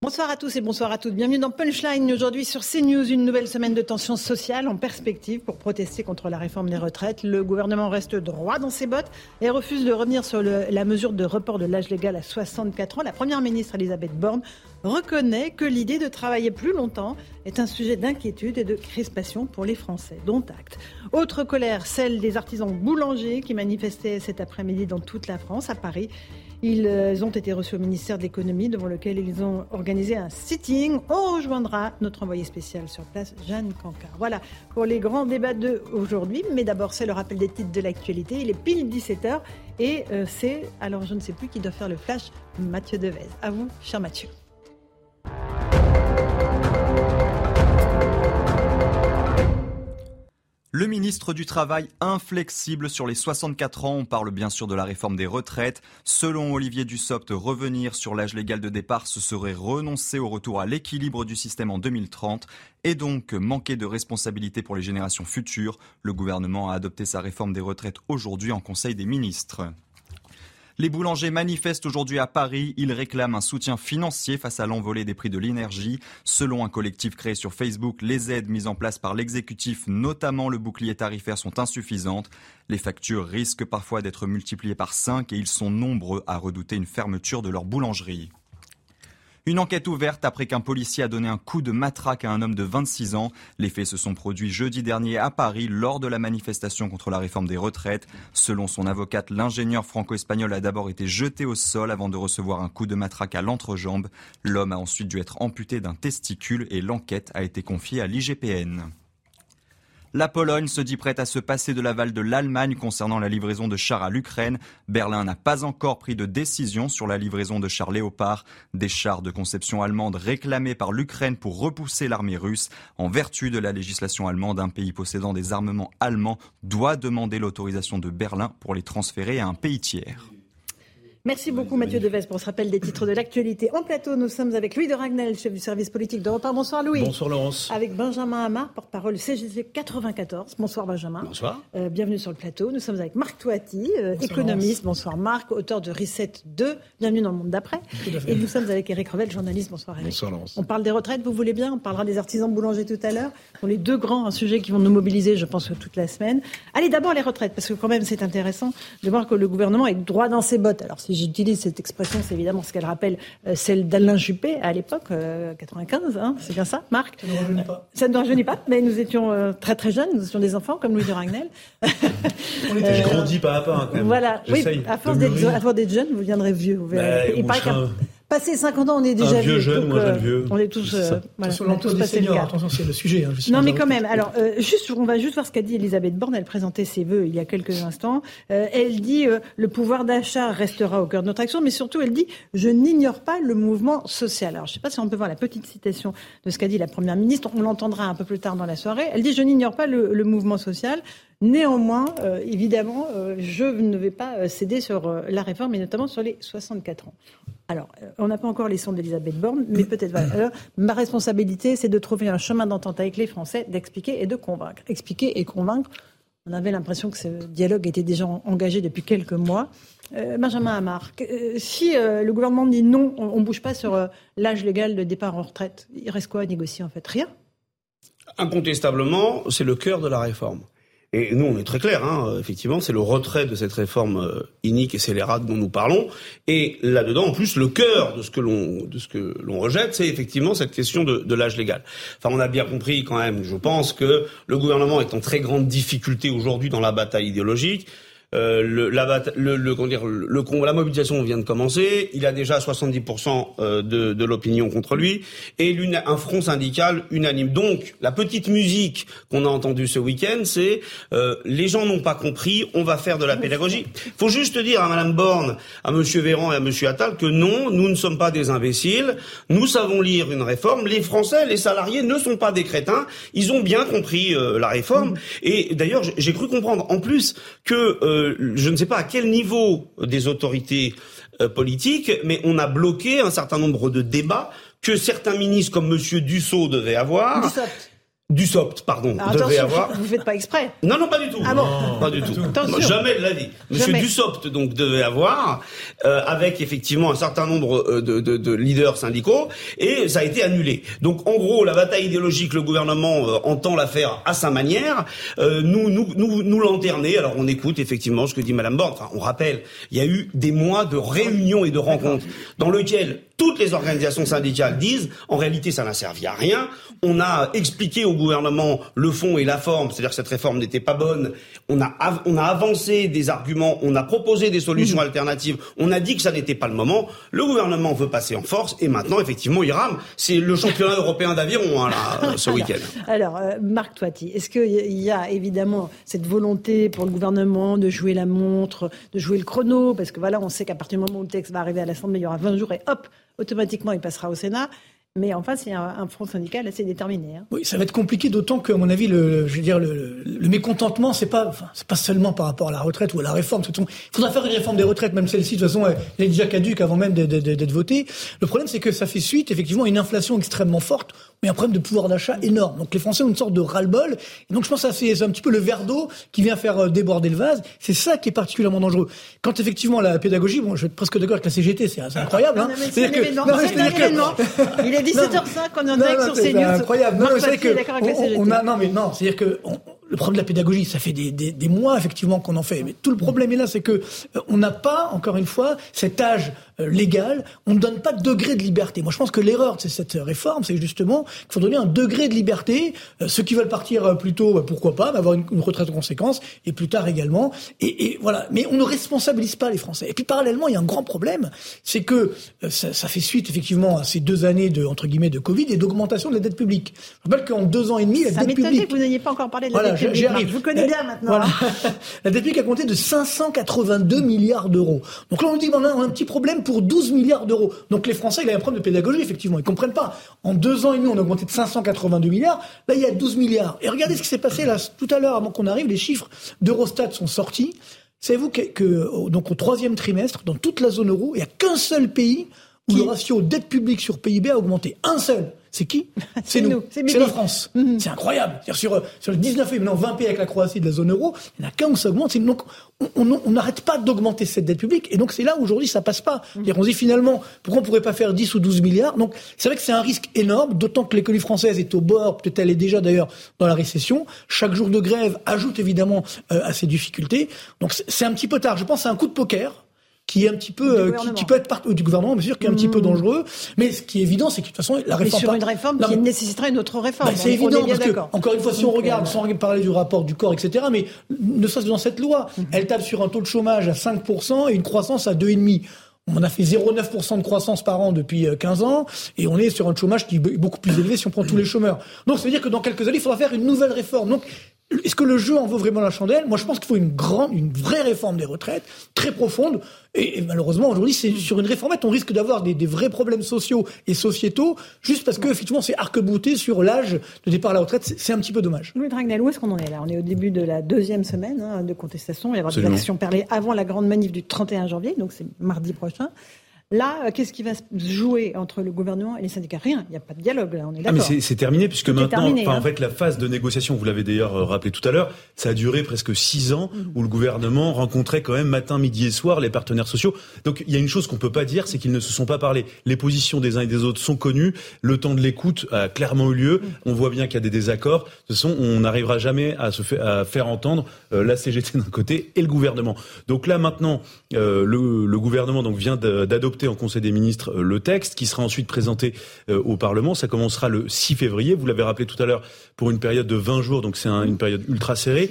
Bonsoir à tous et bonsoir à toutes. Bienvenue dans Punchline. Aujourd'hui sur CNews, une nouvelle semaine de tensions sociales en perspective pour protester contre la réforme des retraites. Le gouvernement reste droit dans ses bottes et refuse de revenir sur la mesure de report de l'âge légal à 64 ans. La première ministre Elisabeth Borne reconnaît que l'idée de travailler plus longtemps est un sujet d'inquiétude et de crispation pour les Français, dont acte. Autre colère, celle des artisans boulangers qui manifestaient cet après-midi dans toute la France, à Paris. Ils ont été reçus au ministère de l'économie devant lequel ils ont organisé un sitting. On rejoindra notre envoyé spécial sur place, Jeanne Cancard. Voilà pour les grands débats d'aujourd'hui. Mais d'abord, c'est le rappel des titres de l'actualité. Il est pile 17h et euh, c'est, alors je ne sais plus qui doit faire le flash, Mathieu Devez. À vous, cher Mathieu. Le ministre du Travail inflexible sur les 64 ans, on parle bien sûr de la réforme des retraites. Selon Olivier Dussopt, revenir sur l'âge légal de départ, ce serait renoncer au retour à l'équilibre du système en 2030 et donc manquer de responsabilité pour les générations futures. Le gouvernement a adopté sa réforme des retraites aujourd'hui en Conseil des ministres. Les boulangers manifestent aujourd'hui à Paris. Ils réclament un soutien financier face à l'envolée des prix de l'énergie. Selon un collectif créé sur Facebook, les aides mises en place par l'exécutif, notamment le bouclier tarifaire, sont insuffisantes. Les factures risquent parfois d'être multipliées par 5 et ils sont nombreux à redouter une fermeture de leur boulangerie. Une enquête ouverte après qu'un policier a donné un coup de matraque à un homme de 26 ans. Les faits se sont produits jeudi dernier à Paris lors de la manifestation contre la réforme des retraites. Selon son avocate, l'ingénieur franco-espagnol a d'abord été jeté au sol avant de recevoir un coup de matraque à l'entrejambe. L'homme a ensuite dû être amputé d'un testicule et l'enquête a été confiée à l'IGPN. La Pologne se dit prête à se passer de l'aval de l'Allemagne concernant la livraison de chars à l'Ukraine. Berlin n'a pas encore pris de décision sur la livraison de chars Léopard, des chars de conception allemande réclamés par l'Ukraine pour repousser l'armée russe. En vertu de la législation allemande, un pays possédant des armements allemands doit demander l'autorisation de Berlin pour les transférer à un pays tiers. Merci beaucoup Mathieu Deves pour ce rappel des titres de l'actualité. En plateau, nous sommes avec Louis de Ragnel, chef du service politique de Repas. Bonsoir Louis. Bonsoir Laurence. Avec Benjamin Hamar, porte-parole CGC 94. Bonsoir Benjamin. Bonsoir. Euh, bienvenue sur le plateau. Nous sommes avec Marc Toiti, euh, économiste. Bonsoir Marc, auteur de Reset 2. Bienvenue dans le monde d'après. Et nous sommes avec Eric Revel, journaliste. Bonsoir Eric. Bonsoir Laurence. On parle des retraites, vous voulez bien? On parlera des artisans boulangers tout à l'heure. Ce sont les deux grands un sujet qui vont nous mobiliser, je pense, toute la semaine. Allez, d'abord les retraites, parce que quand même c'est intéressant de voir que le gouvernement est droit dans ses bottes. Alors si j'utilise cette expression, c'est évidemment ce qu'elle rappelle euh, celle d'Alain Juppé à l'époque, euh, 95, hein, c'est bien ça, Marc? Ça ne rajeunit pas. Ça ne nous rajeunit pas, mais nous étions euh, très très jeunes, nous étions des enfants comme Louis de Ragnel. On était, grandis pas à pas hein, quand même. Voilà, oui, à force d'être jeune, vous viendrez vieux. Vous verrez. Bah, Passé 50 ans, on est déjà Un vieux jeune donc, un jeune vieux. On est tous, euh, ça. voilà, on tous des passé le seniors, attention, c'est le sujet. hein, Non, mais quand même. Alors, euh, juste, on va juste voir ce qu'a dit Elisabeth Borne. Elle présentait ses vœux il y a quelques instants. Euh, elle dit euh, le pouvoir d'achat restera au cœur de notre action, mais surtout, elle dit je n'ignore pas le mouvement social. Alors, je ne sais pas si on peut voir la petite citation de ce qu'a dit la première ministre. On l'entendra un peu plus tard dans la soirée. Elle dit je n'ignore pas le, le mouvement social. Néanmoins, euh, évidemment, euh, je ne vais pas euh, céder sur euh, la réforme et notamment sur les 64 ans. Alors, on n'a pas encore les sons d'Elisabeth Borne, mais peut-être. Voilà. Ma responsabilité, c'est de trouver un chemin d'entente avec les Français, d'expliquer et de convaincre. Expliquer et convaincre. On avait l'impression que ce dialogue était déjà en- engagé depuis quelques mois. Benjamin Hamar, si le gouvernement dit non, on ne bouge pas sur l'âge légal de départ en retraite, il reste quoi à négocier en fait? Rien? Incontestablement, c'est le cœur de la réforme. Et nous, on est très clair, hein, effectivement, c'est le retrait de cette réforme euh, inique et scélérate dont nous parlons. Et là-dedans, en plus, le cœur de ce que l'on de ce que l'on rejette, c'est effectivement cette question de, de l'âge légal. Enfin, on a bien compris quand même, je pense, que le gouvernement est en très grande difficulté aujourd'hui dans la bataille idéologique. Euh, le, la, le, le, le, la mobilisation vient de commencer. Il a déjà 70% euh, de, de l'opinion contre lui et un front syndical unanime. Donc, la petite musique qu'on a entendue ce week-end, c'est euh, les gens n'ont pas compris, on va faire de la pédagogie. Faut juste dire à Madame Borne, à Monsieur Véran et à Monsieur Attal que non, nous ne sommes pas des imbéciles. Nous savons lire une réforme. Les Français, les salariés ne sont pas des crétins. Ils ont bien compris euh, la réforme. Et d'ailleurs, j'ai cru comprendre en plus que euh, je ne sais pas à quel niveau des autorités euh, politiques, mais on a bloqué un certain nombre de débats que certains ministres comme Monsieur Dussault devaient avoir. Du pardon, ah, devait avoir. Vous ne faites pas exprès. Non, non, pas du tout. Ah bon Pas du tout. jamais de la vie. Monsieur Dussopt, donc, devait avoir, euh, avec effectivement un certain nombre euh, de, de, de, leaders syndicaux, et ça a été annulé. Donc, en gros, la bataille idéologique, le gouvernement euh, entend la faire à sa manière. Euh, nous, nous, nous, nous lanterner. Alors, on écoute effectivement ce que dit Madame Borne. Enfin, on rappelle, il y a eu des mois de réunions et de rencontres dans lesquelles toutes les organisations syndicales disent, en réalité, ça n'a servi à rien. On a expliqué au gouvernement le fond et la forme, c'est-à-dire que cette réforme n'était pas bonne. On a, on a avancé des arguments, on a proposé des solutions mmh. alternatives, on a dit que ça n'était pas le moment. Le gouvernement veut passer en force et maintenant, effectivement, il rame. C'est le championnat européen d'aviron, hein, là, ce week-end. Alors, euh, Marc Toiti, est-ce qu'il y a évidemment cette volonté pour le gouvernement de jouer la montre, de jouer le chrono? Parce que voilà, on sait qu'à partir du moment où le texte va arriver à l'Assemblée, il y aura 20 jours et hop, automatiquement, il passera au Sénat. Mais en face, il y a un, front syndical assez déterminé. Hein. Oui, ça va être compliqué, d'autant que, à mon avis, le, je veux dire, le, mécontentement, c'est pas, enfin, c'est pas seulement par rapport à la retraite ou à la réforme. Il faudra faire une réforme des retraites, même celle-ci, de toute façon, elle est déjà caduque avant même d'être votée. Le problème, c'est que ça fait suite, effectivement, à une inflation extrêmement forte mais un problème de pouvoir d'achat énorme. Donc les Français ont une sorte de ras-le-bol. Et donc je pense que c'est un petit peu le verre d'eau qui vient faire euh, déborder le vase. C'est ça qui est particulièrement dangereux. Quand effectivement la pédagogie, bon, je vais être presque d'accord avec la CGT, c'est incroyable. Hein. C'est un événement. Il est 17h05, on est en direct sur CNews. C'est incroyable. Non, c'est que on, a, non, mais non, c'est-à-dire que le problème de la pédagogie, ça fait des, des, des mois effectivement qu'on en fait. Mais tout le problème est là, c'est que euh, on n'a pas, encore une fois, cet âge euh, légal. On ne donne pas de degré de liberté. Moi, je pense que l'erreur de cette réforme, c'est justement qu'il faut donner un degré de liberté. Euh, ceux qui veulent partir plus tôt, bah, pourquoi pas, avoir une, une, retraite de conséquence, et plus tard également. Et, et, voilà. Mais on ne responsabilise pas les Français. Et puis parallèlement, il y a un grand problème, c'est que ça, ça, fait suite effectivement à ces deux années de entre guillemets de Covid et d'augmentation de la dette publique. Je rappelle qu'en deux ans et demi, la ça dette publique. que vous n'ayez pas encore parlé de la dette Vous connaissez bien maintenant. Voilà. la dette publique a compté de 582 milliards d'euros. Donc là, on dit qu'on a un petit problème pour 12 milliards d'euros. Donc les Français, il y a un problème de pédagogie, effectivement. Ils comprennent pas. En deux ans et demi, on a augmenté de 582 milliards. Là, il y a 12 milliards. Et regardez ce qui s'est passé là, tout à l'heure, avant qu'on arrive, les chiffres d'Eurostat sont sortis. Savez-vous que, que, donc au troisième trimestre, dans toute la zone euro, il n'y a qu'un seul pays où le ratio dette publique sur PIB a augmenté. Un seul. C'est qui C'est nous. C'est la France. Mhm. C'est incroyable. Sur, sur les 19 pays, maintenant 20 pays avec la Croatie de la zone euro, il n'y en a qu'un où ça augmente. Donc, on n'arrête pas d'augmenter cette dette publique. Et donc, c'est là où aujourd'hui, ça passe pas. Mhm. On se dit finalement, pourquoi on pourrait pas faire 10 ou 12 milliards? Donc, c'est vrai que c'est un risque énorme, d'autant que l'économie française est au bord, peut-être elle est déjà d'ailleurs dans la récession. Chaque jour de grève ajoute évidemment euh, à ces difficultés. Donc, c'est un petit peu tard. Je pense c'est un coup de poker qui est un petit peu, euh, qui, peut être part, du gouvernement, bien sûr, qui est un petit peu mmh. dangereux. Mais ce qui est évident, c'est que de toute façon, la réforme. Mais sur une réforme qui nécessiterait une autre réforme. Bah, c'est évident parce que, encore une fois, si on regarde, euh, sans parler du rapport du corps, etc., mais ne serait-ce que dans cette loi, mmh. elle tape sur un taux de chômage à 5% et une croissance à 2,5%. On a fait 0,9% de croissance par an depuis 15 euh, ans, et on est sur un chômage qui est beaucoup plus élevé si on prend tous les chômeurs. Donc, ça veut dire que dans quelques années, il faudra faire une nouvelle réforme. Donc, est-ce que le jeu en vaut vraiment la chandelle? Moi, je pense qu'il faut une grande, une vraie réforme des retraites, très profonde. Et, malheureusement, aujourd'hui, c'est sur une réformette, on risque d'avoir des, vrais problèmes sociaux et sociétaux, juste parce que effectivement, c'est arc-bouté sur l'âge de départ à la retraite. C'est un petit peu dommage. Louis Dragnel, où est-ce qu'on en est là? On est au début de la deuxième semaine hein, de contestation. Il va y avoir des actions perlées avant la grande manif du 31 janvier, donc c'est mardi prochain. Là, euh, qu'est-ce qui va se jouer entre le gouvernement et les syndicats? Rien, il n'y a pas de dialogue, là, on est d'accord. Ah, mais c'est terminé, puisque maintenant, en hein. fait, la phase de négociation, vous l'avez d'ailleurs euh, rappelé tout à l'heure, ça a duré presque six ans, mm. où le gouvernement rencontrait quand même matin, midi et soir les partenaires sociaux. Donc il y a une chose qu'on peut pas dire, c'est qu'ils ne se sont pas parlé. Les positions des uns et des autres sont connues, le temps de l'écoute a clairement eu lieu, mm. on voit bien qu'il y a des désaccords. De toute façon, on n'arrivera jamais à, se à faire entendre euh, la CGT d'un côté et le gouvernement. Donc là, maintenant, le, le gouvernement donc vient d'adopter en Conseil des ministres le texte, qui sera ensuite présenté au Parlement. Ça commencera le 6 février. Vous l'avez rappelé tout à l'heure pour une période de 20 jours, donc c'est une période ultra serrée.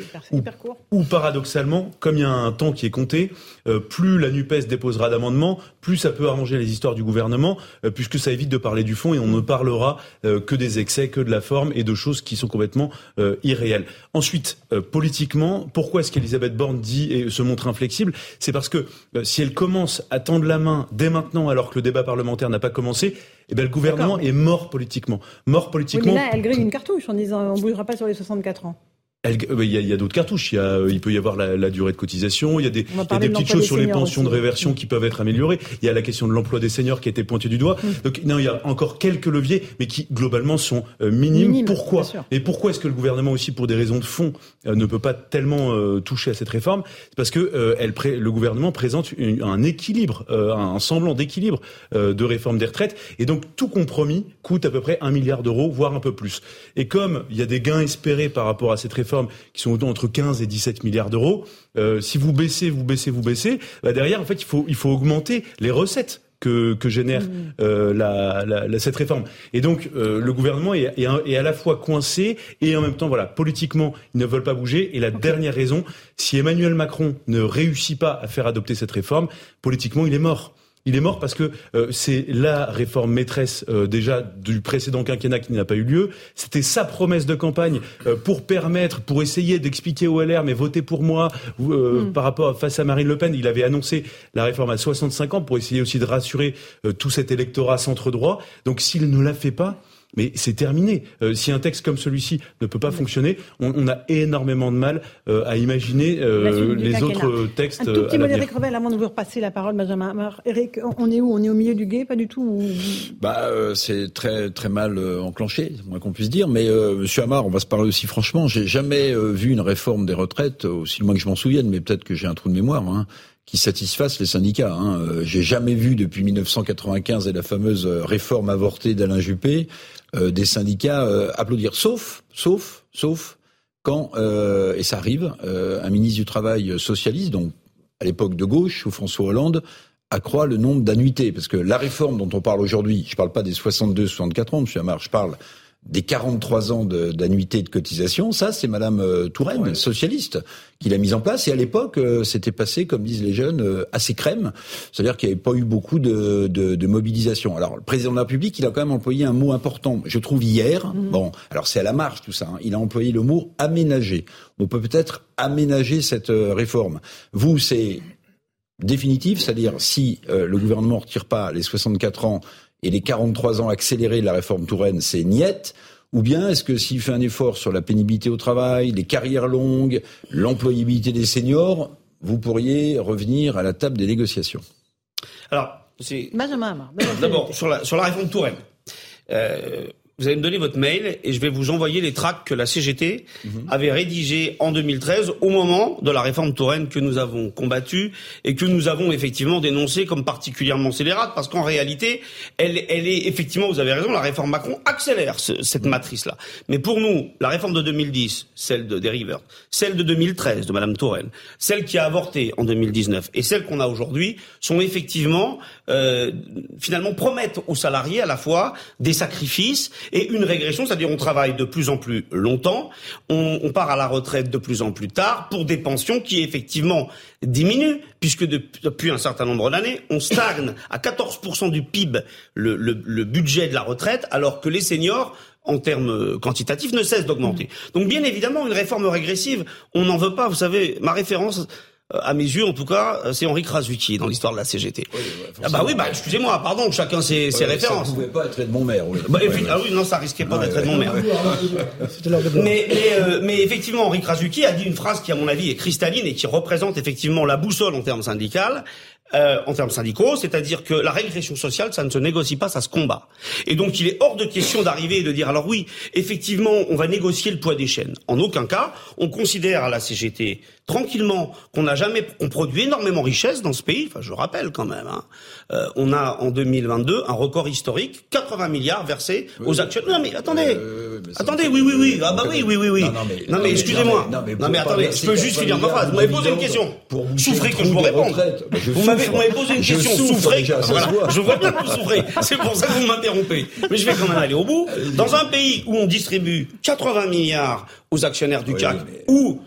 Ou, paradoxalement, comme il y a un temps qui est compté, plus la Nupes déposera d'amendements, plus ça peut arranger les histoires du gouvernement, puisque ça évite de parler du fond et on ne parlera que des excès, que de la forme et de choses qui sont complètement irréelles. Ensuite, politiquement, pourquoi est-ce qu'Elisabeth Borne dit et se montre inflexible? C'est parce que si elle commence à tendre la main dès maintenant, alors que le débat parlementaire n'a pas commencé, eh bien, le gouvernement est mort politiquement. Mort politiquement. mais là, elle grille une cartouche en disant on ne bougera pas sur les 64 ans. Euh, il y a, d'autres cartouches. Il, y a, euh, il peut y avoir la, durée de cotisation. Il y a des, des petites choses sur les pensions de réversion qui peuvent être améliorées. Il y a la question de l'emploi des seniors qui a été pointée du doigt. Mm. Donc non, il y a encore quelques leviers, mais qui globalement sont euh, minimes. pourquoi Et pourquoi est-ce que le gouvernement aussi, pour des raisons de fond, ne peut pas tellement toucher à cette réforme? C'est parce que elle, le gouvernement présente un équilibre, un semblant d'équilibre de réforme des retraites, et donc tout compromis coûte à peu près un milliard d'euros, voire un peu plus. Et comme il y a des gains espérés par rapport à cette réforme qui sont entre 15 et 17 milliards d'euros. Euh, si vous baissez, vous baissez, vous baissez, bah derrière, en fait, il faut, il faut augmenter les recettes que, que génère mmh. euh, la, la, cette réforme. Et donc euh, le gouvernement est, est, à la fois coincé et en même temps, voilà, politiquement, ils ne veulent pas bouger. Et la dernière raison, si Emmanuel Macron ne réussit pas à faire adopter cette réforme, politiquement, il est mort. Il est mort parce que euh, c'est la réforme maîtresse euh, déjà du précédent quinquennat qui n'a pas eu lieu. C'était sa promesse de campagne euh, pour permettre, pour essayer d'expliquer au LR, mais votez pour moi mm. par rapport face à Marine Le Pen. Il avait annoncé la réforme à 65 ans pour essayer aussi de rassurer tout cet électorat centre droit. Donc s'il ne la fait pas, mais c'est terminé. Euh, si un texte comme celui-ci ne peut pas fonctionner, on, a énormément de mal euh, à imaginer euh, les autres textes. Un tout petit mot d'Éric Revel avant de vous repasser la parole, Benjamin Hammer. Eric, on est où? On est au milieu du guet Pas du tout Bah, c'est très très mal enclenché, moins qu'on puisse dire. Mais Monsieur Hamar, on va se parler aussi franchement. J'ai jamais vu une réforme des retraites, aussi loin que je m'en souvienne, mais peut-être que j'ai un trou de mémoire. Hein, qui satisfassent les syndicats. Hein. J'ai jamais vu depuis 1995 et la fameuse réforme avortée d'Alain Juppé euh, des syndicats euh, applaudir. Sauf, sauf, sauf quand, euh, et ça arrive, un ministre du Travail socialiste, donc à l'époque de gauche, ou François Hollande, accroît le nombre d'annuités. Parce que la réforme dont on parle aujourd'hui, je ne parle pas des 62-64 ans, M. Amar, je parle des 43 ans d'annuité de, cotisation, ça c'est Madame euh, Touraine, socialiste, qui l'a mise en place. Et à l'époque, euh, c'était passé, comme disent les jeunes, euh, assez crème. C'est-à-dire qu'il n'y avait pas eu beaucoup de, de, de, mobilisation. Alors le président de la République, il a quand même employé un mot important, je trouve hier. Mmh. Bon, alors c'est à la marge tout ça. Hein, il a employé le mot aménager. On peut peut-être aménager cette réforme. Vous, c'est définitif, c'est-à-dire si le gouvernement ne retire pas les 64 ans et les 43 ans accélérés de la réforme Touraine, c'est niette? Ou bien est-ce que s'il fait un effort sur la pénibilité au travail, les carrières longues, l'employabilité des seniors, vous pourriez revenir à la table des négociations? Alors, c'est... D'abord, sur la, sur la réforme Touraine. Euh, vous allez me donner votre mail et je vais vous envoyer les tracts que la CGT mhm. avait rédigés en 2013 au moment de la réforme Touraine que nous avons combattue et que nous avons effectivement dénoncée comme particulièrement scélérate parce qu'en réalité, elle, elle est effectivement, vous avez raison, la réforme Macron accélère cette mhm. matrice-là. Mais pour nous, la réforme de 2010, celle de Deriver, celle de 2013 de Madame Touraine, celle qui a avorté en 2019 et celle qu'on a aujourd'hui sont effectivement euh, finalement promettent aux salariés à la fois des sacrifices et une régression, c'est-à-dire on travaille de plus en plus longtemps, on, on, part à la retraite de plus en plus tard pour des pensions qui effectivement diminuent, puisque depuis un certain nombre d'années, on stagne à 14% du PIB le, le, le budget de la retraite, alors que les seniors en termes quantitatifs ne cessent d'augmenter. Donc bien évidemment, une réforme régressive, on n'en veut pas. Vous savez, ma référence, euh, à mes yeux en tout cas, euh, c'est Henri Krasuki dans l'histoire de la CGT. ah bah oui, bah excusez-moi, pardon, chacun ses, ses références. Ça pouvait pas être Edmond Maire. Oui. Bah, ah oui, non, ça risquait pas d'être Edmond Maire. mais, mais, euh, mais, effectivement, Henri Krasuki a dit une phrase qui, à mon avis, est cristalline et qui représente effectivement la boussole en termes syndicaux. Euh, en termes syndicaux, c'est-à-dire que la régression sociale, ça ne se négocie pas, ça se combat. Et donc, il est hors de question d'arriver et de dire, alors oui, effectivement, on va négocier le poids des chaînes. En aucun cas, on considère à la CGT tranquillement qu'on n'a jamais, on produit énormément de richesse dans ce pays. Enfin, je rappelle quand même. Hein. Euh, on a en 2022 un record historique, 80 milliards versés aux actionnaires. Non mais attendez, attendez, oui, oui, oui, ah bah oui, oui, oui, oui. Non mais, excusez-moi. Non mais, attendez, je peux juste finir ma phrase. Vous m'avez posé une question. Souffrez que je vous réponde. Vous m'avez posé une question. Souffrez. Je vois bien que vous souffrez. C'est pour ça que vous m'interrompez. Mais je vais quand même aller au bout. Dans un pays où on distribue 80 milliards aux actionnaires du CAC, où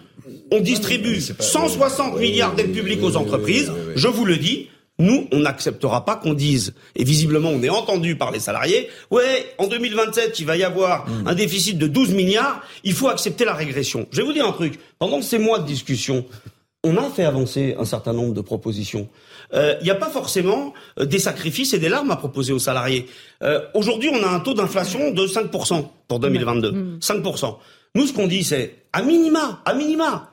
on distribue 160 milliards d'aides publiques aux entreprises, je vous le dis, nous, on n'acceptera pas qu'on dise, et visiblement on est entendu par les salariés, ouais, en 2027, il va y avoir hmm. un déficit de 12 milliards, il faut accepter la régression. Je vais vous dire un truc, pendant ces mois de discussion, on a fait avancer un certain nombre de propositions. Euh, il n'y a pas forcément euh, des sacrifices et des larmes à proposer aux salariés. Euh, aujourd'hui, on a un taux d'inflation de 5% pour 2022. 5%. Nous, ce qu'on dit, c'est, à minima, à minima,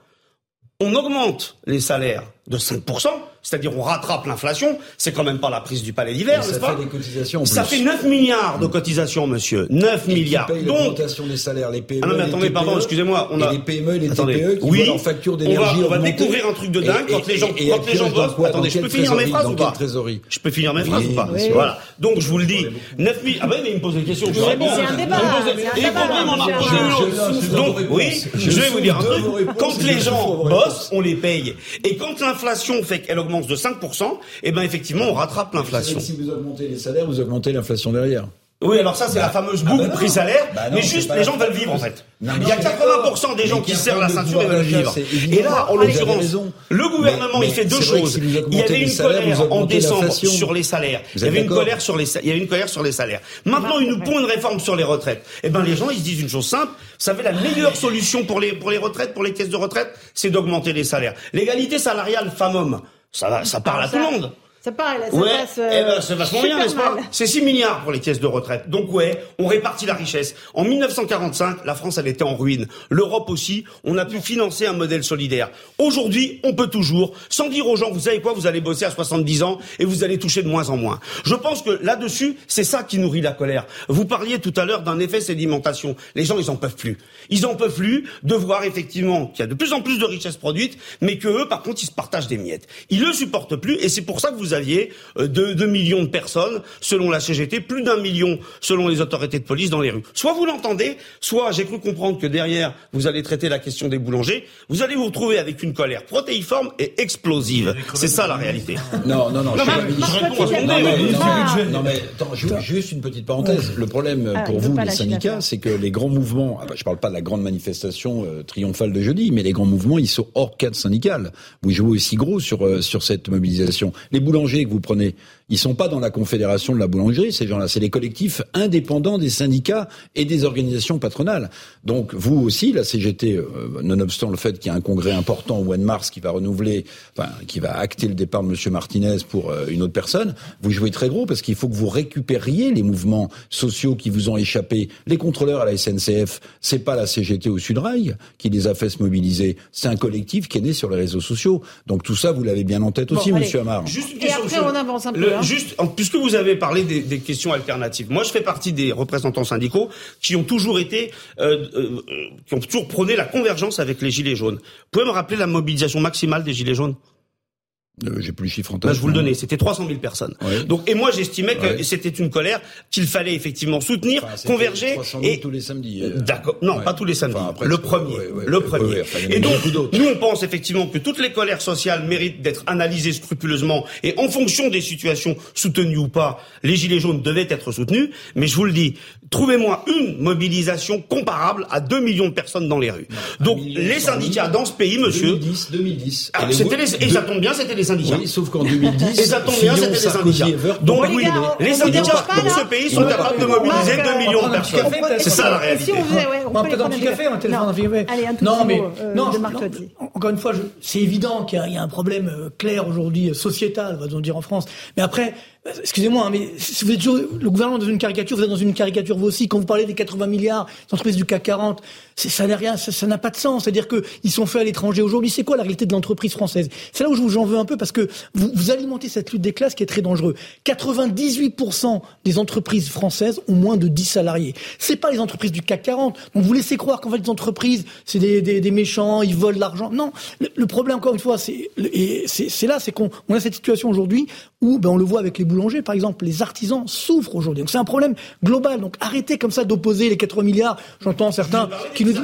on augmente les salaires de 5%, c'est-à-dire on rattrape l'inflation, c'est quand même pas la prise du palais d'hiver, n'est-ce pas fait des cotisations en Ça fait 9 milliards de cotisations, monsieur. 9 milliards. Qui Donc l'augmentation des salaires, les PME. Ah non mais attendez, pardon, excusez-moi, on a les PME et les TPE qui oui, voient leur facture d'énergie on va, on va découvrir un truc de dingue quand les gens quand les gens bossent. Attendez, je peux finir mes phrases ou pas? Je peux finir mes phrases ou pas? Voilà. Donc je vous le dis, 9 milliards. Ah ben mais il me pose des questions, je réponds. C'est un débat. Donc oui, je vais vous dire un truc, quand les gens bossent, on les paye. Et quand l'inflation fait qu'elle augmente de 5 et eh ben effectivement, on rattrape l'inflation. Si vous augmentez les salaires, vous augmentez l'inflation derrière. Oui, alors ça, c'est la bah, fameuse ah boucle bah prix salaire, bah mais juste les gens veulent vivre en fait. il y a 80% des gens qui serrent la ceinture et veulent vivre. Et là, en l'occurrence, le gouvernement, il fait deux choses. Il y avait une colère en décembre sur les salaires. Il y avait une colère sur les, il y avait une colère sur les salaires. Maintenant, il nous pond une réforme sur les retraites. Eh ben, les gens, ils se disent une chose simple. Vous savez, la meilleure solution pour les, pour les retraites, pour les caisses de retraite, c'est d'augmenter les salaires. L'égalité salariale femmes-hommes, ça, ça parle à tout le monde. Ça parle, ça ouais, passe, euh, eh ben, c'est vachement bien, n'est-ce pas C'est 6 milliards pour les caisses de retraite. Donc ouais, on répartit la richesse. En 1945, la France, elle était en ruine. L'Europe aussi, on a pu financer un modèle solidaire. Aujourd'hui, on peut toujours, sans dire aux gens, vous savez quoi, vous allez bosser à 70 ans et vous allez toucher de moins en moins. Je pense que là-dessus, c'est ça qui nourrit la colère. Vous parliez tout à l'heure d'un effet sédimentation. Les gens, ils en peuvent plus. Ils en peuvent plus de voir effectivement qu'il y a de plus en plus de richesses produites, mais que eux, par contre, ils se partagent des miettes. Ils le supportent plus et c'est pour ça que vous aviez 2, euh, millions de personnes, selon la CGT, plus d'un million selon les autorités de police dans les rues. Soit vous l'entendez, soit j'ai cru comprendre que derrière, vous allez traiter la question des boulangers, vous allez vous retrouver avec une colère protéiforme et explosive. C'est ça la réalité. Non, non, non. non, je non, mais attends, juste une petite parenthèse. Le problème ah, pour vous, les syndicats, c'est que les grands mouvements, ah bah, je parle pas de la grande manifestation euh, triomphale de jeudi, mais les grands mouvements, ils sont hors cadre syndical. Vous jouez aussi gros sur, euh, sur cette mobilisation. Les boulangers que vous prenez, ils sont pas dans la confédération de la boulangerie, ces gens-là. C'est les collectifs indépendants des syndicats et des organisations patronales. Donc, vous aussi, la CGT, euh, nonobstant le fait qu'il y a un congrès important au mois de mars qui va renouveler, enfin, qui va acter le départ de M. Martinez pour euh, une autre personne, vous jouez très gros parce qu'il faut que vous récupériez les mouvements sociaux qui vous ont échappé. Les contrôleurs à la SNCF, c'est pas la CGT au Sudrail qui les a fait se mobiliser. C'est un collectif qui est né sur les réseaux sociaux. Donc tout ça, vous l'avez bien en tête aussi, M. Amar. Juste une question, Et après, on avance un peu. Hein. Juste, puisque vous avez parlé des, questions alternatives, moi je fais partie des représentants syndicaux qui ont toujours été, euh, euh, qui ont toujours prôné la convergence avec les Gilets jaunes. Vous pouvez me rappeler la mobilisation maximale des Gilets jaunes? Euh, J'ai plus le chiffre en tête. je vous le donnais, c'était 300 000 personnes. Donc et moi j'estimais que c'était une colère qu'il fallait effectivement soutenir, converger 300 000 et tous les samedis. Euh. D'accord, non, pas tous les samedis. le premier, le premier. et donc nous on pense effectivement que toutes les colères sociales méritent d'être analysées scrupuleusement et en fonction des situations soutenues ou pas, les gilets jaunes devaient être soutenus. Mais je vous le dis, trouvez-moi une mobilisation comparable à 2 millions de personnes dans les rues. donc les syndicats dans ce pays, monsieur. 2010, 2010. Ah, c'était les, et ça tombe bien, c'était les syndicats. Oui, sauf qu'en 2010, et ça tombe bien, c'était les syndicats. Donc oui, les syndicats dans ce pays sont capables de mobiliser 2 millions de personnes. C'est ça la réalité. On peut dans un petit café, un téléphone Non, mais non, encore une fois, c'est évident qu'il y a un problème euh, clair aujourd'hui euh, sociétal, va-t-on dire en France. Mais après, Excusez-moi, hein, mais si vous êtes toujours, le gouvernement dans une caricature, vous êtes dans une caricature vous aussi. Quand vous parlez des 80 milliards d'entreprises du CAC 40, ça n'a rien, ça n'a pas de sens. C'est-à-dire qu'ils sont faits à l'étranger aujourd'hui. C'est quoi la réalité de l'entreprise française? C'est là où j'en veux un peu parce que vous, alimentez cette lutte des classes qui est très dangereux. 98% des entreprises françaises ont moins de 10 salariés. C'est pas les entreprises du CAC 40. Donc vous laissez croire qu'en fait les entreprises, c'est des, des, méchants, ils volent l'argent. Non, le, problème encore une fois, c'est là, c'est qu'on on a cette situation aujourd'hui où ben, on le voit avec les boulangers, par exemple, les artisans souffrent aujourd'hui. Donc c'est un problème global. Donc arrêtez comme ça d'opposer les 80 milliards. J'entends certains qui nous disent.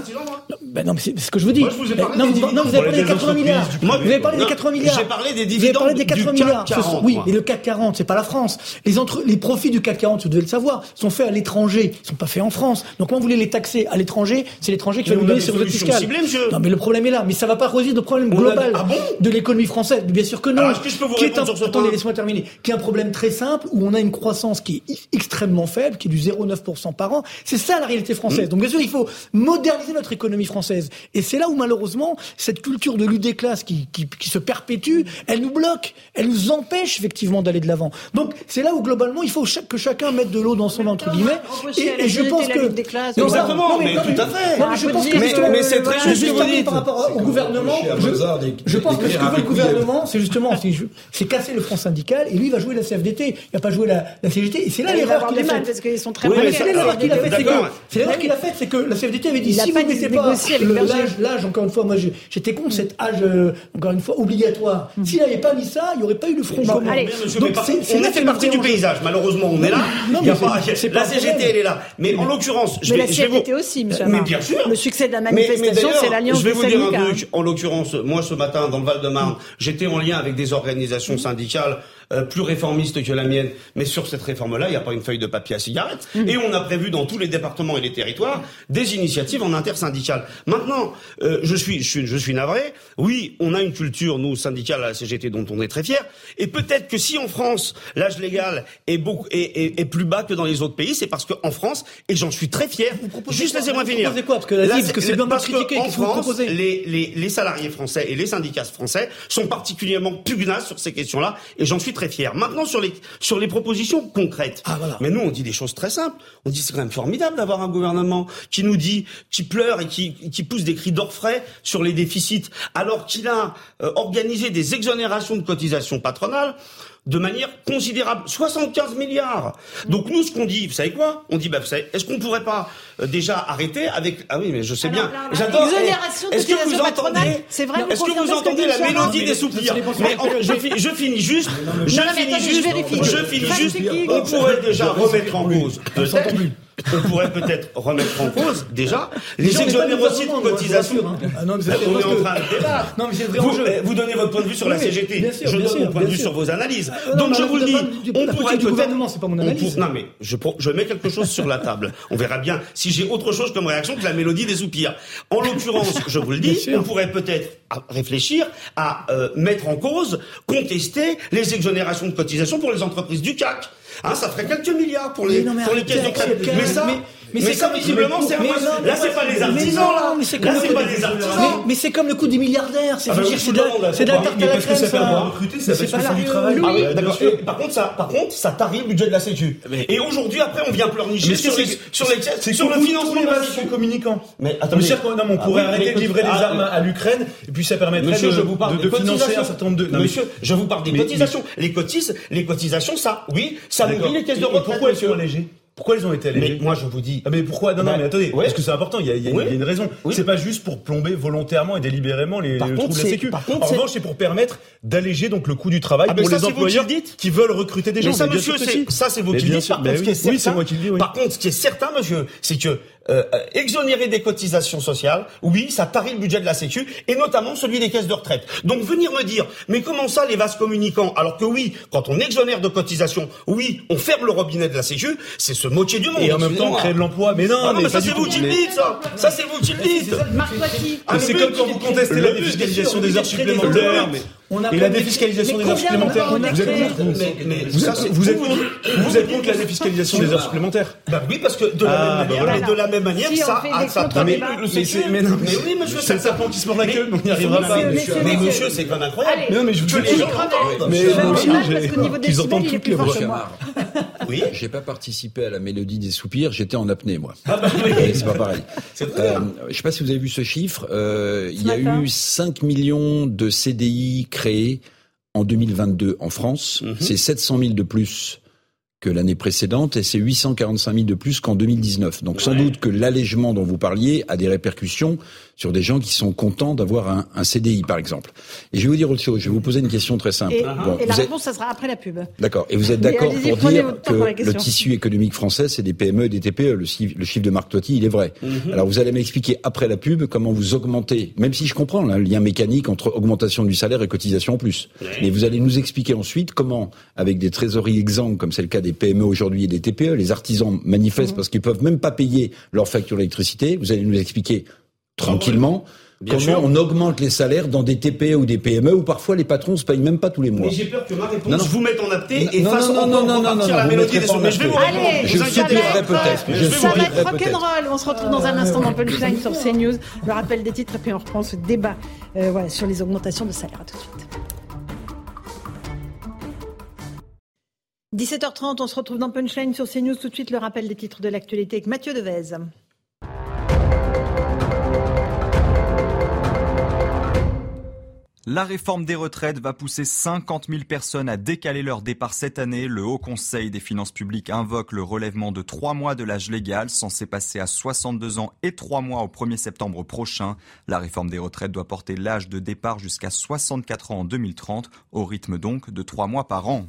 Ben non, mais c'est ce que je veux dire. Moi, je vous ai parlé non, des, non, vous avez parlé des 80 milliards. vous avez parlé des 80 milliards. J'ai parlé des dividendes. Vous avez parlé des 80 milliards. 40, oui, mais le CAC 40, c'est pas la France. Les, entre, les profits du CAC 40, vous devez le savoir, sont faits à l'étranger. Ils sont pas faits en France. Donc quand vous voulez les taxer à l'étranger, c'est l'étranger qui va nous donner sur votre fiscal. Ciblées, non, mais le problème est là. Mais ça va pas résoudre le problème global a... ah bon de l'économie française. Bien sûr que non. Alors, est-ce que je peux vous Attendez, laissez-moi terminer. Qui est un problème très simple où on a une croissance qui est extrêmement faible, qui est du 0,9% par an. C'est ça la réalité française. Mmh. Donc bien sûr, il faut moderniser notre économie française. Et c'est là où malheureusement cette culture de lutte des classes qui, qui, qui, se perpétue, elle nous bloque, elle nous empêche effectivement d'aller de l'avant. Donc c'est là où globalement il faut que chacun mette de l'eau dans son entre guillemets. Et, je pense que exactement, mais, tout à fait. Non, mais je pense que mais, c'est très juste ce que par rapport au gouvernement. Je pense que ce que veut le gouvernement, c'est justement c'est casser le front syndical et lui il va jouer la CFDT, il va pas jouer la, la CGT. Et c'est là l'erreur qu'il a faite. Parce qu'ils sont très oui, C'est l'erreur qu'il a faite, c'est que c'est l'erreur qu'il a faite, c'est que la CFDT avait dit si vous mettez pas l'âge, encore une fois, moi j'étais contre cet âge encore une fois obligatoire. Mm. S'il n'avait pas mis ça, il n'y aurait pas eu le front commun. Donc c'est là fait partie du paysage. Malheureusement, on est là. La CGT elle est là. Mais en l'occurrence, je vais la CFDT aussi, monsieur. Mais bien sûr. Le succès de la manifestation, c'est l'alliance. Je vais vous dire un truc. En l'occurrence, moi ce matin dans le Val-de-Marne, j'étais en lien avec des organisations syndicales euh, plus réformiste que la mienne, mais sur cette réforme-là, il n'y a pas une feuille de papier à cigarette. Mmh. Et on a prévu dans tous les départements et les territoires des initiatives en intersyndicales. Maintenant, euh, je, suis, je, suis, je suis navré. Oui, on a une culture, nous, syndicale à la CGT, dont on est très fiers. Et peut-être que si en France, l'âge légal est, beaucoup, est, est, est, plus bas que dans les autres pays, c'est parce qu'en France, et j'en suis très fier, juste laissez-moi finir. Vous quoi Parce que, la, c'est bien parce qu'en France, les, les, les salariés français et les syndicats français sont particulièrement pugnaces sur ces questions-là, et j'en suis très fier. Maintenant, sur les, sur les propositions concrètes. Ah, voilà. Mais nous, on dit des choses très simples. On dit c'est quand même formidable d'avoir un gouvernement qui nous dit, qui pleure et qui, qui pousse des cris d'orfraie sur les déficits, alors qu'il a euh, organisé des exonérations de cotisations patronales de manière considérable. 75 milliards. Donc nous, ce qu'on dit, vous savez quoi? On dit, bah, vous savez, est-ce qu'on pourrait pas euh, déjà arrêter avec... Ah oui, mais je sais bien. J'adore. Est-ce que vous entendez C'est vrai. Est-ce que vous entendez la mélodie des soupirs Mais je, je, finis juste. Je finis juste. Je finis juste. On pourrait déjà remettre en cause on pourrait peut-être remettre en cause déjà les exonérations de cotisation. Hein. Ah non, mais on est en train de débattre. Non, mais vous, vous, donnez votre point de vue sur la CGT. je donne mon point de vue sur vos analyses. Ah Donc je vous le dis, on pourrait peut-être. c'est pas mon analyse. Non, mais je, je mets quelque chose sur la table. On verra bien si j'ai autre chose comme réaction que la mélodie des soupirs. En l'occurrence, je vous le dis, on pourrait peut-être réfléchir à euh, mettre en cause, contester les exonérations de cotisation pour les entreprises du CAC. Hein, ça ferait quelques milliards pour les, pour les caisses de crédit. Mais ça, mais, mais ça, visiblement, c'est un Là, c'est pas les artisans, là. Là, c'est pas les artisans. Mais c'est comme le coup des milliardaires. C'est ah bah de la, c'est de la tarte à la crème, ça. ça fait du travail. D'accord. Par contre, ça, par contre, ça tarie le budget de la Sécu. Et aujourd'hui, après, on vient pleurnicher sur le financement de la Sécu communicants. Mais attendez. On pourrait arrêter de livrer des ah, armes à l'Ukraine, et puis ça permettrait de financer un certain nombre de. Monsieur, je vous parle des cotisations. Les cotisations, ça, oui, ça nourrit les caisses de retraite. Pourquoi elles sont allégées pourquoi ils ont été allégés Mais moi je vous dis. Ah mais pourquoi? Non non mais attendez, parce que c'est important. Il y a, il y a, une raison. C'est pas juste pour plomber volontairement et délibérément les, les trous de la Sécu. Par contre, en revanche, c'est pour permettre d'alléger donc le coût du travail ah, pour les employeurs qui veulent recruter des gens. Mais ça, monsieur, ça c'est vous qui le dites. Par contre, qui par contre, ce qui est certain, monsieur, c'est que euh, euh, exonérer des cotisations sociales, oui, ça tarit le budget de la Sécu, et notamment celui des caisses de retraite. Donc venir me dire, mais comment ça les vases communicants Alors que oui, quand on exonère de cotisations, oui, on ferme le robinet de la Sécu, c'est se moquer du monde. Et en même temps créer de l'emploi. Mais non, ah mais, ça c'est vous qui le dites, ça. Ça c'est vous qui le dites. C'est comme quand vous contestez la défiscalisation des heures supplémentaires. Et la défiscalisation des heures supplémentaires, vous êtes contre Vous êtes contre la défiscalisation des heures supplémentaires Bah oui, parce que de la Ah, même bah manière, de la même manière, ça, ah, ça mais, oui, monsieur, c'est le serpent qui se mord la queue, mais on n'y arrivera Monsieur, pas. Mais monsieur. c'est quand même incroyable. Non, mais je vous les gens entendent décibels, il est toutes les voix. Oui. J'ai pas participé à la mélodie des soupirs, j'étais en apnée moi. Ah bah oui. C'est pas pareil. C'est très bien. Euh, je sais pas si vous avez vu ce chiffre. euh, il y a matin. eu 5 millions de CDI créés en 2022 en France. Mhm. C'est 700 000 de plus que l'année précédente et c'est 845 000 de plus qu'en 2019. Donc sans Ouais. doute que l'allègement dont vous parliez a des répercussions sur des gens qui sont contents d'avoir un, un CDI par exemple. Et je vais vous dire autre chose. Je vais vous poser une question très simple. Et, Bon, et la êtes- réponse, ça sera après la pub. D'accord. Et vous êtes d'accord pour dire que pour le tissu économique français, c'est des PME et des TPE. Le, chiffre- de Marc Toiti, il est vrai. Alors vous allez m'expliquer après la pub comment vous augmentez, même si je comprends là, le lien mécanique entre augmentation du salaire et cotisation en plus. Mais vous allez nous expliquer ensuite comment, avec des trésoreries exsangues, comme c'est le cas des PME aujourd'hui et des TPE, les artisans manifestent parce qu'ils peuvent même pas payer leur facture d'électricité. Vous allez nous expliquer tranquillement. Bien comment sûr. on augmente les salaires dans des TPE ou des PME où parfois les patrons se payent même pas tous les mois. Mais j'ai peur que ma réponse Non, non. vous mette en apnée et Non, fasse non, non, non, non, la mélodie des. Mais je vais vous répondre. Allez, Je vous être, peut-être. Je ça va être rock'n'roll. On se retrouve dans un instant dans Punchline sur CNews. Le rappel des titres et puis on reprend ce débat euh, voilà, sur les augmentations de salaire. À tout de suite. 17h30, on se retrouve dans Punchline sur CNews. Tout de suite, le rappel des titres de l'actualité avec Mathieu Devez. La réforme des retraites va pousser 50 000 personnes à décaler leur départ cette année. Le Haut Conseil des finances publiques invoque le relèvement de trois mois de l'âge légal, censé passer à 62 ans et trois mois au 1er septembre prochain. La réforme des retraites doit porter l'âge de départ jusqu'à 64 ans en 2030, au rythme donc de trois mois par an.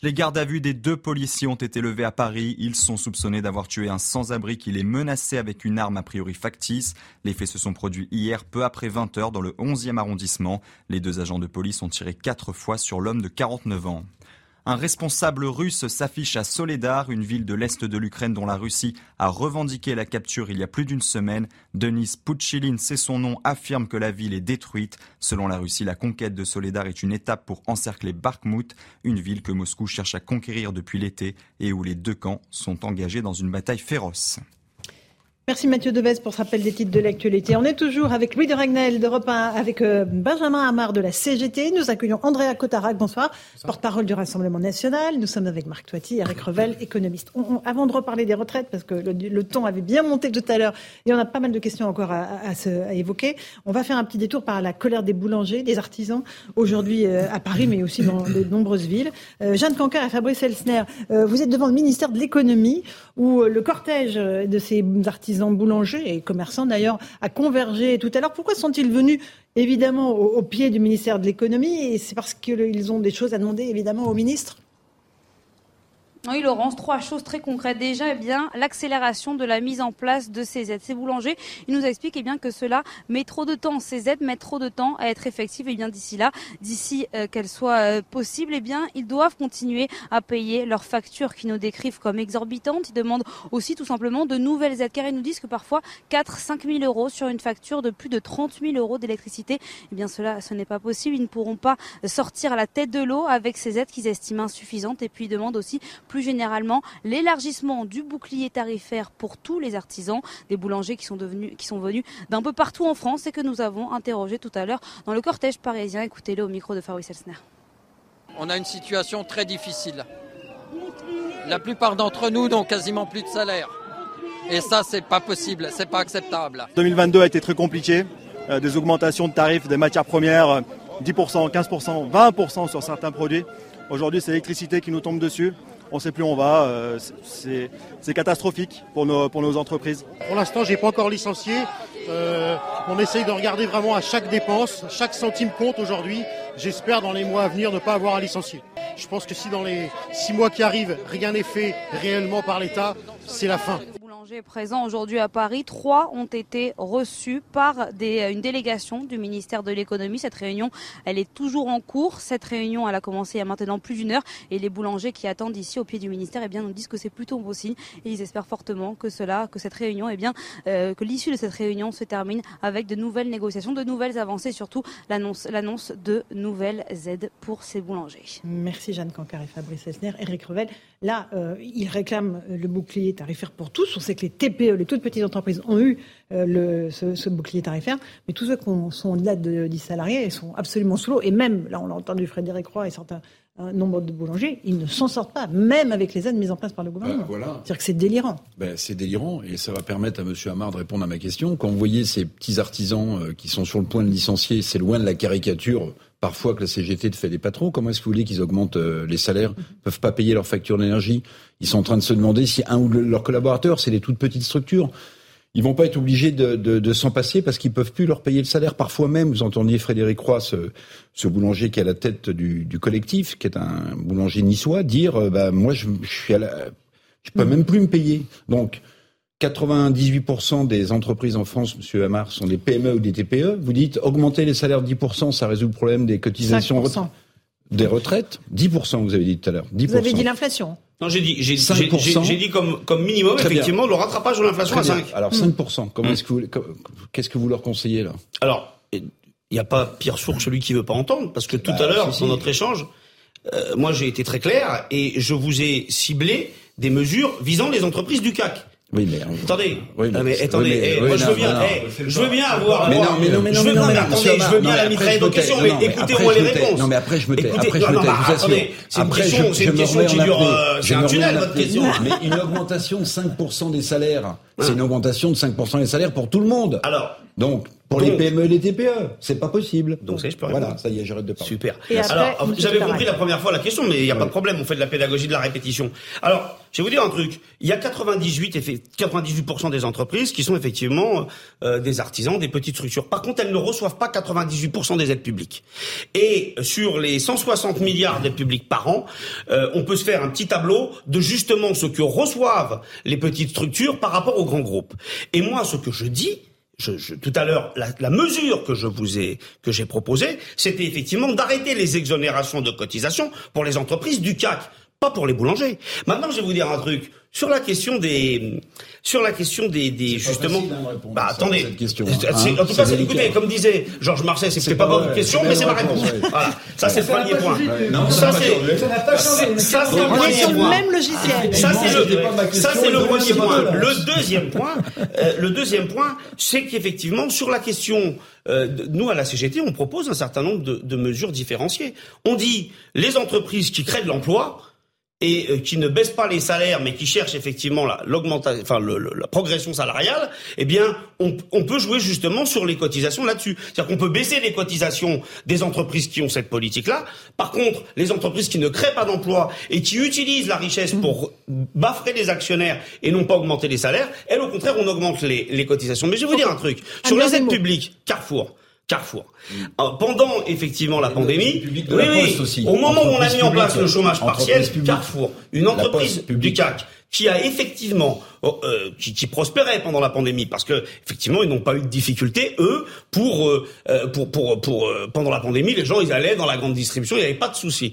Les gardes à vue des deux policiers ont été levés à Paris. Ils sont soupçonnés d'avoir tué un sans-abri qui les menaçait avec une arme a priori factice. Les faits se sont produits hier, peu après 20 heures, dans le 11e arrondissement. Les deux agents de police ont tiré quatre fois sur l'homme de 49 ans. Un responsable russe s'affiche à Soledar, une ville de l'est de l'Ukraine dont la Russie a revendiqué la capture il y a plus d'une semaine. Denis Puchilin, c'est son nom, affirme que la ville est détruite. Selon la Russie, la conquête de Soledar est une étape pour encercler Bakhmut, une ville que Moscou cherche à conquérir depuis l'été et où les deux camps sont engagés dans une bataille féroce. Merci Mathieu Devez pour ce rappel des titres de l'actualité. On est toujours avec Louis de Ragnel d'Europe 1, avec euh, Benjamin Hamar de la CGT. Nous accueillons Andrea Cotarac, bonsoir, porte-parole du Rassemblement national. Nous sommes avec Marc Toiti, Eric Revel, économiste. On- on- avant de reparler des retraites, parce que le, le ton avait bien monté tout à l'heure, et on a pas mal de questions encore à, à- à se- à évoquer, on va faire un petit détour par la colère des boulangers, des artisans, aujourd'hui euh, à Paris, mais aussi dans de nombreuses villes. Euh, Jeanne Cancar et Fabrice Elsner, euh, vous êtes devant le ministère de l'économie, où le cortège de ces artisans boulangers et commerçants d'ailleurs a convergé tout à l'heure. Pourquoi sont-ils venus évidemment au, pied du ministère de l'économie? C'est parce qu'ils ont des choses à demander évidemment au ministre? Oui, Laurence, trois choses très concrètes. Déjà, eh bien, l'accélération de la mise en place de ces aides. Ces boulangers, ils nous expliquent eh bien, que cela met trop de temps. Ces aides mettent trop de temps à être effectives. Et bien, d'ici là, d'ici euh, qu'elles soient euh, possibles, eh bien, ils doivent continuer à payer leurs factures qui nous décrivent comme exorbitantes. Ils demandent aussi tout simplement de nouvelles aides, car ils nous disent que parfois 4 5 000 euros sur une facture de plus de 30 000 euros d'électricité, eh bien, cela, ce n'est pas possible. Ils ne pourront pas sortir à la tête de l'eau avec ces aides qu'ils estiment insuffisantes. Et puis, ils demandent aussi plus généralement l'élargissement du bouclier tarifaire pour tous les artisans, des boulangers qui sont devenus, qui sont venus d'un peu partout en France et que nous avons interrogé tout à l'heure dans le cortège parisien. Écoutez-le au micro de Fabrice Elsner. On a une situation très difficile. La plupart d'entre nous n'ont quasiment plus de salaire. Et ça, c'est pas possible, c'est pas acceptable. 2022 a été très compliqué. Euh, des augmentations de tarifs des matières premières, euh, 10%, 15%, 20% sur certains produits. Aujourd'hui, c'est l'électricité qui nous tombe dessus. On ne sait plus où on va. euh, c'est- catastrophique pour nos, pour nos entreprises. Pour l'instant, j'ai pas encore licencié. Euh, on essaye de regarder vraiment à chaque dépense. Chaque centime compte aujourd'hui. J'espère dans les mois à venir ne pas avoir à licencier. Je pense que si dans les six mois qui arrivent, rien n'est fait réellement par l'État, c'est la fin. Présents aujourd'hui à Paris. Trois ont été reçus par des, une délégation du ministère de l'économie. Cette réunion, elle est toujours en cours. Cette réunion, elle a commencé il y a maintenant plus d'une heure. Et les boulangers qui attendent ici au pied du ministère, eh bien, nous disent que c'est plutôt bon signe. Et ils espèrent fortement que cela, que cette réunion, eh bien, euh, que l'issue de cette réunion se termine avec de nouvelles négociations, de nouvelles avancées, surtout l'annonce, de nouvelles aides pour ces boulangers. Merci Jeanne Cancar et Fabrice Elsner. Eric Revel, là, euh, il réclame le bouclier tarifaire pour tous. On sait que les TPE, les toutes petites entreprises, ont eu euh, le, ce, bouclier tarifaire, mais tous ceux qui sont au-delà de 10 salariés, ils sont absolument sous l'eau. Et même, là, on l'a entendu Frédéric Roy et certains un nombre de boulangers, ils ne s'en sortent pas, même avec les aides mises en place par le gouvernement. Ben, C'est-à-dire que c'est délirant. Ben, c'est délirant, et ça va permettre à M. Hamard de répondre à ma question. Quand vous voyez ces petits artisans euh, qui sont sur le point de licencier, c'est loin de la caricature parfois que la CGT fait des patrons. Comment est-ce que vous voulez qu'ils augmentent euh, les salaires? Ils peuvent pas payer leur facture d'énergie. Ils sont en train de se demander si un ou leurs collaborateurs, c'est des toutes petites structures. Ils vont pas être obligés de, de, de s'en passer parce qu'ils peuvent plus leur payer le salaire. Parfois même, vous entendiez Frédéric Roy, ce, ce boulanger qui est à la tête du, du, collectif, qui est un boulanger niçois, dire euh, bah moi je, je suis à la, je peux même plus me payer. Donc 98% des entreprises en France, Monsieur Hamar, sont des PME ou des TPE. Vous dites augmenter les salaires de 10%, ça résout le problème des cotisations des retraites. 10%, vous avez dit tout à l'heure. Vous avez dit l'inflation. Non, j'ai dit, j'ai, j'ai, dit comme, comme minimum, effectivement, le rattrapage de l'inflation à 5. Alors, 5%. Comment est-ce que vous, qu'est-ce que vous leur conseillez, là? Alors, il n'y a pas pire sourd que celui qui veut pas entendre, parce que tout bah, à l'heure, dans notre échange, euh, moi, j'ai été très clair et je vous ai ciblé des mesures visant les entreprises du CAC. Oui, mais attendez. Oui, mais, attendez. Eh, moi, je veux bien. Eh, je veux bien avoir. Mais non, mais non, mais non, je veux bien. Mais attendez, je veux bien la mitrailler d'autres questions, mais écoutez-moi les réponses. Non, mais après, je me tais. Après, je me tais. Attendez, c'est une question, c'est une question qui dure. Euh, c'est un tunnel, votre question. Mais une augmentation de 5% des salaires, c'est une augmentation de 5% des salaires pour tout le monde. Alors. Donc, pour les PME et les TPE, c'est pas possible. Donc, ça, je peux Voilà, ça y est, j'arrête de parler. Super. Alors, j'avais compris la première fois la question, mais il n'y a pas de problème, on fait de la pédagogie de la répétition. Alors, je vais vous dire un truc. Il y a 98, 98% des entreprises qui sont effectivement euh, des artisans, des petites structures. Par contre, elles ne reçoivent pas 98% des aides publiques. Et sur les 160 milliards d'aides publiques par an, euh, on peut se faire un petit tableau de justement ce que reçoivent les petites structures par rapport aux grands groupes. Et moi, ce que je dis, je, tout à l'heure, la, la, mesure que je vous ai que j'ai proposée, c'était effectivement d'arrêter les exonérations de cotisations pour les entreprises du CAC, pas pour les boulangers. Maintenant, je vais vous dire un truc. Sur la question des sur la question des, des justement bah attendez. cette question, hein. en tout cas écoutez comme disait Georges Marseille c'est pas votre question mais c'est ma réponse. voilà. Ça c'est le premier point. ça c'est ça c'est le premier point. même logiciel. Ça c'est le ça c'est le premier point. le deuxième point euh, le deuxième point c'est qu'effectivement sur la question euh, nous à la CGT on propose un certain nombre de, de mesures différenciées. On dit les entreprises qui créent de l'emploi et euh, qui ne baissent pas les salaires, mais qui cherchent effectivement la, l'augmentation, enfin la progression salariale, eh bien, on, on, peut jouer justement sur les cotisations là-dessus. C'est-à-dire qu'on peut baisser les cotisations des entreprises qui ont cette politique-là. Par contre, les entreprises qui ne créent pas d'emplois et qui utilisent la richesse pour baffrer les actionnaires et non pas augmenter les salaires, elles, au contraire, on augmente les, les cotisations. Mais je vais vous dire un truc. Sur les aides publiques, Carrefour, Carrefour. Euh, pendant effectivement la pandémie, oui, oui, au moment où on a mis en place le chômage partiel, Carrefour, une entreprise du CAC qui a effectivement oh, euh, qui, qui, prospérait pendant la pandémie parce que effectivement ils n'ont pas eu de difficultés eux pour euh, pour pour, pour pendant la pandémie les gens ils allaient dans la grande distribution il n'y avait pas de souci.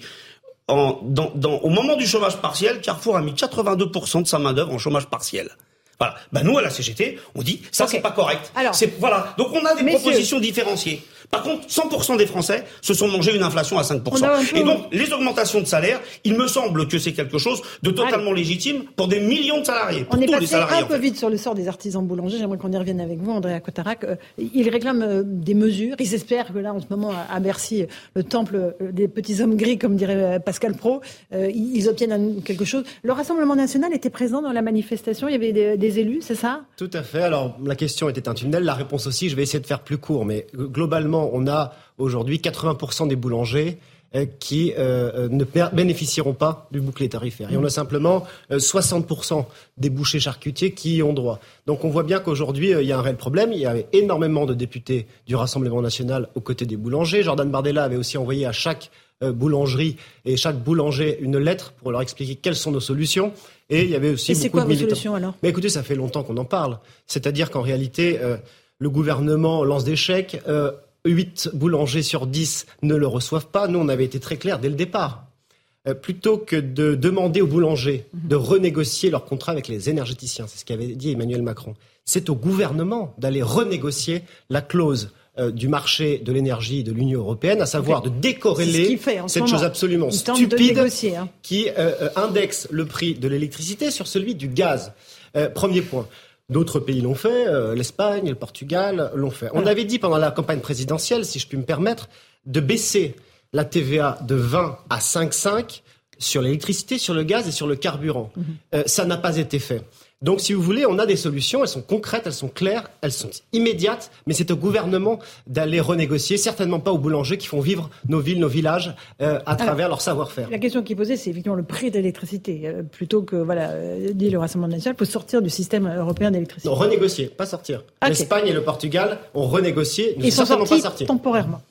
En, dans, dans, au moment du chômage partiel, Carrefour a mis 82% de sa main d'œuvre en chômage partiel. Voilà. Ben nous à la CGT, on dit ça c'est pas correct. Alors, voilà. Donc on a des propositions différenciées. Par contre, 100% des Français se sont mangés une inflation à 5%. Et donc, les augmentations de salaire, il me semble que c'est quelque chose de totalement légitime pour des millions de salariés. On est passé un peu vite sur le sort des artisans boulangers. J'aimerais qu'on y revienne avec vous, Andréa Cotarac. Euh, ils réclament euh, des mesures. Ils espèrent que là, en ce moment, à Bercy, le temple euh, des petits hommes gris, comme dirait Pascal Pro, ils obtiennent quelque chose. Le Rassemblement national était présent dans la manifestation. Il y avait des, des élus, c'est ça? Tout à fait. Alors, la question était un tunnel. La réponse aussi, je vais essayer de faire plus court. Mais globalement, on a aujourd'hui 80% des boulangers euh, qui euh, euh, ne bénéficieront pas du bouclier tarifaire. Et on a simplement 60% des bouchers charcutiers qui y ont droit. Donc on voit bien qu'aujourd'hui, il y a un réel problème. Il y avait énormément de députés du Rassemblement national aux côtés des boulangers. Jordan Bardella avait aussi envoyé à chaque boulangerie et chaque boulanger une lettre pour leur expliquer quelles sont nos solutions. Et il y avait aussi. Et c'est quoi vos solutions alors? Mais écoutez, ça fait longtemps qu'on en parle. C'est-à-dire qu'en réalité, le gouvernement lance des chèques. 8 boulangers sur 10 ne le reçoivent pas. Nous, on avait été très clair dès le départ. Euh, plutôt que de demander aux boulangers mhm. de renégocier leur contrat avec les énergéticiens, c'est ce qu'avait dit Emmanuel Macron, c'est au gouvernement d'aller renégocier la clause euh, du marché de l'énergie de l'Union européenne, à savoir de décorréler cette chose absolument stupide hein. qui euh, indexe le prix de l'électricité sur celui du gaz. premier point. D'autres pays l'ont fait, l'Espagne, le Portugal l'ont fait. On avait dit pendant la campagne présidentielle, si je puis me permettre, de baisser la TVA de 20 à 5,5 sur l'électricité, sur le gaz et sur le carburant. Mhm. Euh, ça n'a pas été fait. Donc, si vous voulez, on a des solutions, elles sont concrètes, elles sont claires, elles sont immédiates, mais c'est au gouvernement d'aller renégocier, certainement pas aux boulangers qui font vivre nos villes, nos villages euh, à travers leur savoir-faire. La question qui est posée, c'est effectivement le prix de l'électricité. Euh, plutôt que, voilà, dit le Rassemblement national, il faut sortir du système européen d'électricité. Non, renégocier, pas sortir. L'Espagne et le Portugal ont renégocié, ne sont certainement pas sortir. temporairement.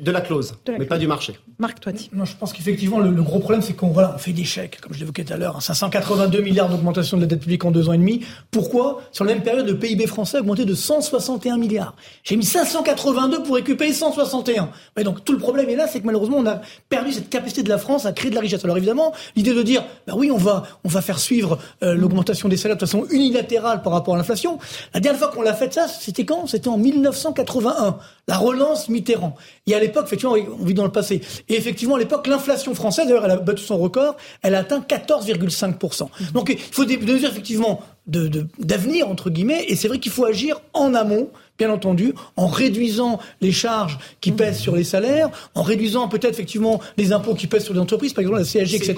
De la clause, mais pas du marché. Marc Toiti. Non, je pense qu'effectivement, le, gros problème, c'est qu'on voilà, on fait des chèques, comme je l'évoquais tout à l'heure, 582 hein, milliards d'augmentation de la dette publique en deux ans et demi. Pourquoi? Sur la même période, le PIB français a augmenté de 161 milliards. J'ai mis 582 pour récupérer 161. Mais donc, tout le problème est là, c'est que malheureusement, on a perdu cette capacité de la France à créer de la richesse. Alors évidemment, l'idée de dire, bah oui, on va, on va faire suivre euh, l'augmentation des salaires de façon unilatérale par rapport à l'inflation. La dernière fois qu'on l'a fait ça, c'était quand? C'était en 1981. La relance Mitterrand. Et à l'époque, effectivement, on vit dans le passé. Et effectivement, à l'époque, l'inflation française, d'ailleurs, elle a battu son record, elle a atteint 14,5%. Donc, il faut des mesures, effectivement, d'avenir, entre guillemets, et c'est vrai qu'il faut agir en amont bien entendu, en réduisant les charges qui mmh. pèsent sur les salaires, en réduisant peut-être effectivement les impôts qui pèsent sur les entreprises, par exemple la CSG, etc.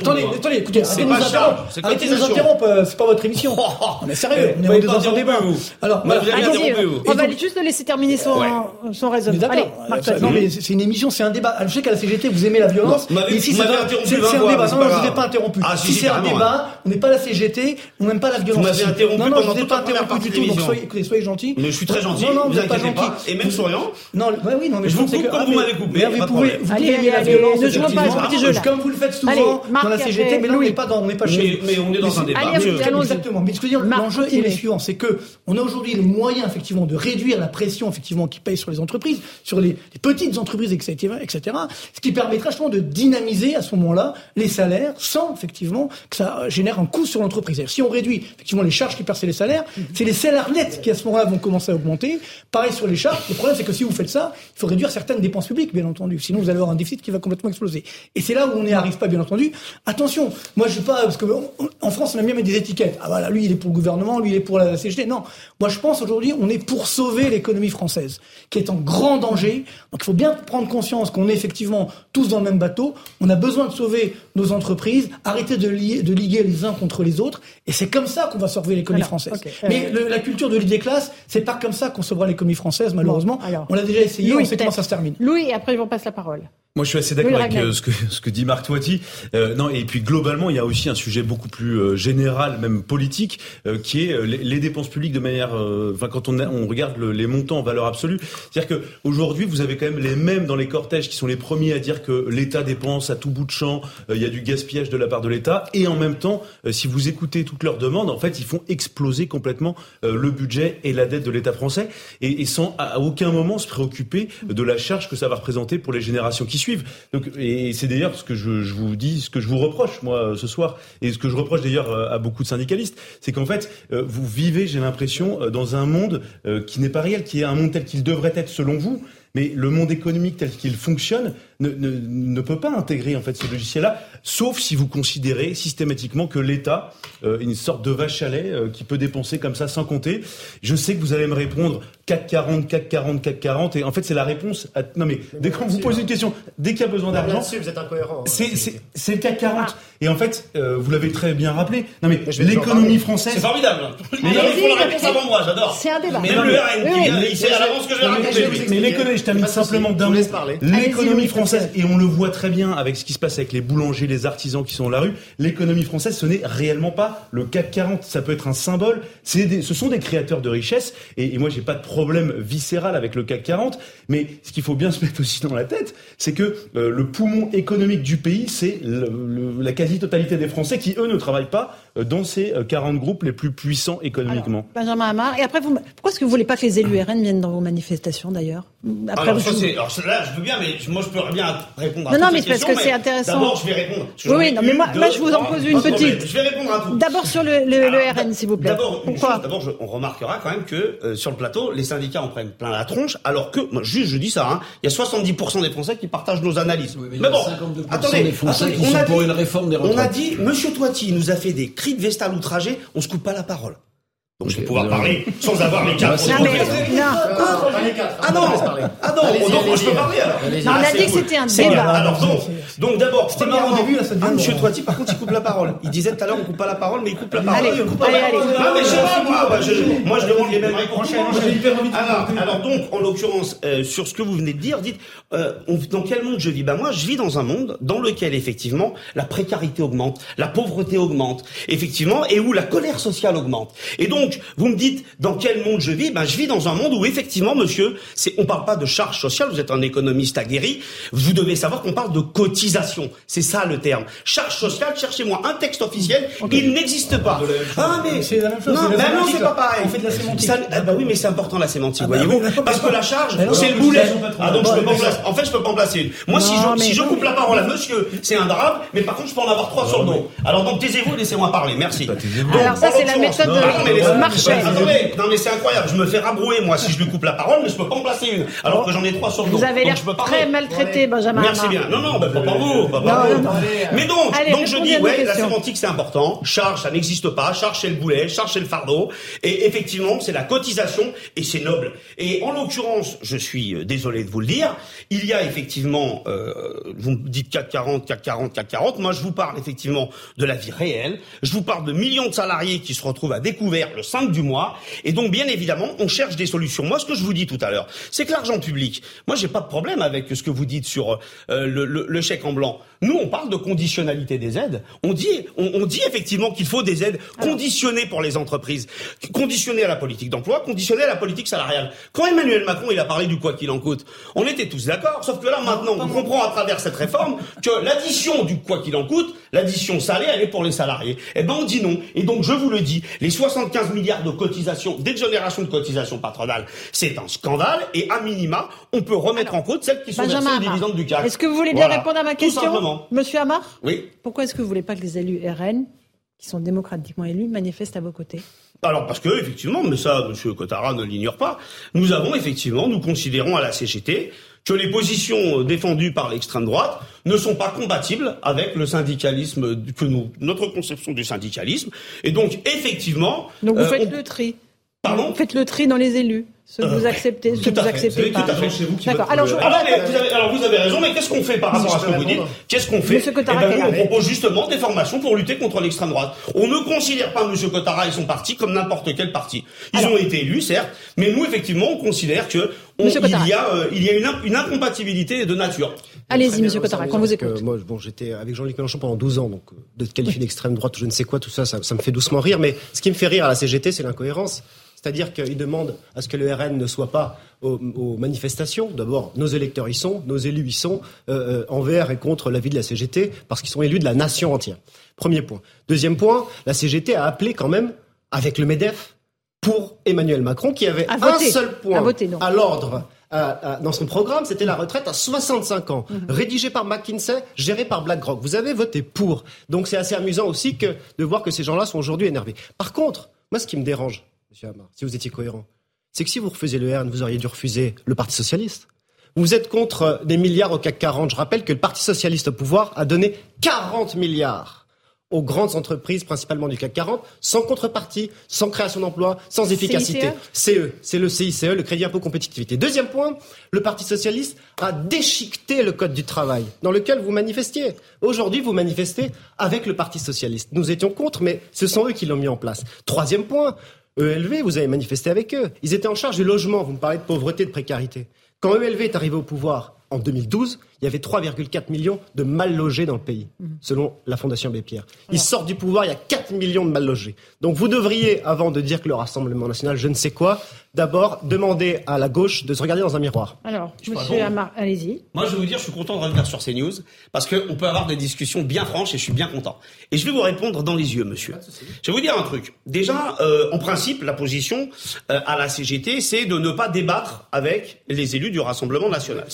Attendez, attendez, écoutez, arrêtez de nous interrompre. Arrêtez de nous interrompre, c'est pas votre émission. On est sérieux, on est dans un débat. Alors, on va juste le laisser terminer son, son raisonnement. Allez, euh, Non, mais c'est une émission, c'est un débat. Je sais qu'à la CGT, vous aimez la violence. Ici, c'est un débat. Non, je vous ai pas interrompu. Ah, si c'est un débat, on n'est pas la CGT, on n'aime pas la violence. Vous m'avez interrompu non, non, je vous ai pas interrompu du tout, donc soyez gentils. Mais je suis très gentil. Non, non, vous, pas gentil. Et même souriant. Non, oui, non, mais je vous coupe comme vous m'avez coupé. Vous pouvez, vous pouvez la violence. Ne jouons pas à ce petit jeu Comme vous le faites souvent dans la CGT, mais là, on n'est pas dans, on n'est pas chez. Mais on est dans un débat. Exactement. Mais ce que je veux dire, l'enjeu est le suivant, c'est que on a aujourd'hui le moyen effectivement de réduire la pression effectivement qui paye sur les entreprises, sur les petites entreprises, etc., etc. Ce qui permettra justement de dynamiser à ce moment-là les salaires sans effectivement que ça génère un coût sur l'entreprise. Si on réduit effectivement les charges qui percent les salaires, c'est les salaires nets qui à ce moment-là vont commencer à augmenter. Pareil sur les charges. Le problème, c'est que si vous faites ça, il faut réduire certaines dépenses publiques, bien entendu. Sinon, vous allez avoir un déficit qui va complètement exploser. Et c'est là où on n'y arrive pas, bien entendu. Attention, moi, je suis pas parce que en France, on aime bien mettre des étiquettes. Ah voilà, lui, il est pour le gouvernement, lui, il est pour la CGT. Non, moi, je pense aujourd'hui, on est pour sauver l'économie française, qui est en grand danger. Donc, il faut bien prendre conscience qu'on est effectivement tous dans le même bateau. On a besoin de sauver nos entreprises, arrêter de, lier, de liguer les uns contre les autres. Et c'est comme ça qu'on va sauver l'économie française. Mais la culture de l'idée classe, c'est pas comme ça qu'on sauvera l'économie française, malheureusement. on l'a déjà essayé, on sait comment ça se termine. Louis, et après, je vous passe la parole. Moi, je suis assez d'accord avec euh, ce, que, ce que dit Marc Toiti. Euh, non, et puis globalement, il y a aussi un sujet beaucoup plus euh, général, même politique, euh, qui est les, les, dépenses publiques de manière. Enfin, quand on, on regarde le, les montants en valeur absolue, c'est-à-dire que aujourd'hui, vous avez quand même les mêmes dans les cortèges qui sont les premiers à dire que l'État dépense à tout bout de champ. il y a du gaspillage de la part de l'État, et en même temps, si vous écoutez toutes leurs demandes, en fait, ils font exploser complètement le budget et la dette de l'État français, et, sans à aucun moment se préoccuper de la charge que ça va représenter pour les générations qui suivent. Donc, et c'est d'ailleurs ce que je, je, vous dis, ce que je vous reproche moi ce soir, et ce que je reproche d'ailleurs euh, à beaucoup de syndicalistes, c'est qu'en fait euh, vous vivez, j'ai l'impression, euh, dans un monde qui n'est pas réel, qui est un monde tel qu'il devrait être selon vous, mais le monde économique tel qu'il fonctionne ne, ne, ne, peut pas intégrer en fait ce logiciel-là, sauf si vous considérez systématiquement que l'État euh, est une sorte de vache à lait euh, qui peut dépenser comme ça sans compter. Je sais que vous allez me répondre 440, 440, 440, et en fait c'est la réponse. À... Non mais, dès qu'on vous pose une question, dès qu'il y a besoin d'argent, vous êtes incohérent. Hein. C'est le 440. Et en fait, euh, vous l'avez très bien rappelé. Non mais l'économie française. C'est formidable. Mais il faut la réponse avant moi, j'adore. C'est un débat. Mais le RN, il sait à l'avance que je vais raconter. Mais l'économie je termine simplement d'un mot. L'économie française, et on le voit très bien avec ce qui se passe avec les boulangers, les artisans qui sont dans la rue, l'économie française, ce n'est réellement pas le CAC 40. Ça peut être un symbole. Des, ce sont des créateurs de richesse. Et, et moi, j'ai pas de problème viscéral avec le CAC 40. Mais ce qu'il faut bien se mettre aussi dans la tête, c'est que euh, le poumon économique du pays, c'est la quasi-totalité des Français qui, eux, ne travaillent pas euh, dans ces 40 euh, groupes les plus puissants économiquement. Benjamin Hamar. Et après, vous, pourquoi est-ce que vous voulez pas que les élus RN viennent dans vos manifestations d'ailleurs? Alors, là, je veux bien, mais moi, je peux bien répondre à Non, non, mais parce que c'est intéressant. D'abord, je vais répondre. Oui, oui, non, mais moi, je vous en pose une petite. Je vais répondre à tout. D'abord sur le, le, RN, s'il vous plaît. D'abord, d'abord, on remarquera quand même que euh, sur le plateau, les syndicats en prennent plein la tronche, alors que, moi, juste, je dis ça, hein, il y a 70% des Français qui partagent nos analyses. mais, bon, attendez, des Français qui sont pour une réforme des retraites. On a dit, Monsieur Toiti nous a fait des cris de Vestal outragés, on se coupe pas la parole. Donc je vais pouvoir parler sans avoir les quatre. Non, mais, non. Ah non, ah non, donc je peux parler alors. Non, on a dit que c'était un débat. Alors donc, donc d'abord, c'était marrant. Au début, là, ça devient Monsieur Toiti, par contre, il coupe la parole. Il disait tout à l'heure, on coupe pas la parole, mais il coupe la parole. Allez, allez, allez. Non, mais je sais pas, moi, moi, je demande les mêmes réponses. Alors, alors donc, en l'occurrence, sur ce que vous venez de dire, dites, dans quel monde je vis? Ben moi, je vis dans un monde dans lequel effectivement la précarité augmente, la pauvreté augmente, effectivement, et où la colère sociale augmente. Et donc donc, vous me dites dans quel monde je vis? Ben, je vis dans un monde où effectivement, monsieur, c'est, on parle pas de charge sociale. Vous êtes un économiste aguerri. Vous devez savoir qu'on parle de cotisation. C'est ça le terme. Charge sociale. Cherchez-moi un texte officiel. Il n'existe pas. Ah mais c'est la même chose. Non, mais non, c'est pas pareil. On fait de la sémantique. ah bah oui, mais c'est important la sémantique, ah bah voyez-vous. Parce que la charge, c'est le boulet. Ah donc je peux pas en placer. En fait, je peux pas en placer une. Moi, si je si je coupe la parole à monsieur, c'est un drame. Mais par contre, je peux en avoir trois sur le dos. Alors donc taisez-vous, laissez-moi parler. Merci. Alors ça, c'est la méthode non mais c'est incroyable. Je me fais rabrouer moi si je lui coupe la parole, mais je peux pas en placer une. Alors que j'en ai trois sur le Vous avez l'air très maltraité, Benjamin. Merci bien. Non non, bah, pas par vous, pas par vous. Mais donc, donc je dis ouais, la sémantique c'est important. Charge, ça n'existe pas. Charge c'est le boulet, charge c'est le fardeau. Et effectivement, c'est la cotisation et c'est noble. Et en l'occurrence, je suis euh, désolé de vous le dire, il y a effectivement, euh, vous me dites 440, 440, 440. Moi, je vous parle effectivement de la vie réelle. Je vous parle de millions de salariés qui se retrouvent à découvert le 5 du mois. Et donc, bien évidemment, on cherche des solutions. Moi, ce que je vous dis tout à l'heure, c'est que l'argent public, moi, j'ai pas de problème avec ce que vous dites sur euh, le, le, chèque en blanc. Nous, on parle de conditionnalité des aides. On dit, on, dit effectivement qu'il faut des aides conditionnées pour les entreprises, conditionnées à la politique d'emploi, conditionnées à la politique salariale. Quand Emmanuel Macron, il a parlé du quoi qu'il en coûte, on était tous d'accord. Sauf que là, maintenant, on comprend à travers cette réforme que l'addition du quoi qu'il en coûte, l'addition salée, elle est pour les salariés. Eh ben, on dit non. Et donc, je vous le dis, les 75 milliards de cotisations, d'exonération de cotisations patronales, c'est un scandale. Et à minima, on peut remettre en cause celles qui sont versées aux dividendes du CAC. Est-ce que vous voulez bien répondre à ma question, Monsieur Amar Oui. Pourquoi est-ce que vous voulez pas que les élus RN, qui sont démocratiquement élus, manifestent à vos côtés? Alors parce que effectivement, mais ça, Monsieur Cotara ne l'ignore pas, nous avons effectivement, nous considérons à la CGT que les positions défendues par l'extrême droite ne sont pas compatibles avec le syndicalisme que nous, notre conception du syndicalisme. Et donc, effectivement. Donc vous euh, faites le tri. Pardon? Vous faites le tri dans les élus. Ce que vous euh, acceptez, ce que vous acceptez pas. D'accord. Alors, alors, vous avez, alors, vous avez raison, mais qu'est-ce qu'on fait par rapport à ce que vous dites Qu'est-ce qu'on fait eh ben, On propose justement des formations pour lutter contre l'extrême droite. On ne considère pas M. Cotara et son parti comme n'importe quel parti. Ils ont été élus, certes, mais nous, effectivement, on considère que il y a, euh, il y a une, une, incompatibilité de nature. Allez-y, Monsieur Cotara, quand vous écoutez. Moi, bon, j'étais avec Jean-Luc Mélenchon pendant 12 ans, donc euh, de qualifier d'extrême droite ou je ne sais quoi, tout ça, ça, ça me fait doucement rire. Mais ce qui me fait rire à la CGT, c'est l'incohérence. C'est-à-dire qu'ils demandent à ce que le RN ne soit pas aux, manifestations. D'abord, nos électeurs y sont, nos élus y sont, euh, euh, envers et contre l'avis de la CGT, parce qu'ils sont élus de la nation entière. Premier point. Deuxième point, la CGT a appelé quand même, avec le MEDEF, pour Emmanuel Macron, qui avait un seul point à, l'ordre dans son programme, c'était la retraite à 65 ans, mhm. rédigé par McKinsey, géré par BlackRock. Vous avez voté pour. Donc c'est assez amusant aussi que de voir que ces gens-là sont aujourd'hui énervés. Par contre, moi, ce qui me dérange, Monsieur Hamar, si vous étiez cohérent, c'est que si vous refusez le RN, vous auriez dû refuser le Parti Socialiste. Vous êtes contre des milliards au CAC 40. Je rappelle que le Parti Socialiste au pouvoir a donné 40 milliards aux grandes entreprises, principalement du CAC 40, sans contrepartie, sans création d'emplois, sans efficacité. CE, c'est le CICE, le Crédit Impôt Compétitivité. Deuxième point, le Parti Socialiste a déchiqueté le Code du travail, dans lequel vous manifestiez. Aujourd'hui, vous manifestez avec le Parti Socialiste. Nous étions contre, mais ce sont eux qui l'ont mis en place. Troisième point, ELV, vous avez manifesté avec eux. Ils étaient en charge du logement. Vous me parlez de pauvreté, de précarité. Quand ELV est arrivé au pouvoir en 2012, il y avait 3,4 millions de mal logés dans le pays, mhm. selon la Fondation Bépierre. Ils sortent du pouvoir, il y a 4 millions de mal logés. Donc vous devriez, avant de dire que le Rassemblement national, je ne sais quoi, d'abord demander à la gauche de se regarder dans un miroir. Alors, monsieur Amar, allez-y. Moi, je vais vous dire, je suis content de revenir sur ces news, parce qu'on peut avoir des discussions bien franches et je suis bien content. Et je vais vous répondre dans les yeux, monsieur. Je vais vous dire un truc. Déjà, euh, en principe, la position euh, à la CGT, c'est de ne pas débattre avec les élus du Rassemblement national.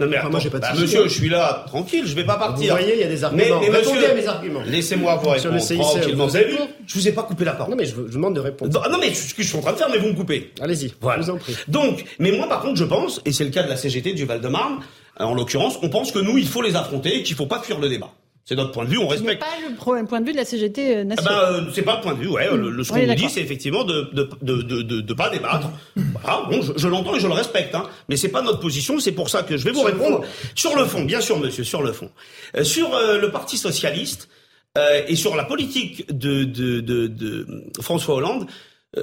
Non, mais moi, j'ai pas de bah, Monsieur, je suis là, tranquille, je vais pas partir. Vous voyez, il y a des arguments. Mais, monsieur, à mes arguments. Laissez-moi vous répondre tranquillement. Vous avez vu Je vous ai pas coupé la parole. Non, mais je vous demande de répondre. Non, mais ce que je suis en train de faire, mais vous me coupez. Allez-y. Voilà. vous en prie. Donc, mais moi, par contre, je pense, et c'est le cas de la CGT du Val-de-Marne, en l'occurrence, on pense que nous, il faut les affronter et qu'il faut pas fuir le débat. C'est notre point de vue, on respecte. C'est pas le point de vue de la CGT euh, nationale. Ah ben, euh, c'est pas le point de vue, ouais. Le, ce qu'on nous dit, c'est effectivement de de, de, de, de, pas débattre. Voilà, bon, je, l'entends et je le respecte, hein. Mais c'est pas notre position, c'est pour ça que je vais vous répondre. Sur le fond, bien sûr, monsieur, sur le fond. Euh, sur le Parti Socialiste et sur la politique de, de, de, de François Hollande, euh,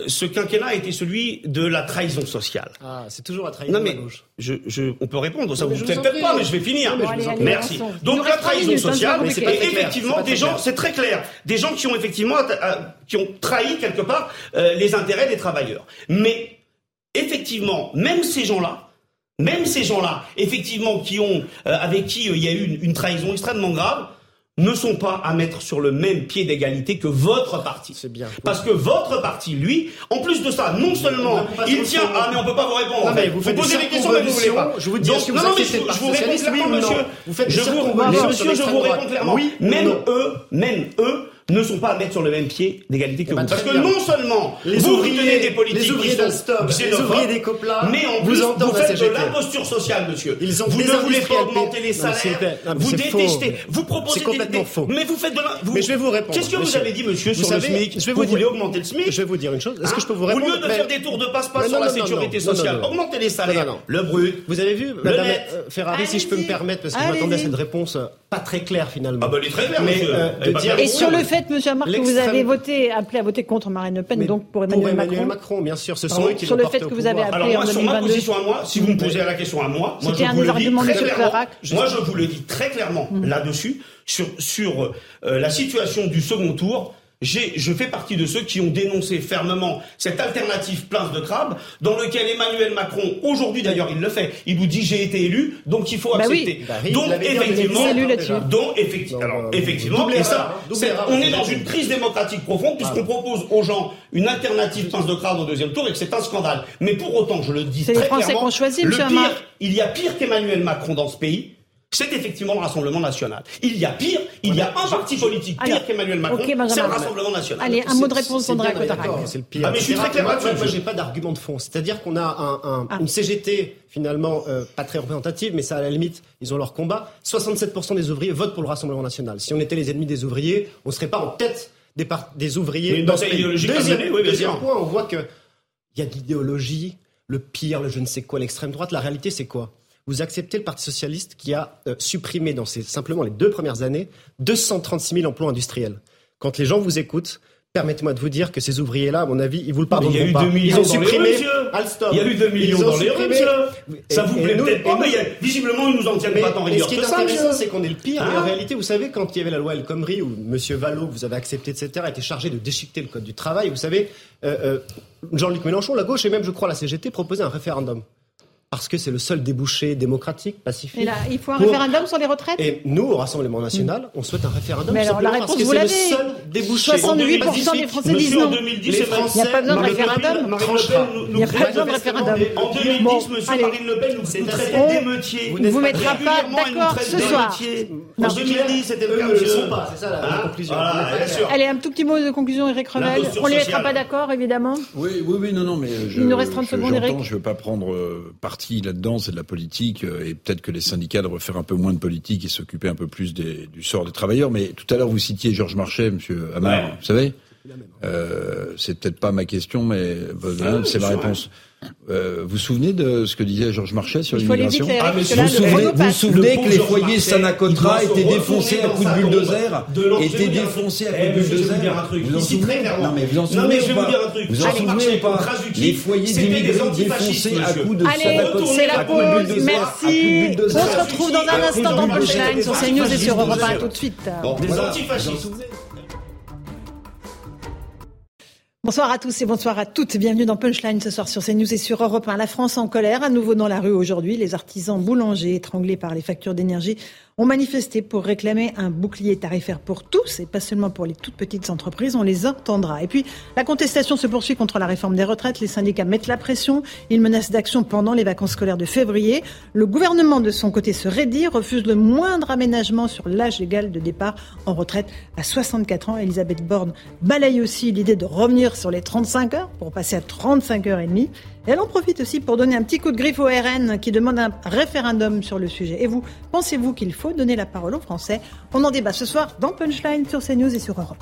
ce quinquennat a été celui de la trahison sociale. Ah, c'est toujours la trahison non, mais Je, je, on peut répondre, ça vous peut-être pas, mais je vais finir. Merci. Donc la trahison sociale, mais c'est effectivement des gens, c'est très clair, des gens qui ont effectivement euh, qui ont trahi quelque part euh, les intérêts des travailleurs. Mais effectivement, même ces gens-là, même ces gens-là, effectivement, qui ont avec qui il y a eu une, une trahison extrêmement grave, ne sont pas à mettre sur le même pied d'égalité que votre parti. C'est bien. Parce que votre parti, lui, en plus de ça, non seulement il tient, ah mais on peut pas vous répondre. Non, mais vous, vous posez des questions mais vous voulez pas. Je vous dis, Donc, non, non, mais je, vous réponds clairement, monsieur. Vous faites je vous, monsieur, je vous réponds clairement. Oui, même eux, même eux, ne sont pas à mettre sur le même pied d'égalité que eh ben, vous. Parce que non seulement les vous ouvriers, des politiques les ouvriers stop, les ouvriers des coplas, mais en plus vous, faites de l'imposture sociale, monsieur. Ils ont vous ne voulez pas augmenter les salaires, vous détestez, vous proposez complètement faux. Mais vous faites de la... Mais je vais vous répondre. Qu'est-ce que vous avez dit, monsieur, sur le SMIC Vous voulez augmenter le SMIC Je vais vous dire une chose. Est-ce que je peux vous répondre Au lieu de faire des tours de passe-passe sur la sécurité sociale, augmentez les salaires, le brut. Vous avez vu, Madame Ferrari, si je peux me permettre, parce que je m'attendais à cette réponse pas très claire finalement. Ah bah elle est très claire, monsieur. Et sur le fait, monsieur Amar, que vous avez voté, appelé à voter contre Marine Le Pen, donc pour Emmanuel, pour Emmanuel Macron. bien sûr. Ce sont eux qui Sur le fait que vous avez appelé Alors, moi, sur ma position à moi, si vous me posez la question à moi, moi je vous le dis très clairement. Moi, je vous le dis très clairement mm. là-dessus, sur, sur euh, la situation du second tour je fais partie de ceux qui ont dénoncé fermement cette alternative place de crabe, dans lequel Emmanuel Macron, aujourd'hui d'ailleurs il le fait, il vous dit j'ai été élu, donc il faut bah accepter. Bah donc, effectivement, donc effectivement, alors, effectivement, et ça, on est dans une crise démocratique profonde puisqu'on propose aux gens une alternative place de crabe au deuxième tour et que c'est un scandale. Mais pour autant, je le dis très clairement, le pire, il y a pire qu'Emmanuel Macron dans ce pays c'est effectivement le Rassemblement national. Il y a pire, il y a un parti politique pire qu'Emmanuel Macron, c'est le Rassemblement national. Allez, un mot de réponse, André C'est le pire. Ah, mais je suis très clair Moi, j'ai pas d'argument de fond. C'est-à-dire qu'on a un, ah. une CGT finalement euh, pas très représentative, mais ça à la limite, ils ont leur combat. 67% des ouvriers votent pour le Rassemblement national. Si on était les ennemis des ouvriers, on serait pas en tête des, des ouvriers. dans cette idéologie deuxième, oui, deuxième point, on voit que il y a de l'idéologie, le pire, le je ne sais quoi, l'extrême droite. La réalité, c'est quoi? Vous acceptez le Parti socialiste qui a euh, supprimé dans ces, simplement les deux premières années 236 000 emplois industriels. Quand les gens vous écoutent, Permettez-moi de vous dire que ces ouvriers-là, à mon avis, ils vous le pardonneront pas. Il y a eu 2 millions ils ont supprimé Alstom. Il y a eu 2 millions dans les rues, monsieur. Ça vous plaît peut-être pas, mais visiblement, ils nous en tiennent pas tant rigueur Ce qui est intéressant, c'est qu'on est le pire. Mais en hein réalité, vous savez, quand il y avait la loi El Khomri, où Monsieur Vallot, que vous avez accepté, etc., était chargé de déchiqueter le code du travail, vous savez, euh, euh, Jean-Luc Mélenchon, la gauche et même, je crois, la CGT proposait un référendum parce que c'est le seul débouché démocratique, pacifique. Et là, il faut un référendum sur les retraites Et nous, au Rassemblement national, mm. on souhaite un référendum. Mais alors, la réponse, parce que vous l'avez. C'est le seul débouché. 68% des Français disent non. Il n'y a pas besoin de référendum. Il n'y a pas besoin de référendum. En 2010, monsieur Marine Le Pen nous traitait d'émeutiers. Vous ne vous mettra pas d'accord ce soir. En 2010, c'était le cas, monsieur. C'est ça la hein conclusion. Allez, un tout petit mot de conclusion, Eric Revel. On ne les mettra pas d'accord, évidemment. Oui, oui, oui, non, non, mais. Il nous reste 30 secondes, Eric. Je ne veux pas prendre parti là-dedans, c'est de la politique, euh, et peut-être que les syndicats devraient faire un peu moins de politique et s'occuper un peu plus du sort des travailleurs. Mais tout à l'heure, vous citiez Georges Marchais, Monsieur Amar, vous savez Euh, c'est peut-être pas ma question, mais ah c'est ma réponse. Euh, vous vous souvenez de ce que disait Georges Marchais sur l'immigration ah, Vous vous souvenez, que les foyers Sanacotra étaient défoncés à coups de bulldozer. Étaient défoncés à coups de bulldozer. Vous en souvenez Non mais vous en souvenez pas Vous en souvenez pas Les foyers d'immigrés défoncés à coups de Sanacotra c'est la pause. Merci. On se retrouve dans un instant dans Punchline sur CNews et sur Europe 1 tout de suite. Des antifascistes. Bonsoir à tous et bonsoir à toutes. Bienvenue dans Punchline ce soir sur CNews et sur Europe 1. La France en colère, à nouveau dans la rue aujourd'hui. Les artisans boulangers étranglés par les factures d'énergie ont manifesté pour réclamer un bouclier tarifaire pour tous et pas seulement pour les toutes petites entreprises. On les entendra. Et puis, la contestation se poursuit contre la réforme des retraites. Les syndicats mettent la pression. Ils menacent d'action pendant les vacances scolaires de février. Le gouvernement, de son côté, se raidit, refuse le moindre aménagement sur l'âge légal de départ en retraite à 64 ans. Elisabeth Borne balaye aussi l'idée de revenir sur les 35 heures pour passer à 35 heures et demie. Elle en profite aussi pour donner un petit coup de griffe au RN qui demande un référendum sur le sujet. Et vous, pensez-vous qu'il faut donner la parole aux Français? On en débat ce soir dans Punchline sur CNews et sur Europe.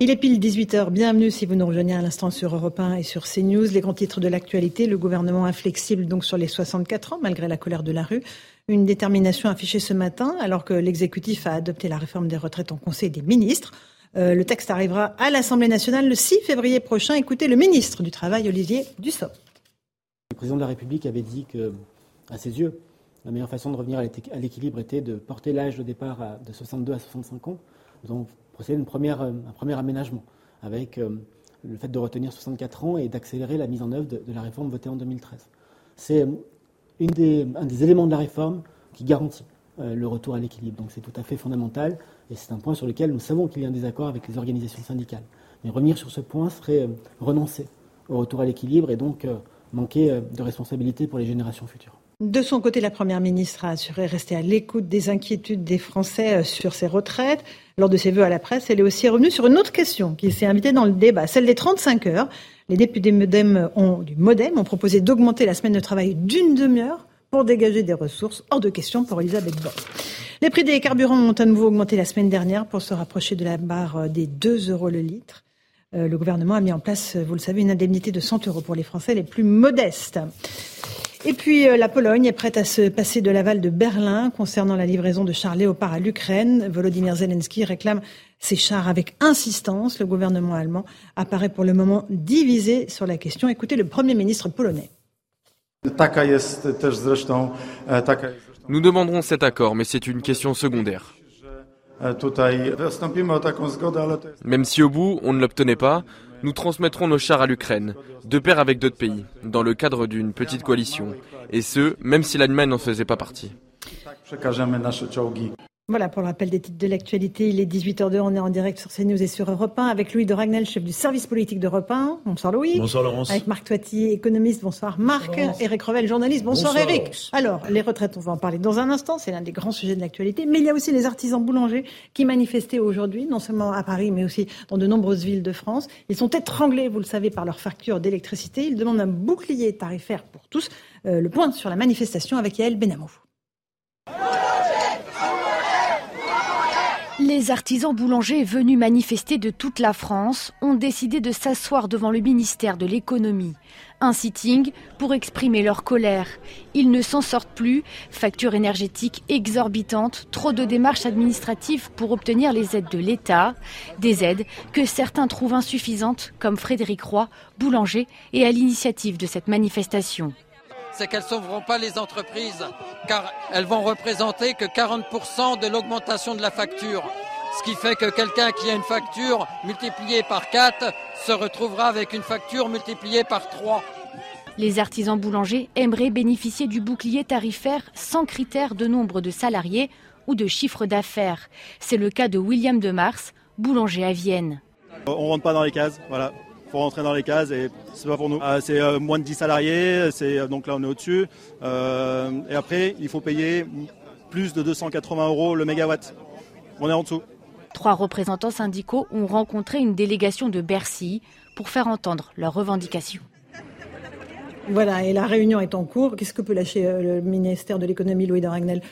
Il est pile 18h. Bienvenue si vous nous rejoignez à l'instant sur Europe 1 et sur CNews. Les grands titres de l'actualité. Le gouvernement inflexible donc sur les 64 ans malgré la colère de la rue. Une détermination affichée ce matin alors que l'exécutif a adopté la réforme des retraites en Conseil des ministres. Euh, le texte arrivera à l'Assemblée nationale le 6 février prochain. Écoutez le ministre du Travail, Olivier Dussopt. Le président de la République avait dit que, à ses yeux, la meilleure façon de revenir à l'équilibre était de porter l'âge de départ de 62 à 65 ans. Donc, procéder à une première, euh, un premier aménagement avec euh, le fait de retenir 64 ans et d'accélérer la mise en œuvre de, la réforme votée en 2013. C'est euh, un des éléments de la réforme qui garantit le retour à l'équilibre. Donc c'est tout à fait fondamental et c'est un point sur lequel nous savons qu'il y a un désaccord avec les organisations syndicales. Mais revenir sur ce point serait renoncer au retour à l'équilibre et donc manquer de responsabilité pour les générations futures. De son côté, la Première ministre a assuré rester à l'écoute des inquiétudes des Français sur ces retraites. Lors de ses vœux à la presse, elle est aussi revenue sur une autre question qui s'est invitée dans le débat, celle des 35 heures. Les députés Modem ont, du Modem ont proposé d'augmenter la semaine de travail d'une demi-heure pour dégager des ressources. Hors de question pour Elisabeth Borne. Les prix des carburants ont à nouveau augmenté la semaine dernière pour se rapprocher de la barre des 2 euros le litre. Euh, le gouvernement a mis en place, vous le savez, une indemnité de 100 euros pour les Français les plus modestes. Et puis euh, la Pologne est prête à se passer de l'aval de Berlin concernant la livraison de chars Léopard à l'Ukraine. Volodymyr Zelensky réclame ces chars avec insistance. Le gouvernement allemand apparaît pour le moment divisé sur la question. Écoutez le Premier ministre polonais. E, Nous demanderons cet accord, mais c'est une question secondaire. E, Même si au bout, on ne l'obtenait pas, nous transmettrons nos chars à l'Ukraine, de pair avec d'autres pays, dans le cadre d'une petite coalition, et ce, même si l'Allemagne n'en faisait pas partie. Voilà pour le rappel des titres de l'actualité. Il est 18h02, on est en direct sur CNews et sur Europe 1 avec Louis de Ragnel, chef du service politique d'Europe 1. Bonsoir Louis. Bonsoir Laurence. Avec Marc Toiti, économiste. Bonsoir Marc. Eric Revel, journaliste. Bonsoir, Eric. Alors, les retraites, on va en parler dans un instant. C'est l'un des grands sujets de l'actualité. Mais il y a aussi les artisans boulangers qui manifestaient aujourd'hui, non seulement à Paris, mais aussi dans de nombreuses villes de France. Ils sont étranglés, vous le savez, par leur facture d'électricité. Ils demandent un bouclier tarifaire pour tous. Euh, le point sur la manifestation avec Yael Benamou. Les artisans boulangers venus manifester de toute la France ont décidé de s'asseoir devant le ministère de l'économie. Un sitting pour exprimer leur colère. Ils ne s'en sortent plus, factures énergétiques exorbitantes, trop de démarches administratives pour obtenir les aides de l'État, des aides que certains trouvent insuffisantes, comme Frédéric Roy, boulanger, et à l'initiative de cette manifestation c'est qu'elles ne sauveront pas les entreprises, car elles vont représenter que 40% de l'augmentation de la facture. Ce qui fait que quelqu'un qui a une facture multipliée par 4 se retrouvera avec une facture multipliée par 3. Les artisans boulangers aimeraient bénéficier du bouclier tarifaire sans critère de nombre de salariés ou de chiffre d'affaires. C'est le cas de William de Mars, boulanger à Vienne. On rentre pas dans les cases, voilà faut rentrer dans les cases et c'est pas pour nous. Euh, c'est euh, moins de 10 salariés, c'est euh, donc là on est au-dessus. et après, il faut payer plus de 280 euros le mégawatt. On est en dessous. Trois représentants syndicaux ont rencontré une délégation de Bercy pour faire entendre leurs revendications. Voilà, et la réunion est en cours. Qu'est-ce que peut lâcher le ministère de l'économie, Louis de Ragnel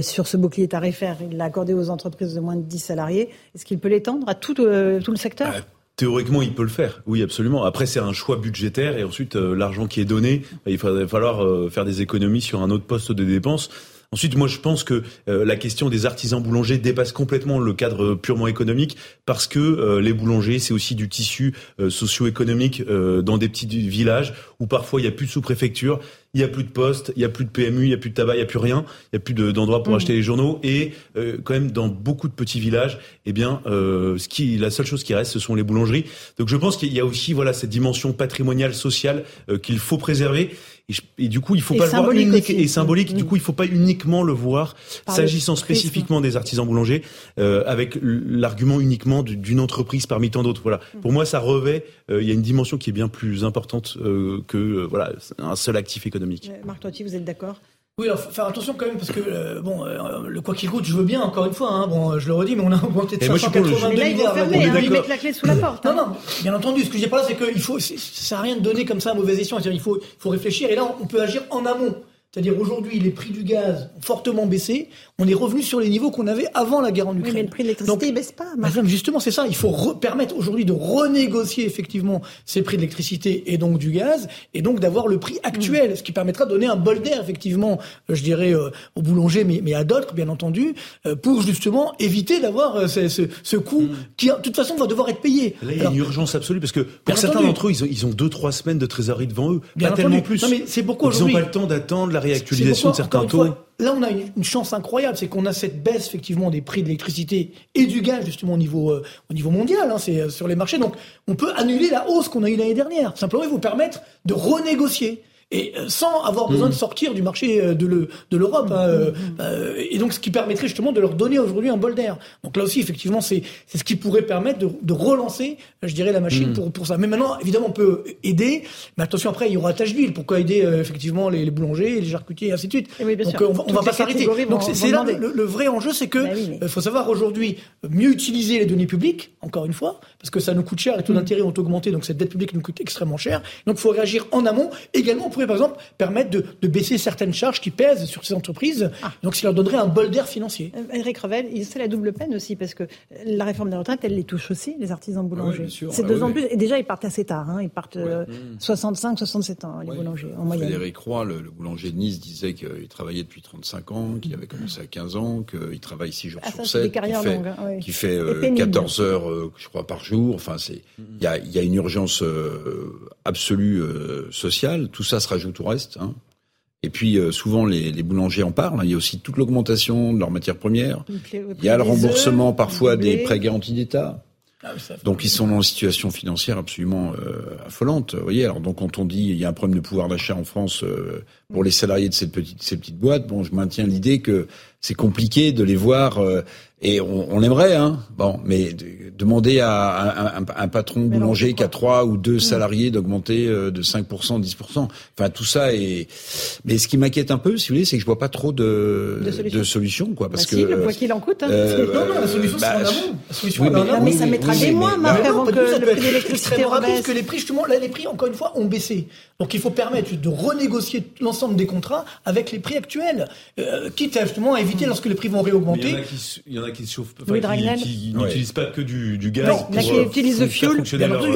sur ce bouclier tarifaire? Il l'a accordé aux entreprises de moins de 10 salariés. Est-ce qu'il peut l'étendre à tout, tout le secteur? Théoriquement, il peut le faire. Oui, absolument. Après, c'est un choix budgétaire et ensuite, l'argent qui est donné, il va falloir faire des économies sur un autre poste de dépenses. Ensuite, moi, je pense que euh, la question des artisans boulangers dépasse complètement le cadre purement économique parce que euh, les boulangers, c'est aussi du tissu euh, socio-économique dans des petits villages où parfois il n'y a plus de sous-préfecture, il n'y a plus de postes, il n'y a plus de PMU, il n'y a plus de tabac, il n'y a plus rien, il n'y a plus d'endroits pour mmh. acheter les journaux et quand même dans beaucoup de petits villages, eh bien, ce qui, la seule chose qui reste, ce sont les boulangeries. Donc, je pense qu'il y a aussi voilà cette dimension patrimoniale, sociale qu'il faut préserver et, du coup, il faut pas le voir unique et symbolique. Du coup, il faut pas uniquement le voir s'agissant spécifiquement des artisans boulangers euh, avec l'argument uniquement d'une entreprise parmi tant d'autres. Voilà. Mm. Pour moi, ça revêt. Euh, il y a une dimension qui est bien plus importante euh, que voilà un seul actif économique. Marc Toiti, vous êtes d'accord? Oui, alors faire attention quand même parce que euh, bon, euh, le quoi qu'il coûte, je veux bien encore une fois. Hein, bon, je le redis, mais on a augmenté de 582 milliards. Ils vont fermer, hein, ils mettent la clé sous la porte. Non, hein. non, bien entendu. Ce que j'ai pas là, c'est qu'il faut, ça sert à rien de donner comme ça à mauvaise escient. Il faut, il faut réfléchir. Et là, on peut agir en amont. C'est-à-dire aujourd'hui, les prix du gaz ont fortement baissé. On est revenu sur les niveaux qu'on avait avant la guerre en Ukraine. Oui, mais le prix de l'électricité ne baisse pas. justement, c'est ça. Il faut permettre aujourd'hui de renégocier effectivement ces prix de l'électricité et donc du gaz, et donc d'avoir le prix actuel, ce qui permettra de donner un bol d'air effectivement, euh, je dirais, euh, aux boulangers, mais, mais à d'autres, bien entendu, euh, pour justement éviter d'avoir ce, ce, coût mm. qui, de toute façon, va devoir être payé. Là, il y a une urgence absolue parce que pour certains d'entre eux, ils ont, ils ont deux, trois semaines de trésorerie devant eux, bien pas tellement plus. Non, mais c'est pourquoi ils n'ont pas le temps d'attendre la réactualisation de certains taux. là, on a une, chance incroyable, c'est qu'on a cette baisse effectivement des prix de l'électricité et du gaz justement au niveau euh, au niveau mondial, hein, c'est euh, sur les marchés. Donc, on peut annuler la hausse qu'on a eue l'année dernière. Simplement, il vous permettre de renégocier et euh, sans avoir besoin de mmh. sortir du marché euh, de l'Europe. Hein, euh, mmh. et donc, ce qui permettrait justement de leur donner aujourd'hui un bol d'air. Donc là aussi, effectivement, c'est ce qui pourrait permettre de, de, relancer, je dirais, la machine mmh. pour, pour ça. Mais maintenant, évidemment, on peut aider. Mais attention, après, il y aura Tâcheville. Pourquoi aider effectivement les, les, boulangers, les charcutiers, et ainsi de suite. donc, on, on va pas s'arrêter. Donc, c'est là le, vrai enjeu, c'est que il bah faut savoir aujourd'hui mieux utiliser les données publiques, encore une fois, parce que ça nous coûte cher. Les taux d'intérêt ont augmenté, donc cette dette publique nous coûte extrêmement cher. Donc, il faut réagir en amont. Également, par exemple, permettre de, baisser certaines charges qui pèsent sur ces entreprises. Ah. Donc, ce qui leur donnerait un bol d'air financier. Eric euh, Revel, c'est la double peine aussi, parce que la réforme des retraites, elle les touche aussi, les artisans boulangers. c'est deux ans plus. Et déjà, ils partent assez tard. Hein. Ils partent 65, euh, 67 ans, les boulangers, en moyenne. Frédéric Roy, le, boulanger de Nice, disait qu'il travaillait depuis 35 ans, qu'il avait commencé à 15 ans, qu'il travaille 6 jours ah, sur 7, qu'il fait, 14 hein, heures, je crois, par jour. Enfin, il y a, y a, une urgence absolue sociale. Tout ça se rajoute au reste. Hein. Et puis euh, souvent les, boulangers en parlent. Il y a aussi toute l'augmentation de leurs matières premières. Il y a le remboursement parfois des prêts garantis d'État. Ah donc ils sont dans une situation financière absolument euh, affolante. Vous voyez, alors donc quand on dit il y a un problème de pouvoir d'achat en France euh, pour les salariés de cette petite, ces petites boîtes, bon, je maintiens l'idée que c'est compliqué de les voir et on, on aimerait, hein. Bon, mais demander à un, un, patron boulanger qui a trois ou deux mm. salariés d'augmenter euh, de 5%, 10%. Enfin, tout ça est. Mais ce qui m'inquiète un peu, si vous voulez, c'est que je vois pas trop de, de, solutions, quoi. Parce bah que. Si, le quoi qu'il en coûte. Hein. Euh, non, non, la solution, bah, c'est en amont. mais, mais, ça mettra des mois, Marc, avant que le prix de l'électricité rebaisse. que les prix, justement, là, les prix, encore une fois, ont baissé. Donc, il faut permettre de renégocier l'ensemble des contrats avec les prix actuels, euh, quitte à justement à éviter lorsque les prix vont réaugmenter. Il y en a qui, chauffent, qui, n'utilisent pas que du, du gaz. Non, qui utilisent le fioul.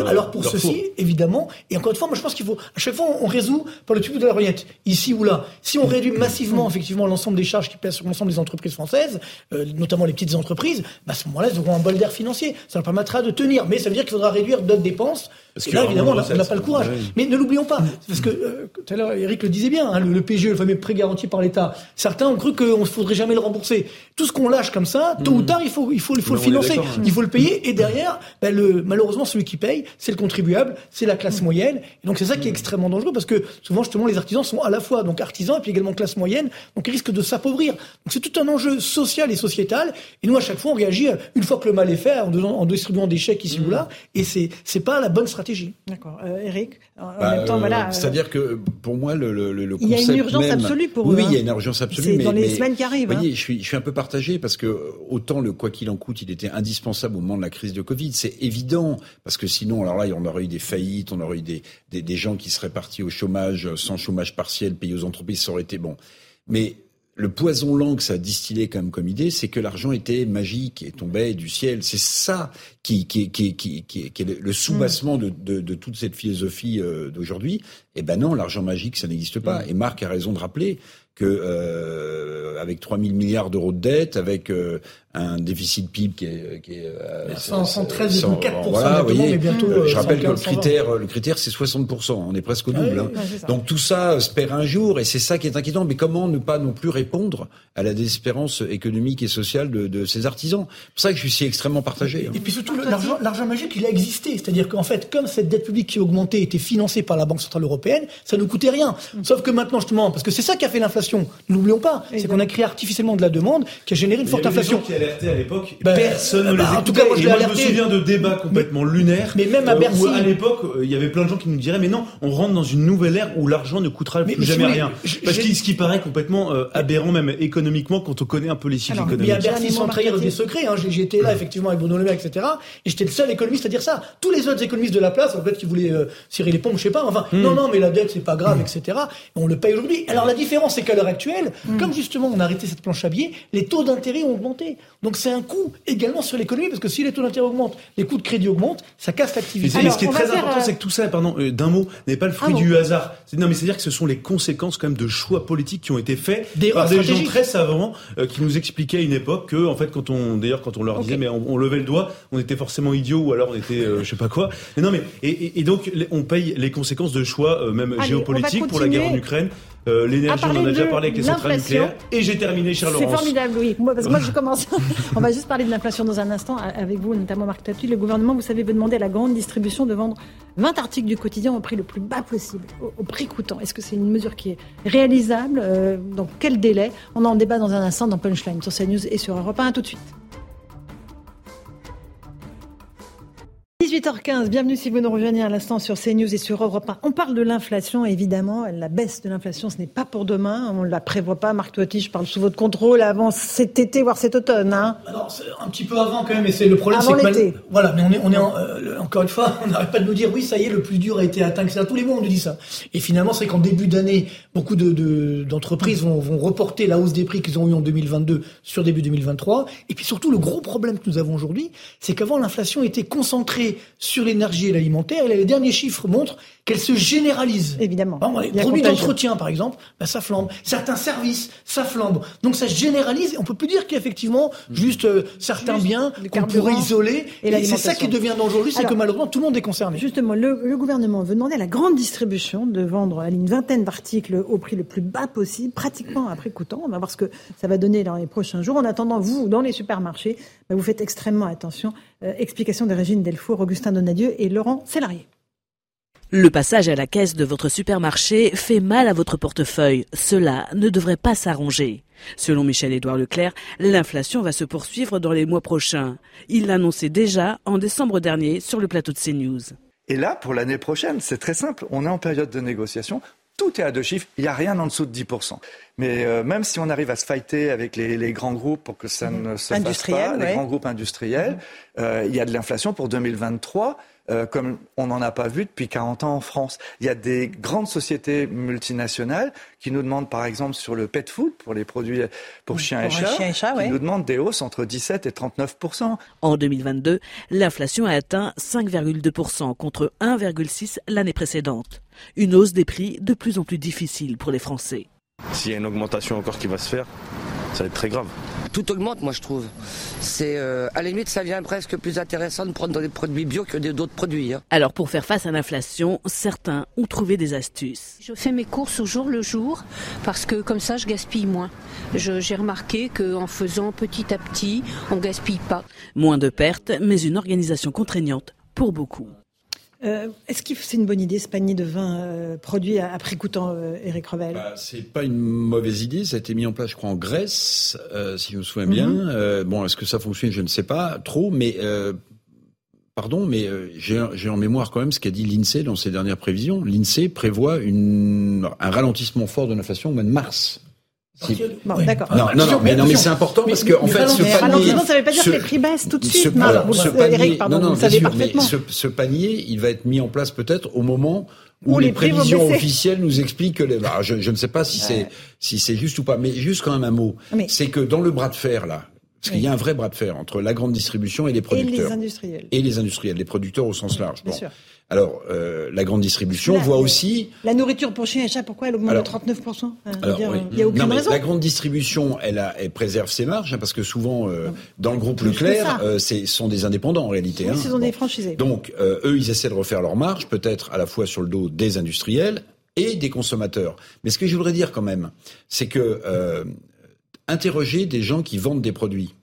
alors pour ceci, évidemment, et encore une fois, moi je pense qu'il faut, à chaque fois, on résout par le tube de la rognette, ici ou là. Si on réduit massivement, effectivement, l'ensemble des charges qui pèsent sur l'ensemble des entreprises françaises, euh, notamment les petites entreprises, bah, à ce moment-là, elles auront un bol d'air financier. Ça leur permettra de tenir. Mais ça veut dire qu'il faudra réduire d'autres dépenses. Parce que là, évidemment, on n'a pas le courage. Mais ne l'oublions pas. Parce que, euh, tout à l'heure, Eric le disait bien, hein, le, PGE, le fameux prêt garanti par l'État, certains ont cru qu'on ne faudrait jamais le rembourser. Tout ce qu'on lâche comme ça, tôt ou hmm. tard, il faut, il faut, il faut le financer. Il faut le payer. Et derrière, ben, le, malheureusement, celui qui paye, c'est le contribuable, c'est la classe moyenne. Et donc c'est ça qui est extrêmement dangereux parce que souvent justement les artisans sont à la fois donc artisans et puis également classe moyenne, donc ils risquent de s'appauvrir. Donc c'est tout un enjeu social et sociétal. Et nous à chaque fois on réagit une fois que le mal est fait en, en distribuant des chèques ici ou là. Et c'est pas la bonne stratégie. D'accord, euh, Eric. En bah, même temps, voilà, voilà. C'est-à-dire que pour moi, le, le, le il y a une urgence absolue pour eux. Oui, il y a hein. une urgence absolue. C'est mais, dans les mais, semaines qui arrivent. Vous voyez, hein. je suis, je suis un peu partagé parce que autant le quoi qu'il en coûte, il était indispensable au moment de la crise de Covid. C'est évident parce que sinon, alors là, on aurait eu des faillites, on aurait eu des, des, des gens qui seraient partis au chômage sans chômage partiel, payés aux entreprises, ça aurait été bon. Mais le poison lent que ça a distillé quand même comme idée, c'est que l'argent était magique et tombait du ciel. C'est ça qui, qui, qui, qui, qui, est le soubassement de, de, de, toute cette philosophie euh, d'aujourd'hui. Eh ben non, l'argent magique, ça n'existe pas. Et Marc a raison de rappeler que euh, avec 3 000 milliards d'euros de dette, avec euh, un déficit PIB qui est, qui est euh, 113,4% voilà, voyez, mais bientôt. euh, je euh, rappelle que le 115, critère, le critère, c'est 60%. On est presque au double. Ah hein. oui, c'est ça. Donc tout ça se perd un jour, et c'est ça qui est inquiétant. Mais comment ne pas non plus répondre à la désespérance économique et sociale de, de ces artisans? C'est pour ça que je suis si extrêmement partagé. hein. Et puis surtout, l'argent, l'argent magique, il a existé. C'est-à-dire qu'en fait, comme cette dette publique qui augmentait était financée par la Banque Centrale Européenne, ça ne coûtait rien. Sauf que maintenant, justement, parce que c'est ça qui a fait l'inflation, n'oublions pas, c'est qu'on a créé artificiellement de la demande qui a généré une forte inflation. À l'époque, Ben, personne ne bah, les en tout cas, moi, je moi, me souviens de débats complètement lunaires. mais même à euh, Bercy- Où, à l'époque, euh, il y avait plein de gens qui nous diraient, mais non, on rentre dans une nouvelle ère où l'argent ne coûtera Mais- plus mais jamais rien. je- Parce que ce qui paraît complètement euh, aberrant, même économiquement, quand on connaît un peu les chiffres Alors, mais à économiques. Bercy, sans trahir des secrets, hein, j'étais là effectivement avec Bruno Le Maire, etc. Et j'étais le seul économiste à dire ça. Tous les autres économistes de la place, en fait, qui voulaient euh, cirer les pompes, je sais pas, enfin, non, non, mais la dette, c'est pas grave, etc. Et on le paye aujourd'hui. Alors la différence, c'est qu'à l'heure actuelle, comme justement on a arrêté cette planche à billets, les taux d'intérêt ont augmenté. Donc c'est un coût également sur l'économie, parce que si les taux d'intérêt augmentent, les coûts de crédit augmentent, ça casse Et l'activité. Alors, ce qui est très important, euh, c'est que tout ça, pardon, euh, d'un mot, n'est pas le fruit Ah bon. du hasard. C'est- Non, mais c'est-à-dire que ce sont les conséquences quand même de choix politiques qui ont été faits D'erreurs par des gens très savants euh, qui nous expliquaient à une époque que, en fait, quand on, d'ailleurs, quand on leur disait, mais on, on levait le doigt, on était forcément idiot ou alors on était, euh, je sais pas quoi. Mais non, mais et, et- et donc on paye les conséquences de choix, euh, même Allez, géopolitiques, pour la guerre en Ukraine. Euh, L'énergie, on en a déjà parlé avec les centrales nucléaires. Et j'ai terminé, cher C'est formidable, oui. Moi, parce que moi, je commence. On va juste parler de l'inflation dans un instant avec vous, notamment Marc Tatu. Le gouvernement, vous savez, veut demander à la grande distribution de vendre 20 articles du quotidien au prix le plus bas possible, au, au prix coûtant. Est-ce que c'est une mesure qui est réalisable Euh, Dans quel délai? On en débat dans un instant dans Punchline sur CNews et sur Europe 1. À tout de suite. 18h15, bienvenue si vous nous rejoignez à l'instant sur CNews et sur Europe 1. On parle de l'inflation, évidemment. La baisse de l'inflation, ce n'est pas pour demain. On ne la prévoit pas. Marc Toiti, je parle sous votre contrôle avant cet été, voire cet automne. Hein. Alors, c'est un petit peu avant quand même, et c'est le problème, Avant l'été. voilà, mais on est, on est en- euh, encore une fois, on n'arrête pas de nous dire oui, ça y est, le plus dur a été atteint. etc. Tous les mois, on nous dit ça. Et finalement, c'est qu'en début d'année, beaucoup de, de- d'entreprises vont, vont reporter la hausse des prix qu'ils ont eu en 2022 sur début 2023. Et puis surtout, le gros problème que nous avons aujourd'hui, c'est qu'avant, l'inflation était concentrée sur l'énergie et l'alimentaire. Les derniers chiffres montrent qu'elle se généralise. Évidemment. Exemple, les produits d'entretien, par exemple, bah, ça flambe. Certains services, ça flambe. Donc ça se généralise. Et on peut plus dire qu'effectivement, juste euh, certains Juste biens qu'on pourrait isoler. et Et, c'est ça qui devient dangereux c'est que malheureusement, tout le monde est concerné. Justement, le, le gouvernement veut demander à la grande distribution de vendre une vingtaine d'articles au prix le plus bas possible, pratiquement à prix coûtant. On va voir ce que ça va donner dans les prochains jours. En attendant, vous, dans les supermarchés, bah, vous faites extrêmement attention. Euh, explication de Régine Delfour, Augustin Donadieu et Laurent Sélarié. Le passage à la caisse de votre supermarché fait mal à votre portefeuille. Cela ne devrait pas s'arranger. Selon Michel-Édouard Leclerc, l'inflation va se poursuivre dans les mois prochains. Il l'annonçait déjà en décembre dernier sur le plateau de CNews. Et là, pour l'année prochaine, c'est très simple. On est en période de négociation. Tout est à deux chiffres. Il n'y a rien en dessous de 10%. Mais euh, même si on arrive à se fighter avec les, les grands groupes pour que ça ne se fasse pas, ouais. les grands groupes industriels, euh, il y a de l'inflation pour 2023. Euh, comme on n'en a pas vu depuis 40 ans en France. Il y a des grandes sociétés multinationales qui nous demandent, par exemple, sur le pet food, pour les produits pour chiens et chats, chien et chat, qui ouais. nous demandent des hausses entre 17 et 39 En 2022, l'inflation a atteint 5,2% contre 1,6% l'année précédente. Une hausse des prix de plus en plus difficile pour les Français. S'il y a une augmentation encore qui va se faire, ça va être très grave. Tout augmente, moi, je trouve. C'est euh, à la limite, ça devient presque plus intéressant de prendre des produits bio que des- d'autres produits. hein. Alors pour faire face à l'inflation, certains ont trouvé des astuces. Je fais mes courses au jour le jour parce que comme ça je gaspille moins. Je- J'ai remarqué qu'en faisant petit à petit, on gaspille pas. Moins de pertes, mais une organisation contraignante pour beaucoup. Euh, Est-ce que c'est une bonne idée ce panier de vin euh, produit prix coûtant, euh, Eric Revel? Bah, c'est pas une mauvaise idée. Ça a été mis en place, je crois, en Grèce, euh, si je me souviens bien. Mhm. Euh, bon, est-ce que ça fonctionne? Je ne sais pas trop, mais euh, pardon, mais euh, j'ai en mémoire quand même ce qu'a dit l'INSEE dans ses dernières prévisions. L'INSEE prévoit une, un ralentissement fort de l'inflation au mois de mars. Bon, d'accord. Non, non, non, mais, non, mais c'est important parce que en fait, ce panier, ça ne veut pas dire que les prix baissent tout de suite. Alors, ce panier, pardon, non, non, vous savez parfaitement. Ce, panier, il va être mis en place peut-être au moment où, où les, les prévisions officielles nous expliquent que les. Bah, je, je, ne sais pas si c'est si c'est juste ou pas, mais juste quand même un mot. C'est que dans le bras de fer là, parce qu'il y a un vrai bras de fer entre la grande distribution et les producteurs. Et les industriels. Et les industriels, les producteurs au sens large. Bien sûr. Alors, euh, la grande distribution voit aussi... La nourriture pour chien et chat, pourquoi elle augmente de 39% alors, dire, Il y a aucune non, raison. La grande distribution, elle, a, elle préserve ses marges, hein, parce que souvent, euh, dans le groupe Leclerc, euh, ce sont des indépendants en réalité. Oui, hein. ce sont bon. des franchisés. Donc, euh, eux, ils essaient de refaire leurs marges, peut-être à la fois sur le dos des industriels et des consommateurs. Mais ce que je voudrais dire quand même, c'est que euh, interroger des gens qui vendent des produits,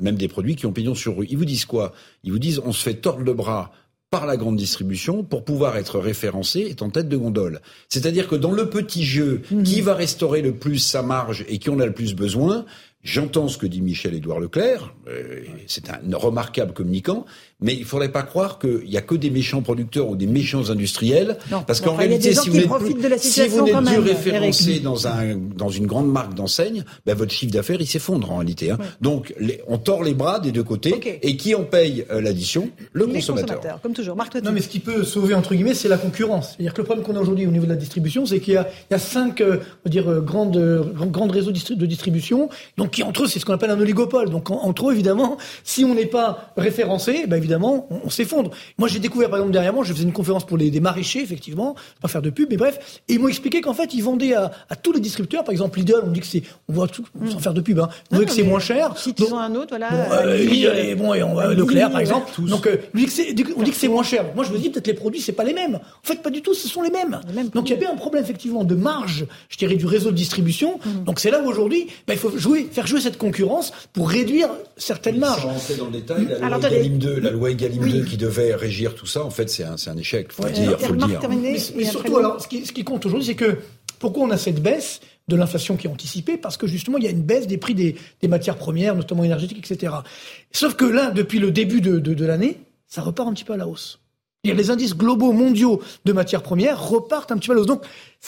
même des produits qui ont pignon sur rue. Ils vous disent quoi? Ils vous disent on se fait tordre le bras par la grande distribution pour pouvoir être référencé est en tête de gondole. C'est-à-dire que dans le petit jeu, mmh. qui va restaurer le plus sa marge et qui en a le plus besoin, J'entends ce que dit Michel-Édouard Leclerc, euh, c'est un remarquable communicant, mais il faudrait pas croire qu'il y a que des méchants producteurs ou des méchants industriels, non, parce qu'en réalité, si vous n'êtes si vous n'êtes plus référencé dans un dans une grande marque d'enseigne, ben votre chiffre d'affaires il s'effondre en réalité. Hein. Ouais. Donc les, on tord les bras des deux côtés, okay. et qui en paye euh, l'addition? Le les consommateur. Comme toujours, Marc Non, mais ce qui peut sauver entre guillemets, c'est la concurrence. C'est-à-dire que le problème qu'on a aujourd'hui au niveau de la distribution, c'est qu'il y a il y a cinq, euh, on va dire euh, grandes grandes réseaux de distribution, donc qui entre eux c'est ce qu'on appelle un oligopole. Donc en, entre eux, évidemment, si on n'est pas référencé, ben évidemment, on, on s'effondre. Moi, j'ai découvert, par exemple, derrière moi, je faisais une conférence pour les des maraîchers, effectivement, pas faire de pub, mais bref, et ils m'ont expliqué qu'en fait, ils vendaient à, à, tous les distributeurs, par exemple Lidl, on dit que c'est, on voit tout, sans faire de pub, hein, on dit que c'est moins cher. Si ont un autre, voilà. Bon, euh, euh, et, bon, et on, euh, Leclerc, par exemple. Tous. Donc, on dit que c'est moins cher. Moi, je me dis peut-être les produits, c'est pas les mêmes. En fait, pas du tout, ce sont les mêmes. Les mêmes Donc, il y a bien un problème, effectivement, de marge, je dirais, du réseau de distribution. Mmh. Donc, c'est là où aujourd'hui, ben, il faut jouer, faire jouer cette concurrence pour réduire certaines marges. Sans rentrer dans le détail, la loi Egalim 2, la loi Egalim 2 qui devait régir tout ça, en fait, c'est un, un, échec. Faut ouais, le dire, faut le dire. Mais, mais surtout, alors, ce qui, ce qui compte aujourd'hui, c'est que pourquoi on a cette baisse de l'inflation qui est anticipée? Parce que justement, il y a une baisse des prix des, des matières premières, notamment énergétiques, etc. Sauf que là, depuis le début de, de, de l'année, ça repart un petit peu à la hausse. Les indices globaux mondiaux de matières premières repartent un petit peu à hausse. Donc,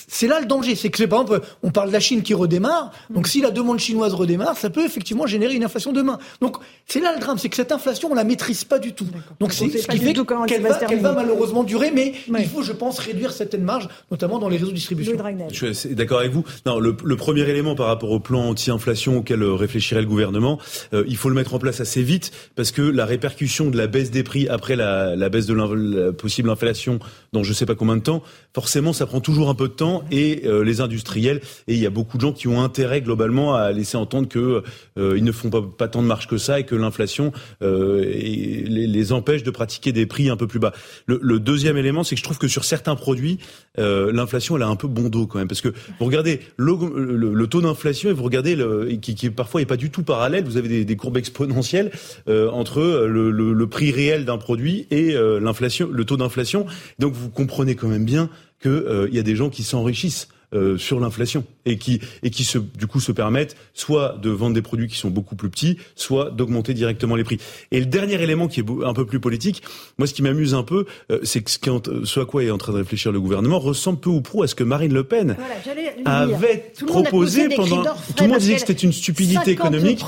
c'est là le danger. C'est que, par exemple, on parle de la Chine qui redémarre. Donc, si la demande chinoise redémarre, ça peut effectivement générer une inflation demain. Donc, c'est là le drame. C'est que cette inflation, on la maîtrise pas du tout. Donc, c'est ce qui fait qu'elle va, qu va, malheureusement durer. Mais il faut, je pense, réduire certaines marges, notamment dans les réseaux de distribution. Je suis d'accord avec vous. Non, le, le, premier élément par rapport au plan anti-inflation auquel réfléchirait le gouvernement, euh, il faut le mettre en place assez vite parce que la répercussion de la baisse des prix après la, la baisse de la possible inflation dans je sais pas combien de temps, forcément, ça prend toujours un peu de temps et euh, les industriels. Et il y a beaucoup de gens qui ont intérêt globalement à laisser entendre que euh, ils ne font pas, tant de marge que ça et que l'inflation euh, les, empêche de pratiquer des prix un peu plus bas. Le, le deuxième élément, c'est que je trouve que sur certains produits, euh, l'inflation elle a un peu bon dos quand même parce que vous regardez le, le, le taux d'inflation et vous regardez le, qui, qui parfois est pas du tout parallèle. Vous avez des, des courbes exponentielles euh, entre le, prix réel d'un produit et euh, l'inflation, le taux d'inflation. Donc vous comprenez quand même bien qu'il euh, y a des gens qui s'enrichissent euh, sur l'inflation et qui et qui se du coup se permettent soit de vendre des produits qui sont beaucoup plus petits, soit d'augmenter directement les prix. Et le dernier élément qui est un peu plus politique, moi ce qui m'amuse un peu, euh, c'est que ce, qui, ce à quoi est en train de réfléchir le gouvernement ressemble peu ou prou à ce que Marine Le Pen voilà, avait proposé pendant. Tout le monde disait que c'était une stupidité économique.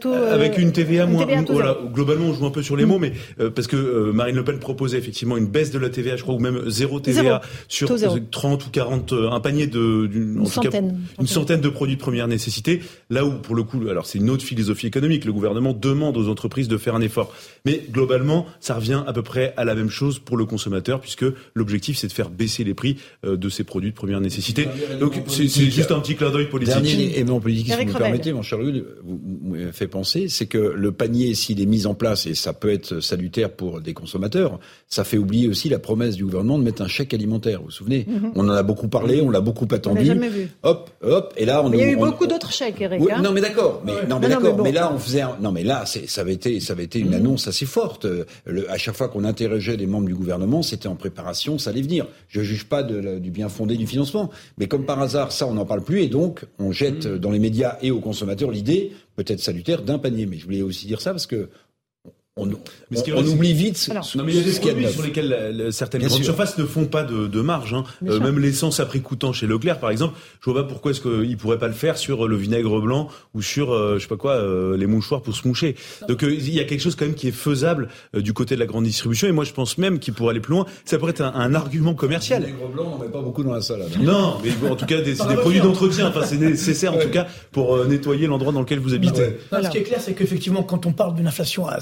Taux, avec une TVA moins. Voilà, globalement, on joue un peu sur les mots, mais euh, parce que euh, Marine Le Pen proposait effectivement une baisse de la TVA, je crois, ou même zéro TVA zéro. sur 30 ou 40, un panier de d'une centaine. Cas, une centaine de produits de première nécessité. Là où, pour le coup, alors c'est une autre philosophie économique. Le gouvernement demande aux entreprises de faire un effort, mais globalement, ça revient à peu près à la même chose pour le consommateur, puisque l'objectif c'est de faire baisser les prix de ces produits de première nécessité. Donc c'est juste un petit clin d'œil politique. Dernier élément politique, si vous me permettez, mon cher Louis, vous, vous fait penser, c'est que le panier, s'il est mis en place, et ça peut être salutaire pour des consommateurs, ça fait oublier aussi la promesse du gouvernement de mettre un chèque alimentaire. Vous vous souvenez? Mm -hmm. On en a beaucoup parlé, on l'a beaucoup attendu. jamais vu. Hop, hop, et là on. Mais il y a eu on, beaucoup d'autres chèques, Eric. Oui, hein non, mais d'accord, mais non, mais d'accord, mais, bon. mais, là on faisait, un, non, mais là ça avait été, ça avait été une -hmm. annonce assez forte. Le, à chaque fois qu'on interrogeait les membres du gouvernement, c'était en préparation, ça allait venir. Je juge pas de, du bien fondé du financement, mais comme par hasard, ça on n'en parle plus, et donc on jette mmh. dans les médias et aux consommateurs l'idée, peut-être salutaire, d'un panier. Mais je voulais aussi dire ça parce que on, on, oublie vite. non, mais il y a des produits sur lesquels certaines grandes surfaces ne font pas de, de marge. Hein. Euh, même l'essence à prix coûtant chez Leclerc, par exemple, je vois pas pourquoi est-ce qu'ils pourraient pas le faire sur le vinaigre blanc ou sur, euh, je sais pas quoi, euh, les mouchoirs pour se moucher. Donc il y a quelque chose quand même qui est faisable du côté de la grande distribution. Et moi, je pense même qu'il pourrait aller plus loin. Ça pourrait être un, argument commercial. Le vinaigre blanc, on met pas beaucoup dans la salade. Hein. Non, mais bon, en tout cas, c'est des produits d'entretien. Enfin, c'est nécessaire en tout cas pour nettoyer l'endroit dans lequel vous habitez. ce qui est clair, c'est qu'effectivement, quand on parle d'une inflation à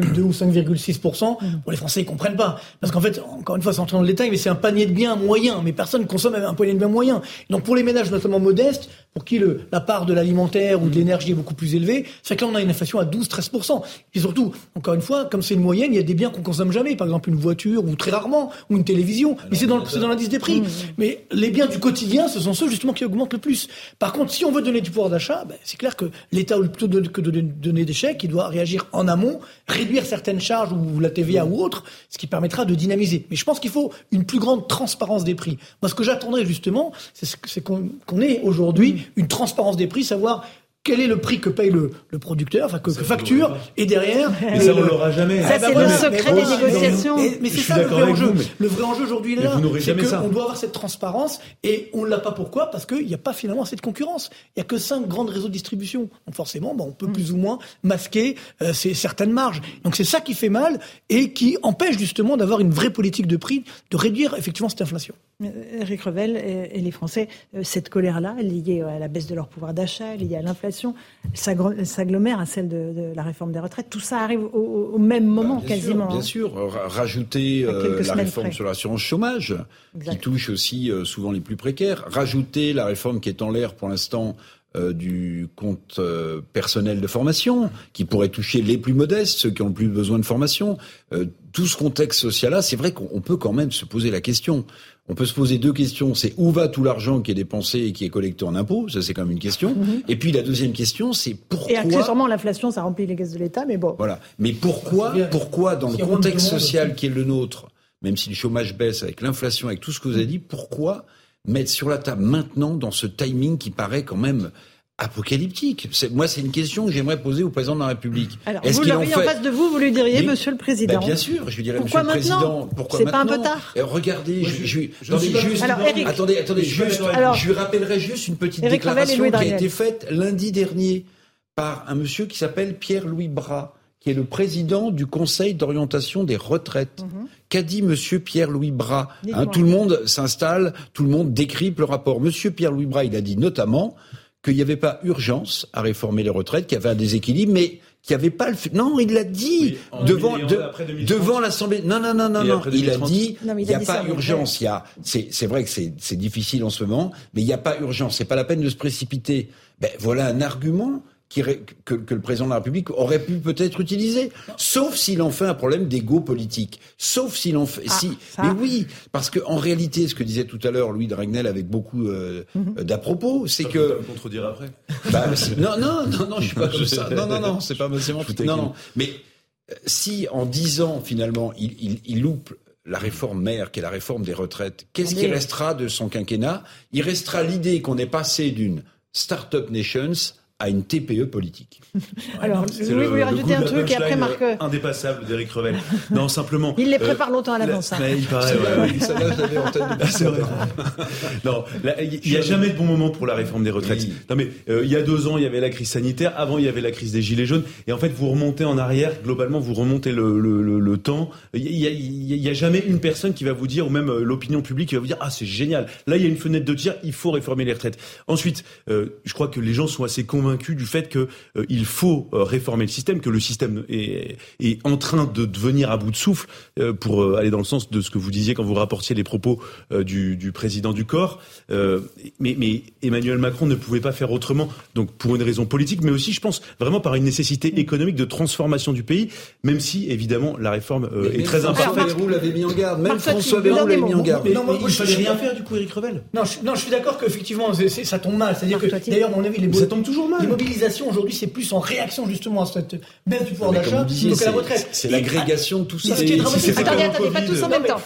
5,2 ou 5,6%, pour les Français, ils comprennent pas. Parce qu'en fait, encore une fois, sans entrer dans le détail, mais c'est un panier de biens moyen. Mais personne consomme un panier de biens moyen. Donc pour les ménages notamment modestes, pour qui le, la part de l'alimentaire ou de l'énergie est beaucoup plus élevée, c'est que là on a une inflation à 12-13%. Et surtout, encore une fois, comme c'est une moyenne, il y a des biens qu'on consomme jamais. Par exemple, une voiture ou très rarement, ou une télévision. Mais c'est dans, dans l'indice des prix. Mmh. Mais les biens du quotidien, ce sont ceux justement qui augmentent le plus. Par contre, si on veut donner du pouvoir d'achat, ben, c'est clair que l'État, plutôt que de donner des chèques, il doit réagir en amont, réduire certaines charges ou la TVA ou autre, ce qui permettra de dynamiser. Mais je pense qu'il faut une plus grande transparence des prix. Moi, ce que j'attendrais justement, c'est qu'on ait aujourd'hui une transparence des prix, savoir quel est le prix que paye le, le producteur, enfin que, que facture, et derrière. Mais ça, on l'aura jamais. Ça, c'est le secret des négociations. Mais, c'est ça le vrai enjeu. Le vrai enjeu aujourd'hui est là. C'est qu'on doit avoir cette transparence, et on ne l'a pas pourquoi? Parce qu'il n'y a pas finalement assez de concurrence. Il n'y a que cinq grandes réseaux de distribution. Donc forcément, on peut mm. plus ou moins masquer euh, ces, certaines marges. Donc c'est ça qui fait mal, et qui empêche justement d'avoir une vraie politique de prix, de réduire effectivement cette inflation. Eric Revel et, les Français, euh, cette colère-là, liée à la baisse de leur pouvoir d'achat, liée à l'inflation, s'agglomère à celle de, la réforme des retraites. Tout ça arrive au, même moment bah, quasiment. bien sûr, rajouter euh, la réforme sur l'assurance chômage, qui touche aussi euh, souvent les plus précaires. Rajouter la réforme qui est en l'air pour l'instant du compte personnel de formation, qui pourrait toucher les plus modestes, ceux qui ont le plus besoin de formation. tout ce contexte social-là, c'est vrai qu'on peut quand même se poser la question on peut se poser deux questions. C'est où va tout l'argent qui est dépensé et qui est collecté en impôts? Ça, c'est quand même une question. Mhm. Et puis la deuxième question, c'est pourquoi. Et accessoirement, l'inflation, ça remplit les caisses de l'État, mais bon. Voilà. Mais pourquoi, pourquoi dans le contexte social qui est le nôtre, même si le chômage baisse avec l'inflation, avec tout ce que vous avez dit, pourquoi mettre sur la table maintenant dans ce timing qui paraît quand même apocalyptique. Moi, c'est une question que j'aimerais poser au président de la République. Alors, vous l'auriez en face de vous, vous lui diriez, Monsieur le Président. Ben, bien sûr, je lui dirais, pourquoi Monsieur le Président, pourquoi maintenant C'est pas un peu tard eh, Regardez, je, je, je, attendez, juste, alors, Eric, attendez, attendez, juste, alors, je lui rappellerai juste une petite déclaration qui a été faite lundi dernier par un monsieur qui s'appelle Pierre-Louis Bras, qui est le président du Conseil d'orientation des retraites. Mhm. Qu'a dit Monsieur Pierre-Louis Bras hein, Tout le monde s'installe, tout le monde décrypte le rapport. Monsieur Pierre-Louis Bras, il a dit notamment qu'il n'y avait pas urgence à réformer les retraites, qu'il y avait un déséquilibre, mais qu'il n'y avait pas le non il l'a dit devant devant l'Assemblée. Non non non non non il a dit il n'y a, pas urgence il y a c'est c'est vrai que c'est c'est difficile en ce moment mais il n'y a pas urgence c'est pas la peine de se précipiter. Ben voilà un argument qui, que, que, le président de la République aurait pu peut-être utiliser, sauf s'il en fait un problème d'égo politique, sauf s'il en fait. Ah, si, mais oui, parce que en réalité, ce que disait tout à l'heure Louis de Ragnel avec beaucoup euh, mhm. d'à propos, c'est que. me contredire après. Bah, non, non, non, non, je suis pas comme ça. Non, non, non, c'est pas sémantique. Non, non, mais euh, si en dix ans finalement il, il, il loupe la réforme mère, qui est la réforme des retraites, qu'est-ce qui restera de son quinquennat? Il restera l'idée qu'on est passé d'une start-up nations à une TPE politique. Alors, oui, vous voulez rajouter un truc et après Marc. Euh, indépassable d'Éric Revel. non, simplement. Il les prépare euh, longtemps à l'avance. Hein. Il paraît, ouais, ça là, je en tête. C'est vrai. non, il n'y a jamais de bon moment pour la réforme des retraites. Non, mais euh, il y a deux ans, il y avait la crise sanitaire. Avant, il y avait la crise des gilets jaunes. Et en fait, vous remontez en arrière. Globalement, vous remontez le, le, le, temps. Il n'y a, y a, jamais une personne qui va vous dire, ou même l'opinion publique qui va vous dire, ah, c'est génial. Là, il y a une fenêtre de tir. Il faut réformer les retraites. Ensuite, je crois que les gens sont assez convaincus convaincu du fait qu'il euh, faut euh, réformer le système, que le système est, est, en train de devenir à bout de souffle, euh, pour aller dans le sens de ce que vous disiez quand vous rapportiez les propos du, du, président du corps. mais, mais, Emmanuel Macron ne pouvait pas faire autrement, donc pour une raison politique, mais aussi, je pense, vraiment par une nécessité économique de transformation du pays, même si, évidemment, la réforme est très imparfaite. Bayrou l'avait mis en garde, même François Bayrou l'avait mis en garde. non, il fallait rien faire, du coup, Eric Revel. Non, je, non, je suis d'accord qu'effectivement, ça tombe mal. C'est-à-dire que, d'ailleurs, mon avis, les Ça tombe toujours mal. Les mobilisations aujourd'hui, c'est plus en réaction justement à cette baisse du pouvoir d'achat donc à la retraite. C'est l'agrégation de tout ça. Attendez, attendez, pas tous en même temps.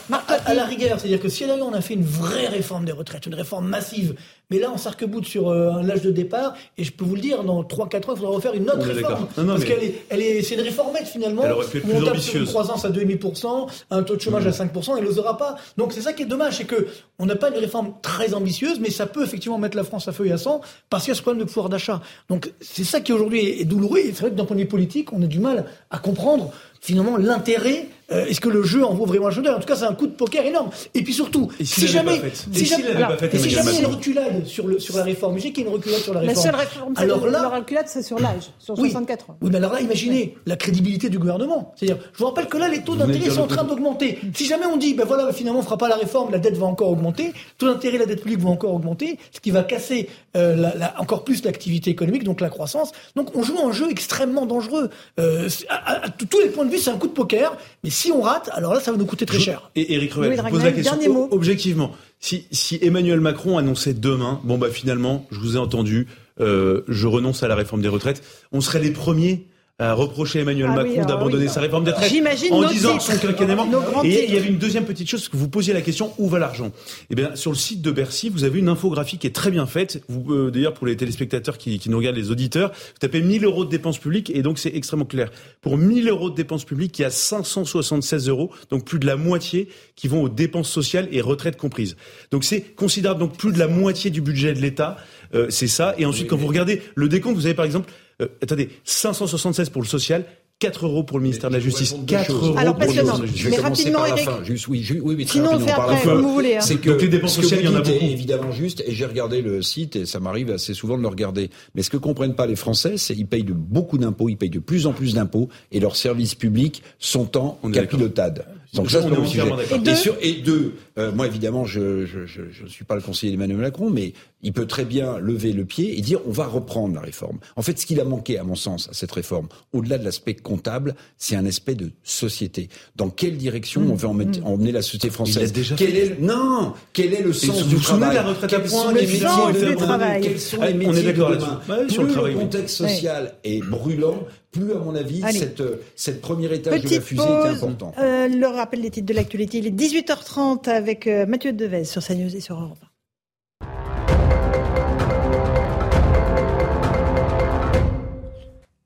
À la rigueur, c'est-à-dire que si on a fait une vraie réforme des retraites, une réforme massive, mais là on s'arc-boute sur euh, l'âge de départ, et je peux vous le dire, dans 3-4 ans, il faudra refaire une autre réforme. parce qu'elle est, elle est, c'est une réformette finalement. Elle aurait pu être plus ambitieuse. Une croissance à 2,5%, un taux de chômage à 5%, elle n'osera pas. Donc c'est ça qui est dommage, c'est que on n'a pas une réforme très ambitieuse, mais ça peut effectivement mettre la France à feu et à sang parce qu'il y a ce problème de pouvoir d'achat. Donc c'est ça qui aujourd'hui est douloureux. Et c'est vrai que d'un point de vue politique, on a du mal à comprendre finalement l'intérêt euh, est-ce que le jeu en vaut vraiment la chandelle? En tout cas, c'est un coup de poker énorme. Et puis surtout, si, jamais, si, jamais, si jamais il y a une reculade sur, le, sur la réforme, je sais qu'il y a une reculade sur la réforme. La seule réforme, alors là, la reculade, c'est sur l'âge, sur 64 ans. Oui, mais alors là, imaginez la crédibilité du gouvernement. C'est-à-dire, je vous rappelle que là, les taux d'intérêt sont en train d'augmenter. Si jamais on dit, ben voilà, finalement, on fera pas la réforme, la dette va encore augmenter, taux d'intérêt, la dette publique va encore augmenter, ce qui va casser euh, la, encore plus l'activité économique, donc la croissance. Donc, on joue un jeu extrêmement dangereux. Euh, à, à tous les points de vue, c'est un coup de poker. Mais si on rate, alors là, ça va nous coûter très cher. Et Eric Revel, je pose la question objectivement. Si, si, Emmanuel Macron annonçait demain, bon bah finalement, je vous ai entendu, euh, je renonce à la réforme des retraites, on serait les premiers à reprocher Emmanuel ah Macron d'abandonner sa réforme des retraites en disant son quinquennat Et il y avait une deuxième petite chose que vous posiez la question où va l'argent? Eh bien, sur le site de Bercy, vous avez une infographie qui est très bien faite. Vous euh, d'ailleurs pour les téléspectateurs qui, qui, nous regardent, les auditeurs, vous tapez 1000 euros de dépenses publiques et donc c'est extrêmement clair. Pour 1000 euros de dépenses publiques, il y a 576 euros, donc plus de la moitié qui vont aux dépenses sociales et retraites comprises. Donc c'est considérable. Donc plus de la moitié du budget de l'État, euh, c'est ça. Et ensuite, quand vous regardez le décompte, vous avez par exemple euh, attendez, 576 pour le social, 4 euros pour le ministère de la Justice. 4 euros Alors, pour le ministère Je vais mais commencer par la fin. Juste, oui, oui, oui, Sinon, on fait après, comme vous voulez. Hein. C'est que, Donc les dépenses sociales, il y en a beaucoup. évidemment juste, et j'ai regardé le site, et ça m'arrive assez souvent de le regarder. Mais ce que comprennent pas les Français, c'est qu'ils payent de beaucoup d'impôts, ils payent de plus en plus d'impôts, et leurs services publics sont en capilotade. Donc ça, c'est le sujet. Et, sur, et deux, euh, moi évidemment, je ne je, je, je, suis pas le conseiller d'Emmanuel Macron, mais il peut très bien lever le pied et dire on va reprendre la réforme. En fait, ce qu'il a manqué, à mon sens, à cette réforme, au-delà de l'aspect comptable, c'est un aspect de société. Dans quelle direction on veut emmener, mmh. emmener la société française déjà quel est, Non Quel est le sens du travail la retraite à point, les métiers de Quels sont les métiers On est d'accord là-dessus. Plus le contexte social est brûlant, plus, à mon avis, cette, cette première étage Petite de la fusée pause, est important. Euh, le rappel des titres de l'actualité, il est 18h30 avec euh, Mathieu Devez sur CNews et sur Europe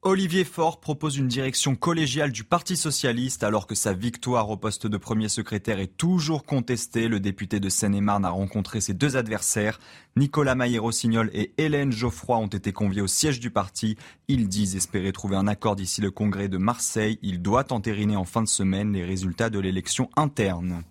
Olivier Faure propose une direction collégiale du Parti socialiste alors que sa victoire au poste de premier secrétaire est toujours contestée. Le député de Seine-et-Marne a rencontré ses deux adversaires. Nicolas Maillé-Rossignol et Hélène Geoffroy ont été conviés au siège du parti. Ils disent espérer trouver un accord d'ici le congrès de Marseille. Il doit entériner en fin de semaine les résultats de l'élection interne.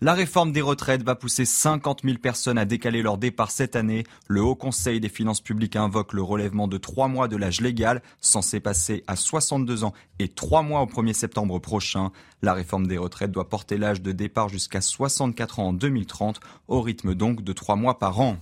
La réforme des retraites va pousser 50 000 personnes à décaler leur départ cette année. Le Haut Conseil des finances publiques invoque le relèvement de trois mois de l'âge légal, censé passer à 62 ans et trois mois au 1er septembre prochain. La réforme des retraites doit porter l'âge de départ jusqu'à 64 ans en 2030, au rythme donc de trois mois par an.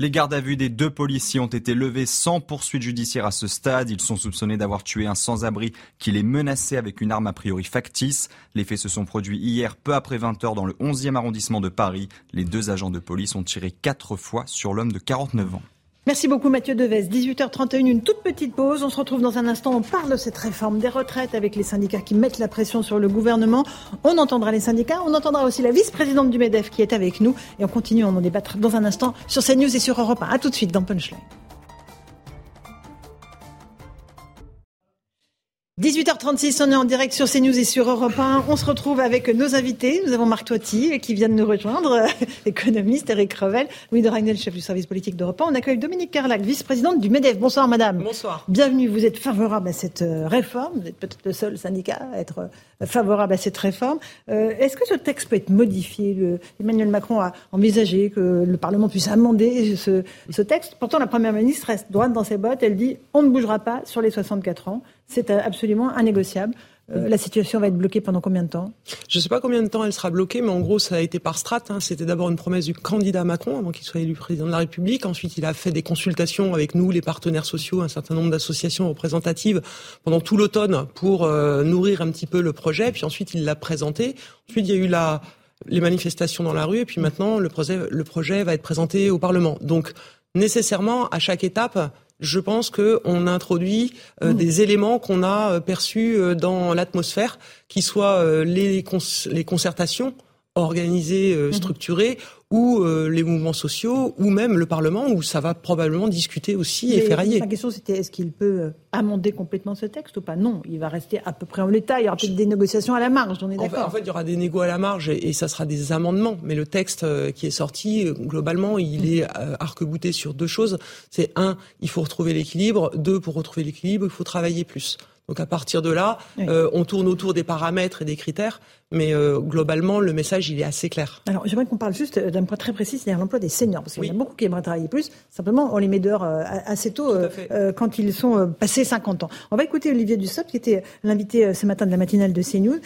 Les gardes à vue des deux policiers ont été levés sans poursuite judiciaire à ce stade. Ils sont soupçonnés d'avoir tué un sans-abri qui les menaçait avec une arme a priori factice. Les faits se sont produits hier peu après 20 heures dans le 11e arrondissement de Paris. Les deux agents de police ont tiré quatre fois sur l'homme de 49 ans. Merci beaucoup Mathieu Deves. 18h31, une toute petite pause. On se retrouve dans un instant. On parle de cette réforme des retraites avec les syndicats qui mettent la pression sur le gouvernement. On entendra les syndicats. On entendra aussi la vice-présidente du MEDEF qui est avec nous. Et on continue, on en débattre dans un instant sur CNews et sur Europe 1. A tout de suite dans Punchline. 18h36, on est en direct sur CNews et sur Europe 1. On se retrouve avec nos invités. Nous avons Marc Toiti qui vient de nous rejoindre, économiste, Eric Revel, Louis de Ragnel, chef du service politique d'Europe 1. On accueille Dominique Carlac, vice-présidente du MEDEF. Bonsoir madame. Bonsoir. Bienvenue, vous êtes favorable à cette euh, réforme. Vous êtes peut-être le seul syndicat à être euh, favorable à cette réforme. Euh, est-ce que ce texte peut être modifié? Le, Emmanuel Macron a envisagé que le Parlement puisse amender ce, ce texte. Pourtant, la Première ministre reste droite dans ses bottes. Elle dit on ne bougera pas sur les 64 ans. C'est absolument innégociable. Euh, la situation va être bloquée pendant combien de temps? Je ne sais pas combien de temps elle sera bloquée, mais en gros, ça a été par strate. Hein. C'était d'abord une promesse du candidat Macron avant qu'il soit élu président de la République. Ensuite, il a fait des consultations avec nous, les partenaires sociaux, un certain nombre d'associations représentatives pendant tout l'automne pour euh, nourrir un petit peu le projet. Puis ensuite, il l'a présenté. Ensuite, il y a eu les manifestations dans la rue, et puis maintenant, le projet va être présenté au Parlement. Donc, nécessairement à chaque étape je pense qu'on introduit euh, mmh. des éléments qu'on a euh, perçus euh, dans l'atmosphère, qui soient les, les concertations organisées, mmh. structurées, ou les mouvements sociaux, ou même le Parlement, où ça va probablement discuter aussi et ferrailler. Ma question, c'était est-ce qu'il peut amender complètement ce texte ou pas? Non, il va rester à peu près en l'état. Il y aura peut-être des négociations à la marge, on est d'accord. En, fait, il y aura des négos à la marge et, ça sera des amendements. Mais le texte qui est sorti, globalement, il mmh. est arc-bouté sur deux choses. C'est un, il faut retrouver l'équilibre. Deux, pour retrouver l'équilibre, il faut travailler plus. Donc à partir de là, euh, on tourne autour des paramètres et des critères, mais euh, globalement, le message, il est assez clair. Alors j'aimerais qu'on parle juste d'un point très précis, c'est-à-dire l'emploi des seniors, parce qu'il y a beaucoup qui aimeraient travailler plus. Simplement, on les met dehors euh, assez tôt quand ils sont passés 50 ans. On va écouter Olivier Dussopt, qui était l'invité ce matin de la matinale de CNews,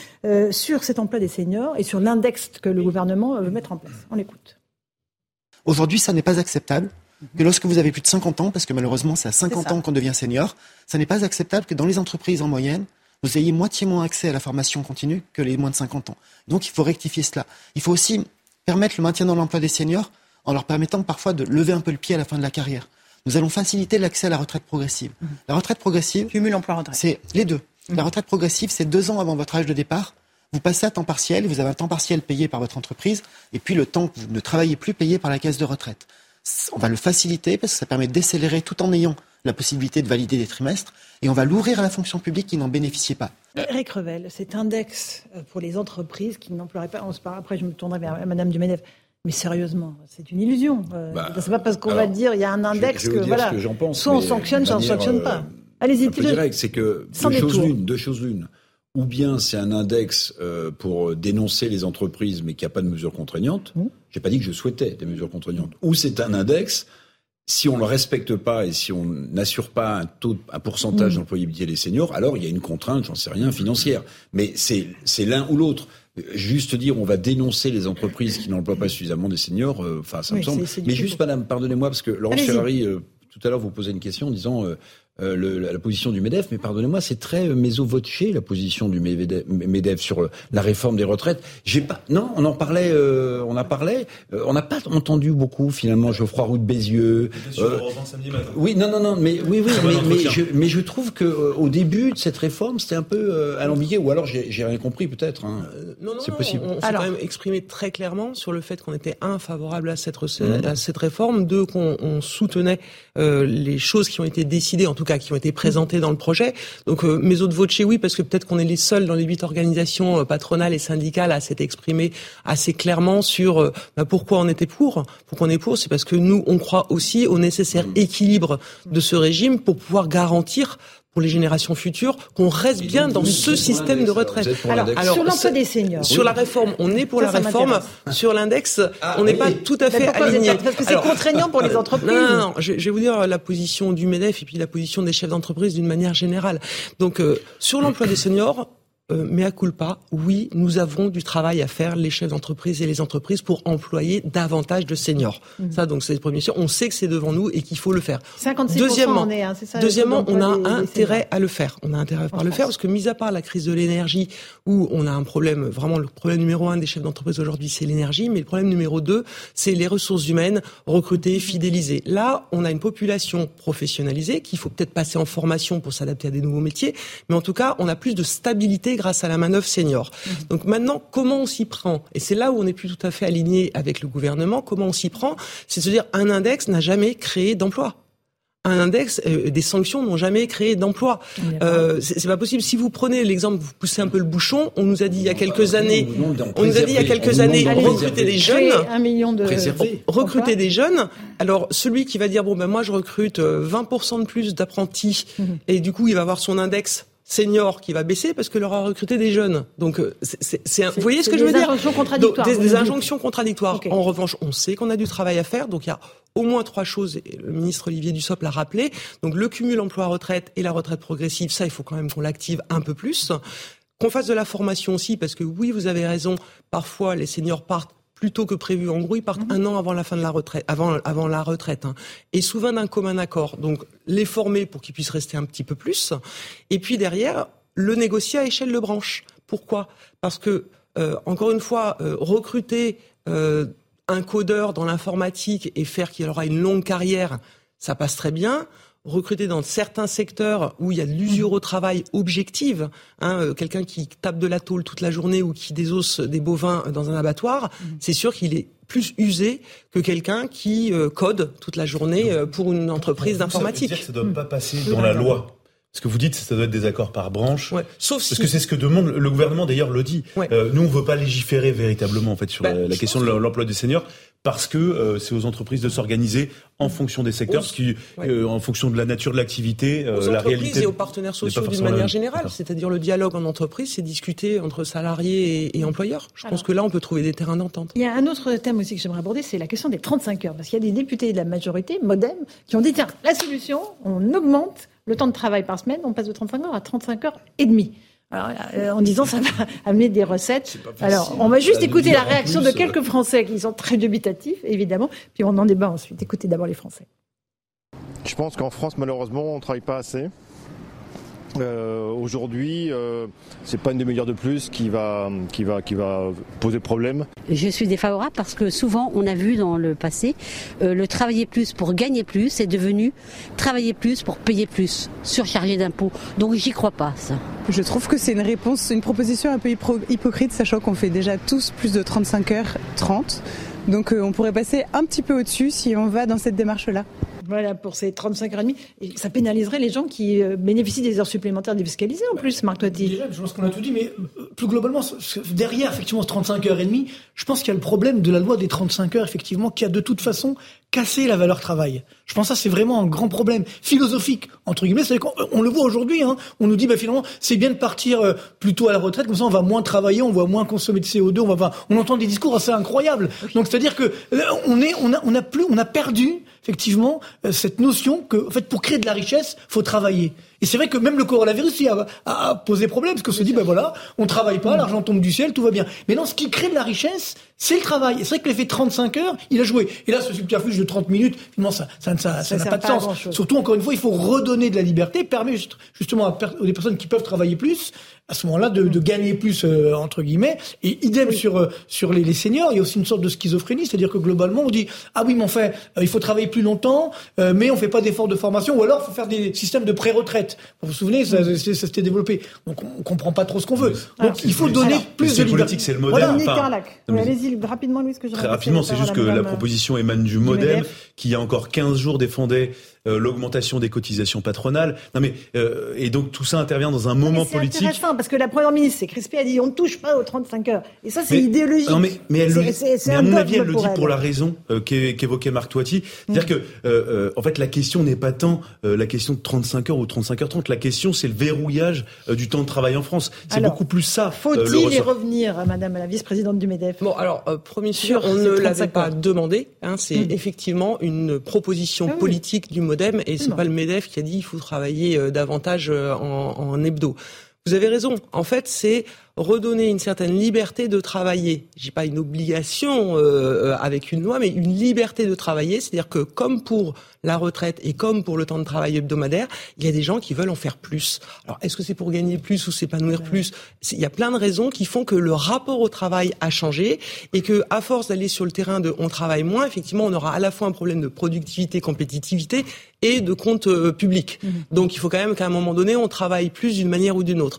sur cet emploi des seniors et sur l'index que le gouvernement veut mettre en place. On l'écoute. Aujourd'hui, ça n'est pas acceptable que lorsque vous avez plus de 50 ans, parce que malheureusement c'est à 50 ans qu'on devient senior, ça n'est pas acceptable que dans les entreprises en moyenne, vous ayez moitié moins accès à la formation continue que les moins de 50 ans. Donc il faut rectifier cela. Il faut aussi permettre le maintien dans l'emploi des seniors en leur permettant parfois de lever un peu le pied à la fin de la carrière. Nous allons faciliter l'accès à la retraite progressive. Mhm. La retraite progressive, cumul emploi-retraite. C'est les deux. Mhm. La retraite progressive, c'est deux ans avant votre âge de départ. Vous passez à temps partiel, vous avez un temps partiel payé par votre entreprise, et puis le temps que vous ne travaillez plus payé par la caisse de retraite on va le faciliter parce que ça permet d'accélérer tout en ayant la possibilité de valider des trimestres et on va l'ouvrir à la fonction publique qui n'en bénéficiait pas. Eric Revel, cet index euh, pour les entreprises qui n'emploieraient pas, on se parle, après je me tournerai vers Madame Dumedef, mais sérieusement, c'est une illusion. Euh, bah, c'est pas parce qu'on va dire il y a un index que voilà, soit on sanctionne, soit on ne sanctionne pas. Euh, Allez-y, direct, c'est que deux choses l'une, deux choses l'une ou bien c'est un index euh, pour dénoncer les entreprises, mais qui n'a pas de mesures contraignantes. Mmh. J'ai pas dit que je souhaitais des mesures contraignantes. Ou c'est un index, si on le respecte pas et si on n'assure pas un taux, un pourcentage mmh. d'employabilité des seniors, alors il y a une contrainte, j'en sais rien, financière. Mais c'est c'est l'un ou l'autre. Juste dire on va dénoncer les entreprises qui n'emploient pas suffisamment des seniors, euh, enfin ça me semble. Mais juste, madame, pardonnez-moi parce que Laurence Ferrari, euh, tout à l'heure vous posez une question en disant euh, le, la position du MEDEF, mais pardonnez-moi, c'est très méso-voce la position du MEDEF sur la réforme des retraites. J'ai pas, non, on en parlait, euh, on a parlé, euh, on n'a pas entendu beaucoup finalement Geoffroy Roux de Bézieux. oui, non, non, non, mais oui, oui, mais, mais, je, mais, je, trouve que au début de cette réforme, c'était un peu alambiqué, ou alors j'ai rien compris peut-être. Hein. non, non, c'est possible. On, on s'est quand même exprimé très clairement sur le fait qu'on était un favorable à cette, mmh. à cette réforme, deux qu'on soutenait les choses qui ont été décidées, en tout qui ont été présentés dans le projet. Donc euh, mes autres votes oui, parce que peut-être qu'on est les seuls dans les huit organisations euh, patronales et syndicales à s'être exprimé assez clairement sur euh, bah, pourquoi on était pour. Pourquoi on est pour, c'est parce que nous, on croit aussi au nécessaire mmh. équilibre de ce régime pour pouvoir garantir pour les générations futures qu'on reste bien dans ce système de retraite. Alors, sur l'emploi des seniors. Sur la réforme, on est pour la réforme. Sur l'index, ah, on n'est pas tout à fait aligné. Parce que c'est contraignant pour les entreprises. Non, non, non, je, vais vous dire la position du MEDEF et puis la position des chefs d'entreprise d'une manière générale. Donc, euh, sur l'emploi des seniors, euh, mais à culpa, oui, nous avons du travail à faire, les chefs d'entreprise et les entreprises, pour employer davantage de seniors. Mhm. Ça, donc, c'est le premier On sait que c'est devant nous et qu'il faut le faire. deuxièmement, on, est, hein, ça, deuxièmement, on a intérêt à le faire. On a intérêt à le faire parce que, mis à part la crise de l'énergie, où on a un problème, vraiment, le problème numéro un des chefs d'entreprise aujourd'hui, c'est l'énergie, mais le problème numéro deux, c'est les ressources humaines, recruter, fidéliser. Là, on a une population professionnalisée qu'il faut peut-être passer en formation pour s'adapter à des nouveaux métiers, mais en tout cas, on a plus de stabilité grâce à la manœuvre senior. Mhm. Donc maintenant, comment on s'y prend? Et c'est là où on n'est plus tout à fait aligné avec le gouvernement. Comment on s'y prend? C'est de se dire un index n'a jamais créé d'emploi un index, euh, des sanctions n'ont jamais créé d'emploi. Euh, c'est pas possible. Si vous prenez l'exemple, vous poussez un peu le bouchon. On nous a dit il y a quelques années, on nous a dit il y a quelques années, recruter des jeunes, un million de recruter des jeunes. Alors celui qui va dire bon ben moi je recrute 20% euh, de plus d'apprentis mhm. et du coup il va avoir son index senior qui va baisser parce que leur a recruté des jeunes. Donc, euh, c'est, vous voyez ce que je veux dire Des injonctions contradictoires. des, injonctions contradictoires. En revanche, on sait qu'on a du travail à faire. Donc, il y a au moins trois choses. Et le ministre Olivier Dussopt l'a rappelé. Donc, le cumul emploi-retraite et la retraite progressive, ça, il faut quand même qu'on l'active un peu plus. Qu'on fasse de la formation aussi, parce que oui, vous avez raison. Parfois, les seniors partent plus tôt que prévu. En gros, ils partent mhm. un an avant la fin de la retraite, avant, avant la retraite, hein. et souvent d'un commun accord. Donc, les former pour qu'ils puissent rester un petit peu plus, et puis derrière, le négocier à échelle de branche. Pourquoi? Parce que, euh, encore une fois, euh, recruter euh, un codeur dans l'informatique et faire qu'il aura une longue carrière, ça passe très bien recruter dans certains secteurs où il y a de l'usure au travail objective, hein, euh, quelqu'un qui tape de la tôle toute la journée ou qui désosse des bovins dans un abattoir, mhm. c'est sûr qu'il est plus usé que quelqu'un qui euh, code toute la journée euh, pour une entreprise d'informatique. Ça ne doit pas passer dans la loi. Ce que vous dites, ça doit être des accords par branche. Sauf Parce que c'est ce que demande le gouvernement. D'ailleurs, le dit. nous, on veut pas légiférer véritablement en fait sur bah, la, question de l'emploi des seniors parce que euh, c'est aux entreprises de s'organiser en fonction des secteurs, qui, euh, en fonction de la nature de l'activité, euh, la réalité. et aux partenaires sociaux d'une manière générale, c'est-à-dire le dialogue en entreprise, c'est discuter entre salariés et, employeurs. Je pense que là, on peut trouver des terrains d'entente. Il y a un autre thème aussi que j'aimerais aborder, c'est la question des 35 heures, parce qu'il y a des députés de la majorité, MoDem, qui ont dit tiens, la solution, on augmente le temps de travail par semaine, on passe de 35 heures à 35 heures et demie. Alors, euh, en disant ça va amener des recettes. Alors, on va juste écouter la réaction de quelques Français qui sont très dubitatifs, évidemment, puis on en débat ensuite. Écoutez d'abord les Français. Je pense qu'en France, malheureusement, on ne travaille pas assez. Euh, Aujourd'hui, euh, c'est pas une demi-heure de plus qui va, qui, va, qui va poser problème. Je suis défavorable parce que souvent, on a vu dans le passé, euh, le travailler plus pour gagner plus est devenu travailler plus pour payer plus, surchargé d'impôts. Donc j'y crois pas, ça. Je trouve que c'est une réponse, une proposition un peu hypocrite, sachant qu'on fait déjà tous plus de 35 heures 30. Donc euh, on pourrait passer un petit peu au-dessus si on va dans cette démarche-là. Voilà, pour ces 35 heures et demie. Et ça pénaliserait les gens qui euh, bénéficient des heures supplémentaires défiscalisées en plus, Marc Toiti. Je pense qu'on a tout dit, mais euh, plus globalement, derrière, effectivement, ce 35 heures et demie, je pense qu'il y a le problème de la loi des 35 heures, effectivement, qui a de toute façon cassé la valeur travail. Je pense que ça, c'est vraiment un grand problème philosophique, entre guillemets. C'est qu'on on le voit aujourd'hui, hein, on nous dit, bah, finalement, c'est bien de partir euh, plutôt à la retraite, comme ça on va moins travailler, on va moins consommer de CO2, on va, on entend des discours assez incroyables. Donc, c'est-à-dire que on est, on a, on a plus, on a perdu effectivement euh, cette notion que, en fait, pour créer de la richesse, faut travailler. Et c'est vrai que même le coronavirus a, a, posé problème, parce qu'on se dit, ben voilà, on travaille pas, l'argent tombe du ciel, tout va bien. Mais non, ce qui crée de la richesse, c'est le travail. Et c'est vrai que l'effet 35 heures, il a joué. Et là, ce subterfuge de 30 minutes, finalement, ça ça, ça, ça n'a pas de sens. Surtout, encore une fois, il faut redonner de la liberté, permettre justement à des personnes qui peuvent travailler plus, à ce moment-là, de, de, gagner plus, euh, entre guillemets. Et idem sur, euh, sur les, les, seniors, il y a aussi une sorte de schizophrénie, c'est-à-dire que globalement, on dit, ah oui, mais en fait, euh, il faut travailler plus longtemps, mais on fait pas d'efforts de formation, ou alors il faut faire des systèmes de pré-retraite. Vous vous souvenez, ça, ça, ça s'était développé. Donc on, comprend pas trop ce qu'on veut. Donc il faut donner plus de liberté. C'est le modèle. Voilà. Allez-y rapidement, Louis, ce que Très rapidement, c'est juste que la proposition émane du modèle qui, il y a encore 15 jours, défendait euh, l'augmentation des cotisations patronales. Non mais euh, et donc tout ça intervient dans un moment politique. C'est intéressant parce que la première ministre, c'est crispé, a dit on ne touche pas aux 35 heures. Et ça, c'est idéologique. Non mais, mais, elle mais à mon avis, elle le dit pour la raison euh, qu'évoquait Marc Toiti, c'est-à-dire mm. que en fait la question n'est pas tant la question de 35 heures ou 35 heures 30. La question, c'est le verrouillage du temps de travail en France. C'est beaucoup plus ça. Faut-il y revenir, Madame la vice-présidente du Medef? Bon, alors premier sûr, on ne l'avait pas demandé. Hein, c'est mm. effectivement une proposition ah politique du modem et c'est pas le Medef qui a dit il faut travailler euh, davantage euh, en, en hebdo. Vous avez raison. En fait, c'est redonner une certaine liberté de travailler. J'ai pas une obligation euh, euh, avec une loi, mais une liberté de travailler. C'est-à-dire que comme pour la retraite et comme pour le temps de travail hebdomadaire, il y a des gens qui veulent en faire plus. Alors, est-ce que c'est pour gagner plus ou s'épanouir plus? Il y a plein de raisons qui font que le rapport au travail a changé et que, à force d'aller sur le terrain de on travaille moins, effectivement, on aura à la fois un problème de productivité, compétitivité et de compte euh, public. Mmh. Donc, il faut quand même qu'à un moment donné, on travaille plus d'une manière ou d'une autre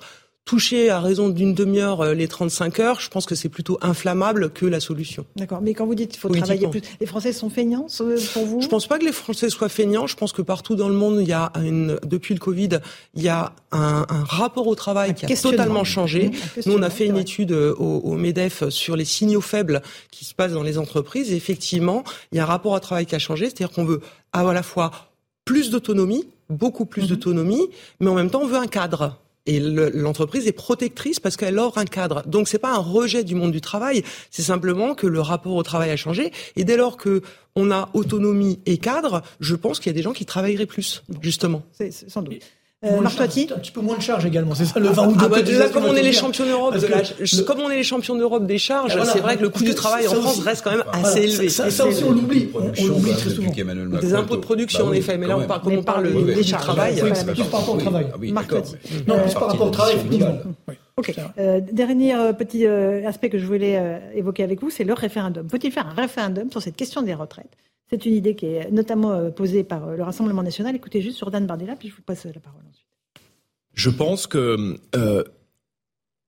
toucher à raison d'une demi-heure euh, les 35 heures, je pense que c'est plutôt inflammable que la solution. D'accord. Mais quand vous dites qu'il faut travailler plus, les Français sont feignants pour vous? Je pense pas que les Français soient feignants. Je pense que partout dans le monde, il y a une, depuis le Covid, il y a un, un rapport au travail qui a totalement changé. Nous, on a fait une étude euh, au, au, MEDEF sur les signaux faibles qui se passent dans les entreprises. Et effectivement, il y a un rapport au travail qui a changé. C'est-à-dire qu'on veut à la fois plus d'autonomie, beaucoup plus mhm. d'autonomie, mais en même temps, on veut un cadre. Et l'entreprise est protectrice parce qu'elle offre un cadre. Donc c'est pas un rejet du monde du travail, c'est simplement que le rapport au travail a changé. Et dès lors que on a autonomie et cadre, je pense qu'il y a des gens qui travailleraient plus, justement. C'est sans doute. Euh, un petit peu moins de charge également, c'est ça le 20 ou ah bah, comme on est les champions d'Europe, comme on est les champions d'Europe des charges, c'est vrai que le coût du travail en France reste quand même assez élevé. Ça, aussi on l'oublie, on l'oublie très souvent. Des impôts de production en bah effet, mais là on parle, comme on parle du travail, plus par rapport au travail. Marc Non, plus par rapport au travail, effectivement. Ok. Euh, dernier euh, petit euh, aspect que je voulais évoquer avec vous, c'est le référendum. Faut-il faire un référendum sur cette question des retraites? C'est une idée qui est notamment posée par le Rassemblement national. Écoutez juste Jordan Bardella, puis je vous passe la parole ensuite. Je pense que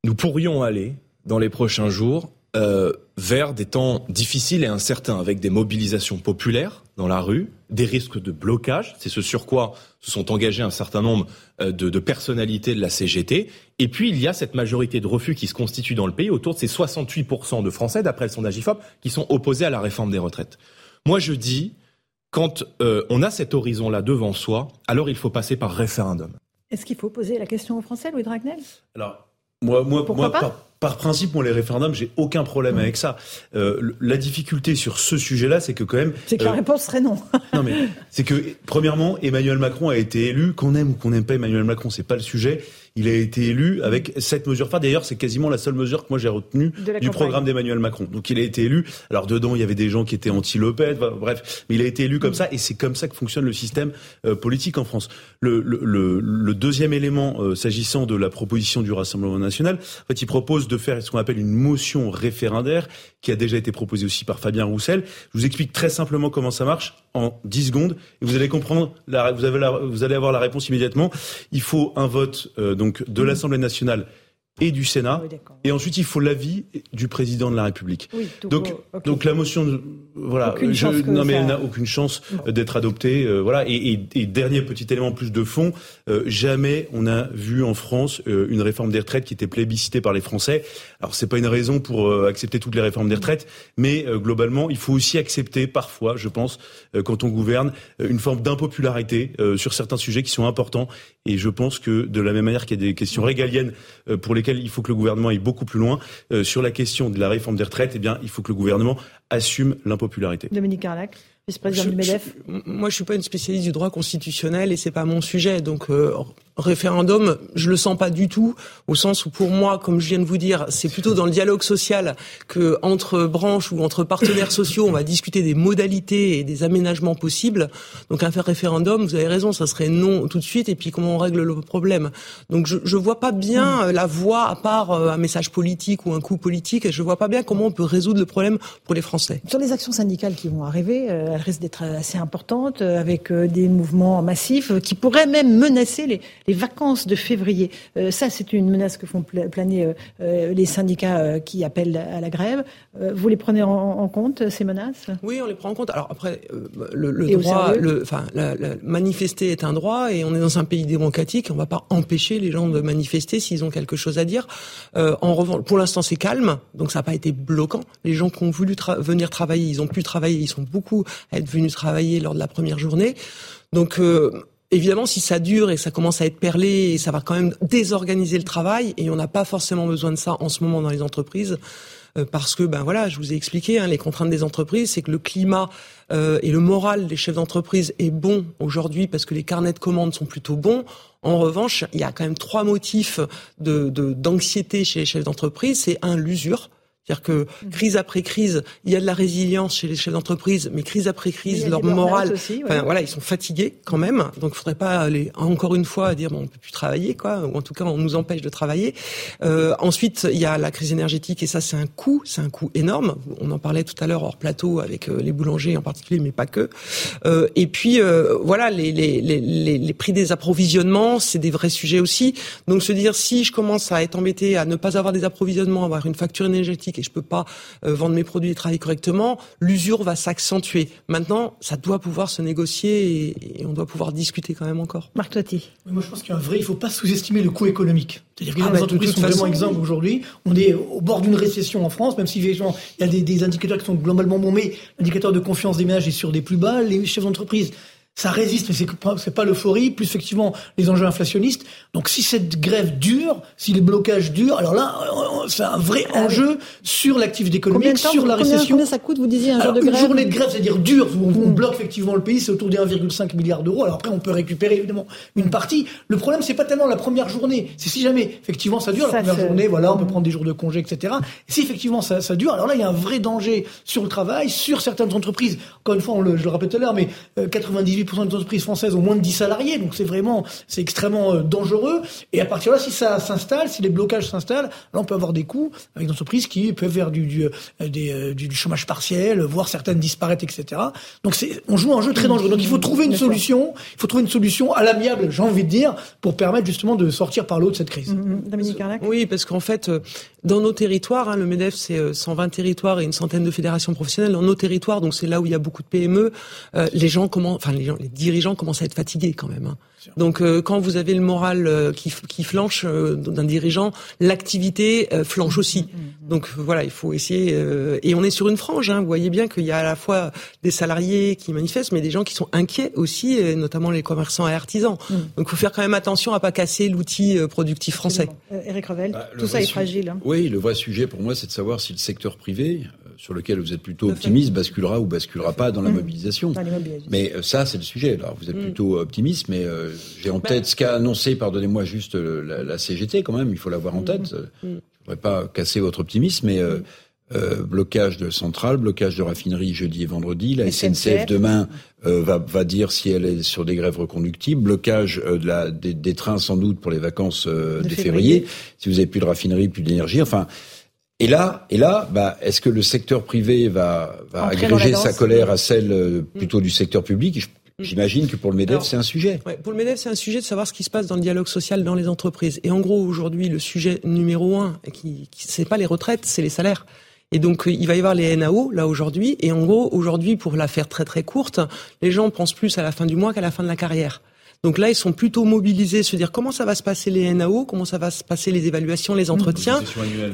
nous pourrions aller dans les prochains jours euh, vers des temps difficiles et incertains, avec des mobilisations populaires dans la rue, des risques de blocage, c'est ce sur quoi se sont engagés un certain nombre euh, de, de, personnalités de la CGT, et puis il y a cette majorité de refus qui se constitue dans le pays, autour de ces 68% de Français, d'après le sondage IFOP, qui sont opposés à la réforme des retraites. Moi je dis, quand euh, on a cet horizon-là devant soi, alors il faut passer par référendum. Est-ce qu'il faut poser la question aux Français, Louis Dragnel? Alors, moi, moi, moi pas? par principe, moi, les référendums, j'ai aucun problème avec ça. Euh, la difficulté sur ce sujet-là, c'est que quand même. C'est que la euh, réponse serait non. non, mais c'est que premièrement, Emmanuel Macron a été élu. Qu'on aime ou qu'on n'aime pas Emmanuel Macron, c'est pas le sujet. Il a été élu avec cette mesure phare. D'ailleurs, c'est quasiment la seule mesure que moi j'ai retenue du programme d'Emmanuel Macron. Donc il a été élu. Alors dedans, il y avait des gens qui étaient anti-Le bref, mais il a été élu comme ça, et c'est comme ça que fonctionne le système euh, politique en France. Le, le, le, deuxième élément, euh, s'agissant de la proposition du Rassemblement national, en fait, il propose de faire ce qu'on appelle une motion référendaire, qui a déjà été proposée aussi par Fabien Roussel. Je vous explique très simplement comment ça marche en 10 secondes, et vous allez comprendre, la, vous, avez la, vous allez avoir la réponse immédiatement. Il faut un vote euh, donc de l'Assemblée nationale et du Sénat. et ensuite, il faut l'avis du président de la République. donc, donc la motion, voilà, je, non mais elle n'a aucune chance d'être adoptée, euh, voilà. Et, et, dernier petit élément plus de fond, euh, jamais on a vu en France euh, une réforme des retraites qui était plébiscitée par les Français. Alors c'est pas une raison pour accepter toutes les réformes des retraites, mais globalement, il faut aussi accepter parfois, je pense, quand on gouverne, une forme d'impopularité sur certains sujets qui sont importants. Et je pense que de la même manière qu'il y a des questions régaliennes pour il faut que le gouvernement aille beaucoup plus loin. Euh, sur la question de la réforme des retraites, eh bien, il faut que le gouvernement assume l'impopularité. Dominique Carlac vice-président du MEDEF. moi, je suis pas une spécialiste du droit constitutionnel et c'est pas mon sujet. Donc, euh, référendum, je le sens pas du tout, au sens où pour moi, comme je viens de vous dire, c'est plutôt dans le dialogue social que entre branches ou entre partenaires sociaux, on va discuter des modalités et des aménagements possibles. Donc un référendum, vous avez raison, ça serait non tout de suite. Et puis comment on règle le problème? Donc je, je vois pas bien euh, la voie à part euh, un message politique ou un coup politique. Je vois pas bien comment on peut résoudre le problème pour les Français. Sur les actions syndicales qui vont arriver, euh, elles risquent d'être assez importantes, avec des mouvements massifs qui pourraient même menacer les les vacances de février. Euh, ça, c'est une menace que font planer euh, euh, les syndicats qui appellent à la grève. vous les prenez en, compte, ces menaces? Oui, on les prend en compte. Alors après, le, droit, le, enfin, manifester est un droit et on est dans un pays démocratique. On ne va pas empêcher les gens de manifester s'ils ont quelque chose à dire. en revanche, pour l'instant, c'est calme, donc ça n'a pas été bloquant. Les gens qui ont voulu venir travailler, ils ont pu travailler. Ils sont beaucoup à être venus travailler lors de la première journée. Donc Évidemment, si ça dure et ça commence à être perlé, ça va quand même désorganiser le travail et on n'a pas forcément besoin de ça en ce moment dans les entreprises euh, parce que ben voilà, je vous ai expliqué hein, les contraintes des entreprises, c'est que le climat euh, et le moral des chefs d'entreprise est bon aujourd'hui parce que les carnets de commandes sont plutôt bons. En revanche, il y a quand même trois motifs de d'anxiété chez les chefs d'entreprise. C'est un l'usure c'est-à-dire que mhm. crise après crise, il y a de la résilience chez les chefs d'entreprise, mais crise après crise, leur morale, enfin, voilà, ils sont fatigués quand même. Donc, il faudrait pas aller encore une fois dire bon, on peut plus travailler, quoi, ou en tout cas, on nous empêche de travailler. Euh, ensuite, il y a la crise énergétique et ça, c'est un coût, c'est un coût énorme. On en parlait tout à l'heure hors plateau avec euh, les boulangers en particulier, mais pas que. Euh, et puis, euh, voilà, les, les, les, les, prix des approvisionnements, c'est des vrais sujets aussi. Donc, se dire si je commence à être embêté à ne pas avoir des approvisionnements, avoir une facture énergétique et je peux pas euh, vendre mes produits et travailler correctement, l'usure va s'accentuer. Maintenant, ça doit pouvoir se négocier et, on doit pouvoir discuter quand même encore. Marc Totti. Moi, je pense qu'il y a un vrai, il faut pas sous-estimer le coût économique. C'est-à-dire que les ah, bah, entreprises sont vraiment exemples aujourd'hui. On est au bord d'une récession en France, même si il y a des, des indicateurs qui sont globalement bons, mais l'indicateur de confiance des ménages est sur des plus bas. Les chefs d'entreprise ça résiste, mais c'est pas l'euphorie, plus effectivement les enjeux inflationnistes. Donc si cette grève dure, si les blocages durent, alors là, euh, c'est un vrai ah enjeu sur l'activité économique, sur la récession. Combien ça coûte, vous disiez, un jour de grève Une journée de grève, c'est-à-dire dure, où on, hmm. bloque effectivement le pays, c'est autour des 1,5 milliard d'euros. Alors après, on peut récupérer évidemment une partie. Le problème, c'est pas tellement la première journée, c'est si jamais effectivement ça dure, la première journée, voilà, on peut prendre des jours de congé, etc. si effectivement ça, ça, dure, alors là, il y a un vrai danger sur le travail, sur certaines entreprises. Encore une fois, on le, je le rappelle tout à l'heure, mais 98 98% des entreprises françaises ont moins de 10 salariés, donc c'est vraiment, c'est extrêmement euh, dangereux. Et à partir de là, si ça s'installe, si les blocages s'installent, là on peut avoir des coûts avec des entreprises qui peuvent faire du, du, euh, du, du chômage partiel, voir certaines disparaître, etc. Donc c'est, on joue un jeu très dangereux. Donc il faut trouver une solution, il faut trouver une solution à l'amiable, j'ai envie de dire, pour permettre justement de sortir par l'eau de cette crise. Mm-hmm. Dominique Carlac Oui, parce qu'en fait, euh, dans nos territoires, hein, le MEDEF c'est 120 territoires et une centaine de fédérations professionnelles. Dans nos territoires, donc c'est là où il y a beaucoup de PME, les gens comment, enfin les dirigeants commencent à être fatigués quand même. Hein. Donc euh, quand vous avez le moral euh, qui, qui, flanche euh, d'un dirigeant, l'activité flanche aussi. Mm, mm, mm. Donc voilà, il faut essayer. et on est sur une frange. Hein, vous voyez bien qu'il y a à la fois des salariés qui manifestent, mais des gens qui sont inquiets aussi, et notamment les commerçants et artisans. Donc il faut faire quand même attention à pas casser l'outil productif français. Eric Revel, bah, tout ça est fragile. Hein. Oui, le vrai sujet pour moi, c'est de savoir si le secteur privé, sur lequel vous êtes plutôt optimiste, basculera ou basculera pas dans la mobilisation. Mais ça, c'est le sujet. Alors vous êtes plutôt optimiste, mais j'ai en tête ce qu'a annoncé, pardonnez-moi juste la, CGT quand même, il faut l'avoir en tête. Je ne voudrais pas casser votre optimisme, mais euh, euh, blocage de centrale, blocage de raffinerie jeudi et vendredi. La SNCF, demain euh, va, va dire si elle est sur des grèves reconductibles. Blocage de la, des, trains sans doute pour les vacances de, février. Si vous avez plus de raffinerie, plus d'énergie. Enfin. Et là, et là, bah, est-ce que le secteur privé va, va agréger sa colère à celle plutôt du secteur public? Mm. J'imagine que pour le MEDEF, c'est un sujet. pour le MEDEF, c'est un sujet de savoir ce qui se passe dans le dialogue social dans les entreprises. Et en gros, aujourd'hui, le sujet numéro un, qui, qui c'est pas les retraites, c'est les salaires. Et donc, il va y avoir les NAO, là, aujourd'hui. Et en gros, aujourd'hui, pour la faire très très courte, les gens pensent plus à la fin du mois qu'à la fin de la carrière. Donc là, ils sont plutôt mobilisés, se dire comment ça va se passer les NAO, comment ça va se passer les évaluations, les entretiens.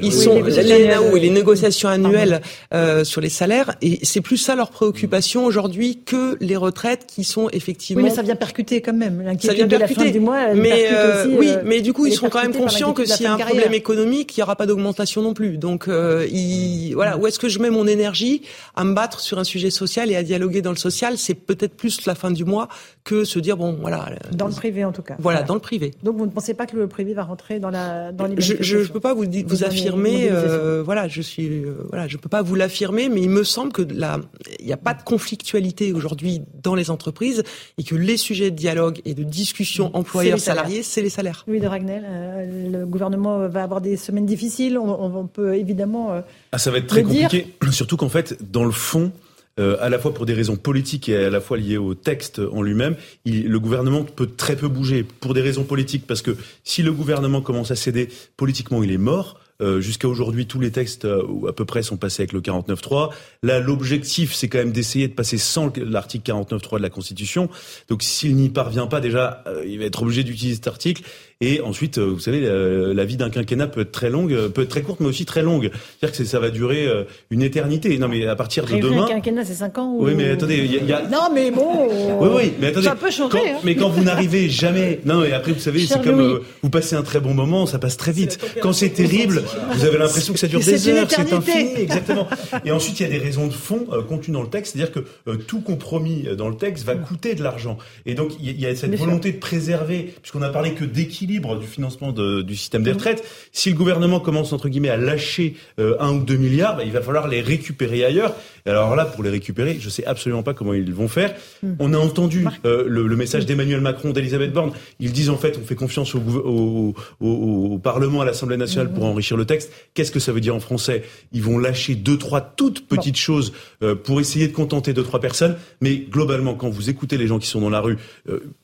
Ils sont les, NAO et les négociations annuelles euh, sur les salaires. Et c'est plus ça leur préoccupation aujourd'hui que les retraites qui sont effectivement. Oui, mais ça vient percuter quand même. Ça vient percuter. De la fin du mois, mais euh, oui, euh, mais du coup, ils seront quand même conscients que s'il y a un problème économique, il n'y aura pas d'augmentation non plus. Donc, euh, ils, voilà, où est-ce que je mets mon énergie à me battre sur un sujet social et à dialoguer dans le social? C'est peut-être plus la fin du mois que se dire bon, voilà dans le privé, en tout cas. Voilà, dans le privé. Donc, vous ne pensez pas que le privé va rentrer dans, la, dans les Je ne peux pas vous, vous, affirmer, euh, voilà, je suis, euh, voilà, je peux pas vous l'affirmer, mais il me semble que il n'y a pas de conflictualité aujourd'hui dans les entreprises et que les sujets de dialogue et de discussion employeurs-salariés, c'est les salaires. Louis de Ragnel, euh, le gouvernement va avoir des semaines difficiles. On, peut évidemment. ah, ça va être très compliqué, surtout qu'en fait, dans le fond, euh, à la fois pour des raisons politiques et à la fois liées au texte en lui-même, le gouvernement peut très peu bouger. Pour des raisons politiques, parce que si le gouvernement commence à céder politiquement, il est mort. Euh, jusqu'à aujourd'hui, tous les textes euh, à peu près sont passés avec le 49.3. Là, l'objectif, c'est quand même d'essayer de passer sans l'article 49.3 de la Constitution. Donc, s'il n'y parvient pas, déjà, il va être obligé d'utiliser cet article. Et ensuite, vous savez, la vie d'un quinquennat peut être très longue, peut être très courte, mais aussi très longue. C'est-à-dire que ça va durer une éternité. Non, mais à partir de demain. Un quinquennat, c'est 5 ans. Ou... Oui, mais attendez, il y, a. Non, mais bon. Oui, oui, mais attendez. Ça peut changer. Quand, hein. Mais quand vous n'arrivez jamais. Non, et après, vous savez, c'est comme vous passez un très bon moment, ça passe très vite. Quand c'est terrible, vous avez l'impression que ça dure des heures, c'est infini, exactement. Et ensuite, il y a des raisons de fond euh, contenues dans le texte, c'est-à-dire que euh, tout compromis dans le texte va coûter de l'argent. Et donc, il y, a cette volonté de préserver, puisqu'on a parlé que d'équilibre du financement du système des retraites. Si le gouvernement commence entre guillemets à lâcher euh, un ou deux milliards, bah, il va falloir les récupérer ailleurs. Et alors là, pour les récupérer, je sais absolument pas comment ils vont faire. Hmm. On a entendu euh, le, message d'Emmanuel Macron, d'Elisabeth Borne. Ils disent en fait, on fait confiance au, au, Parlement, à l'Assemblée nationale pour hmm. enrichir le texte. Qu'est-ce que ça veut dire en français? Ils vont lâcher deux, trois toutes petites choses euh, pour essayer de contenter deux, trois personnes. Mais globalement, quand vous écoutez les gens qui sont dans la rue,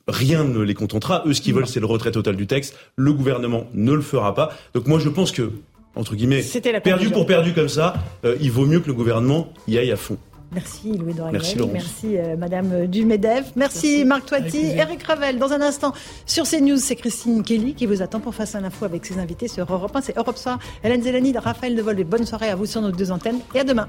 rien ne les contentera. Eux, ce qu'ils veulent, c'est le retrait total du texte. Le gouvernement ne le fera pas. Donc moi, je pense que, entre guillemets, perdu pour perdu comme ça, euh, il vaut mieux que le gouvernement y aille à fond. Merci Louis Doragel. Merci, Merci euh, Madame Dumedef. Merci, Marc Toiti, Eric Ravel. Dans un instant, sur CNews, c'est Christine Kelly qui vous attend pour Face à l'info avec ses invités sur Europe 1. C'est Europe Soir. Hélène Zélani, Raphaël Devol. Et bonne soirée à vous sur nos deux antennes. Et à demain.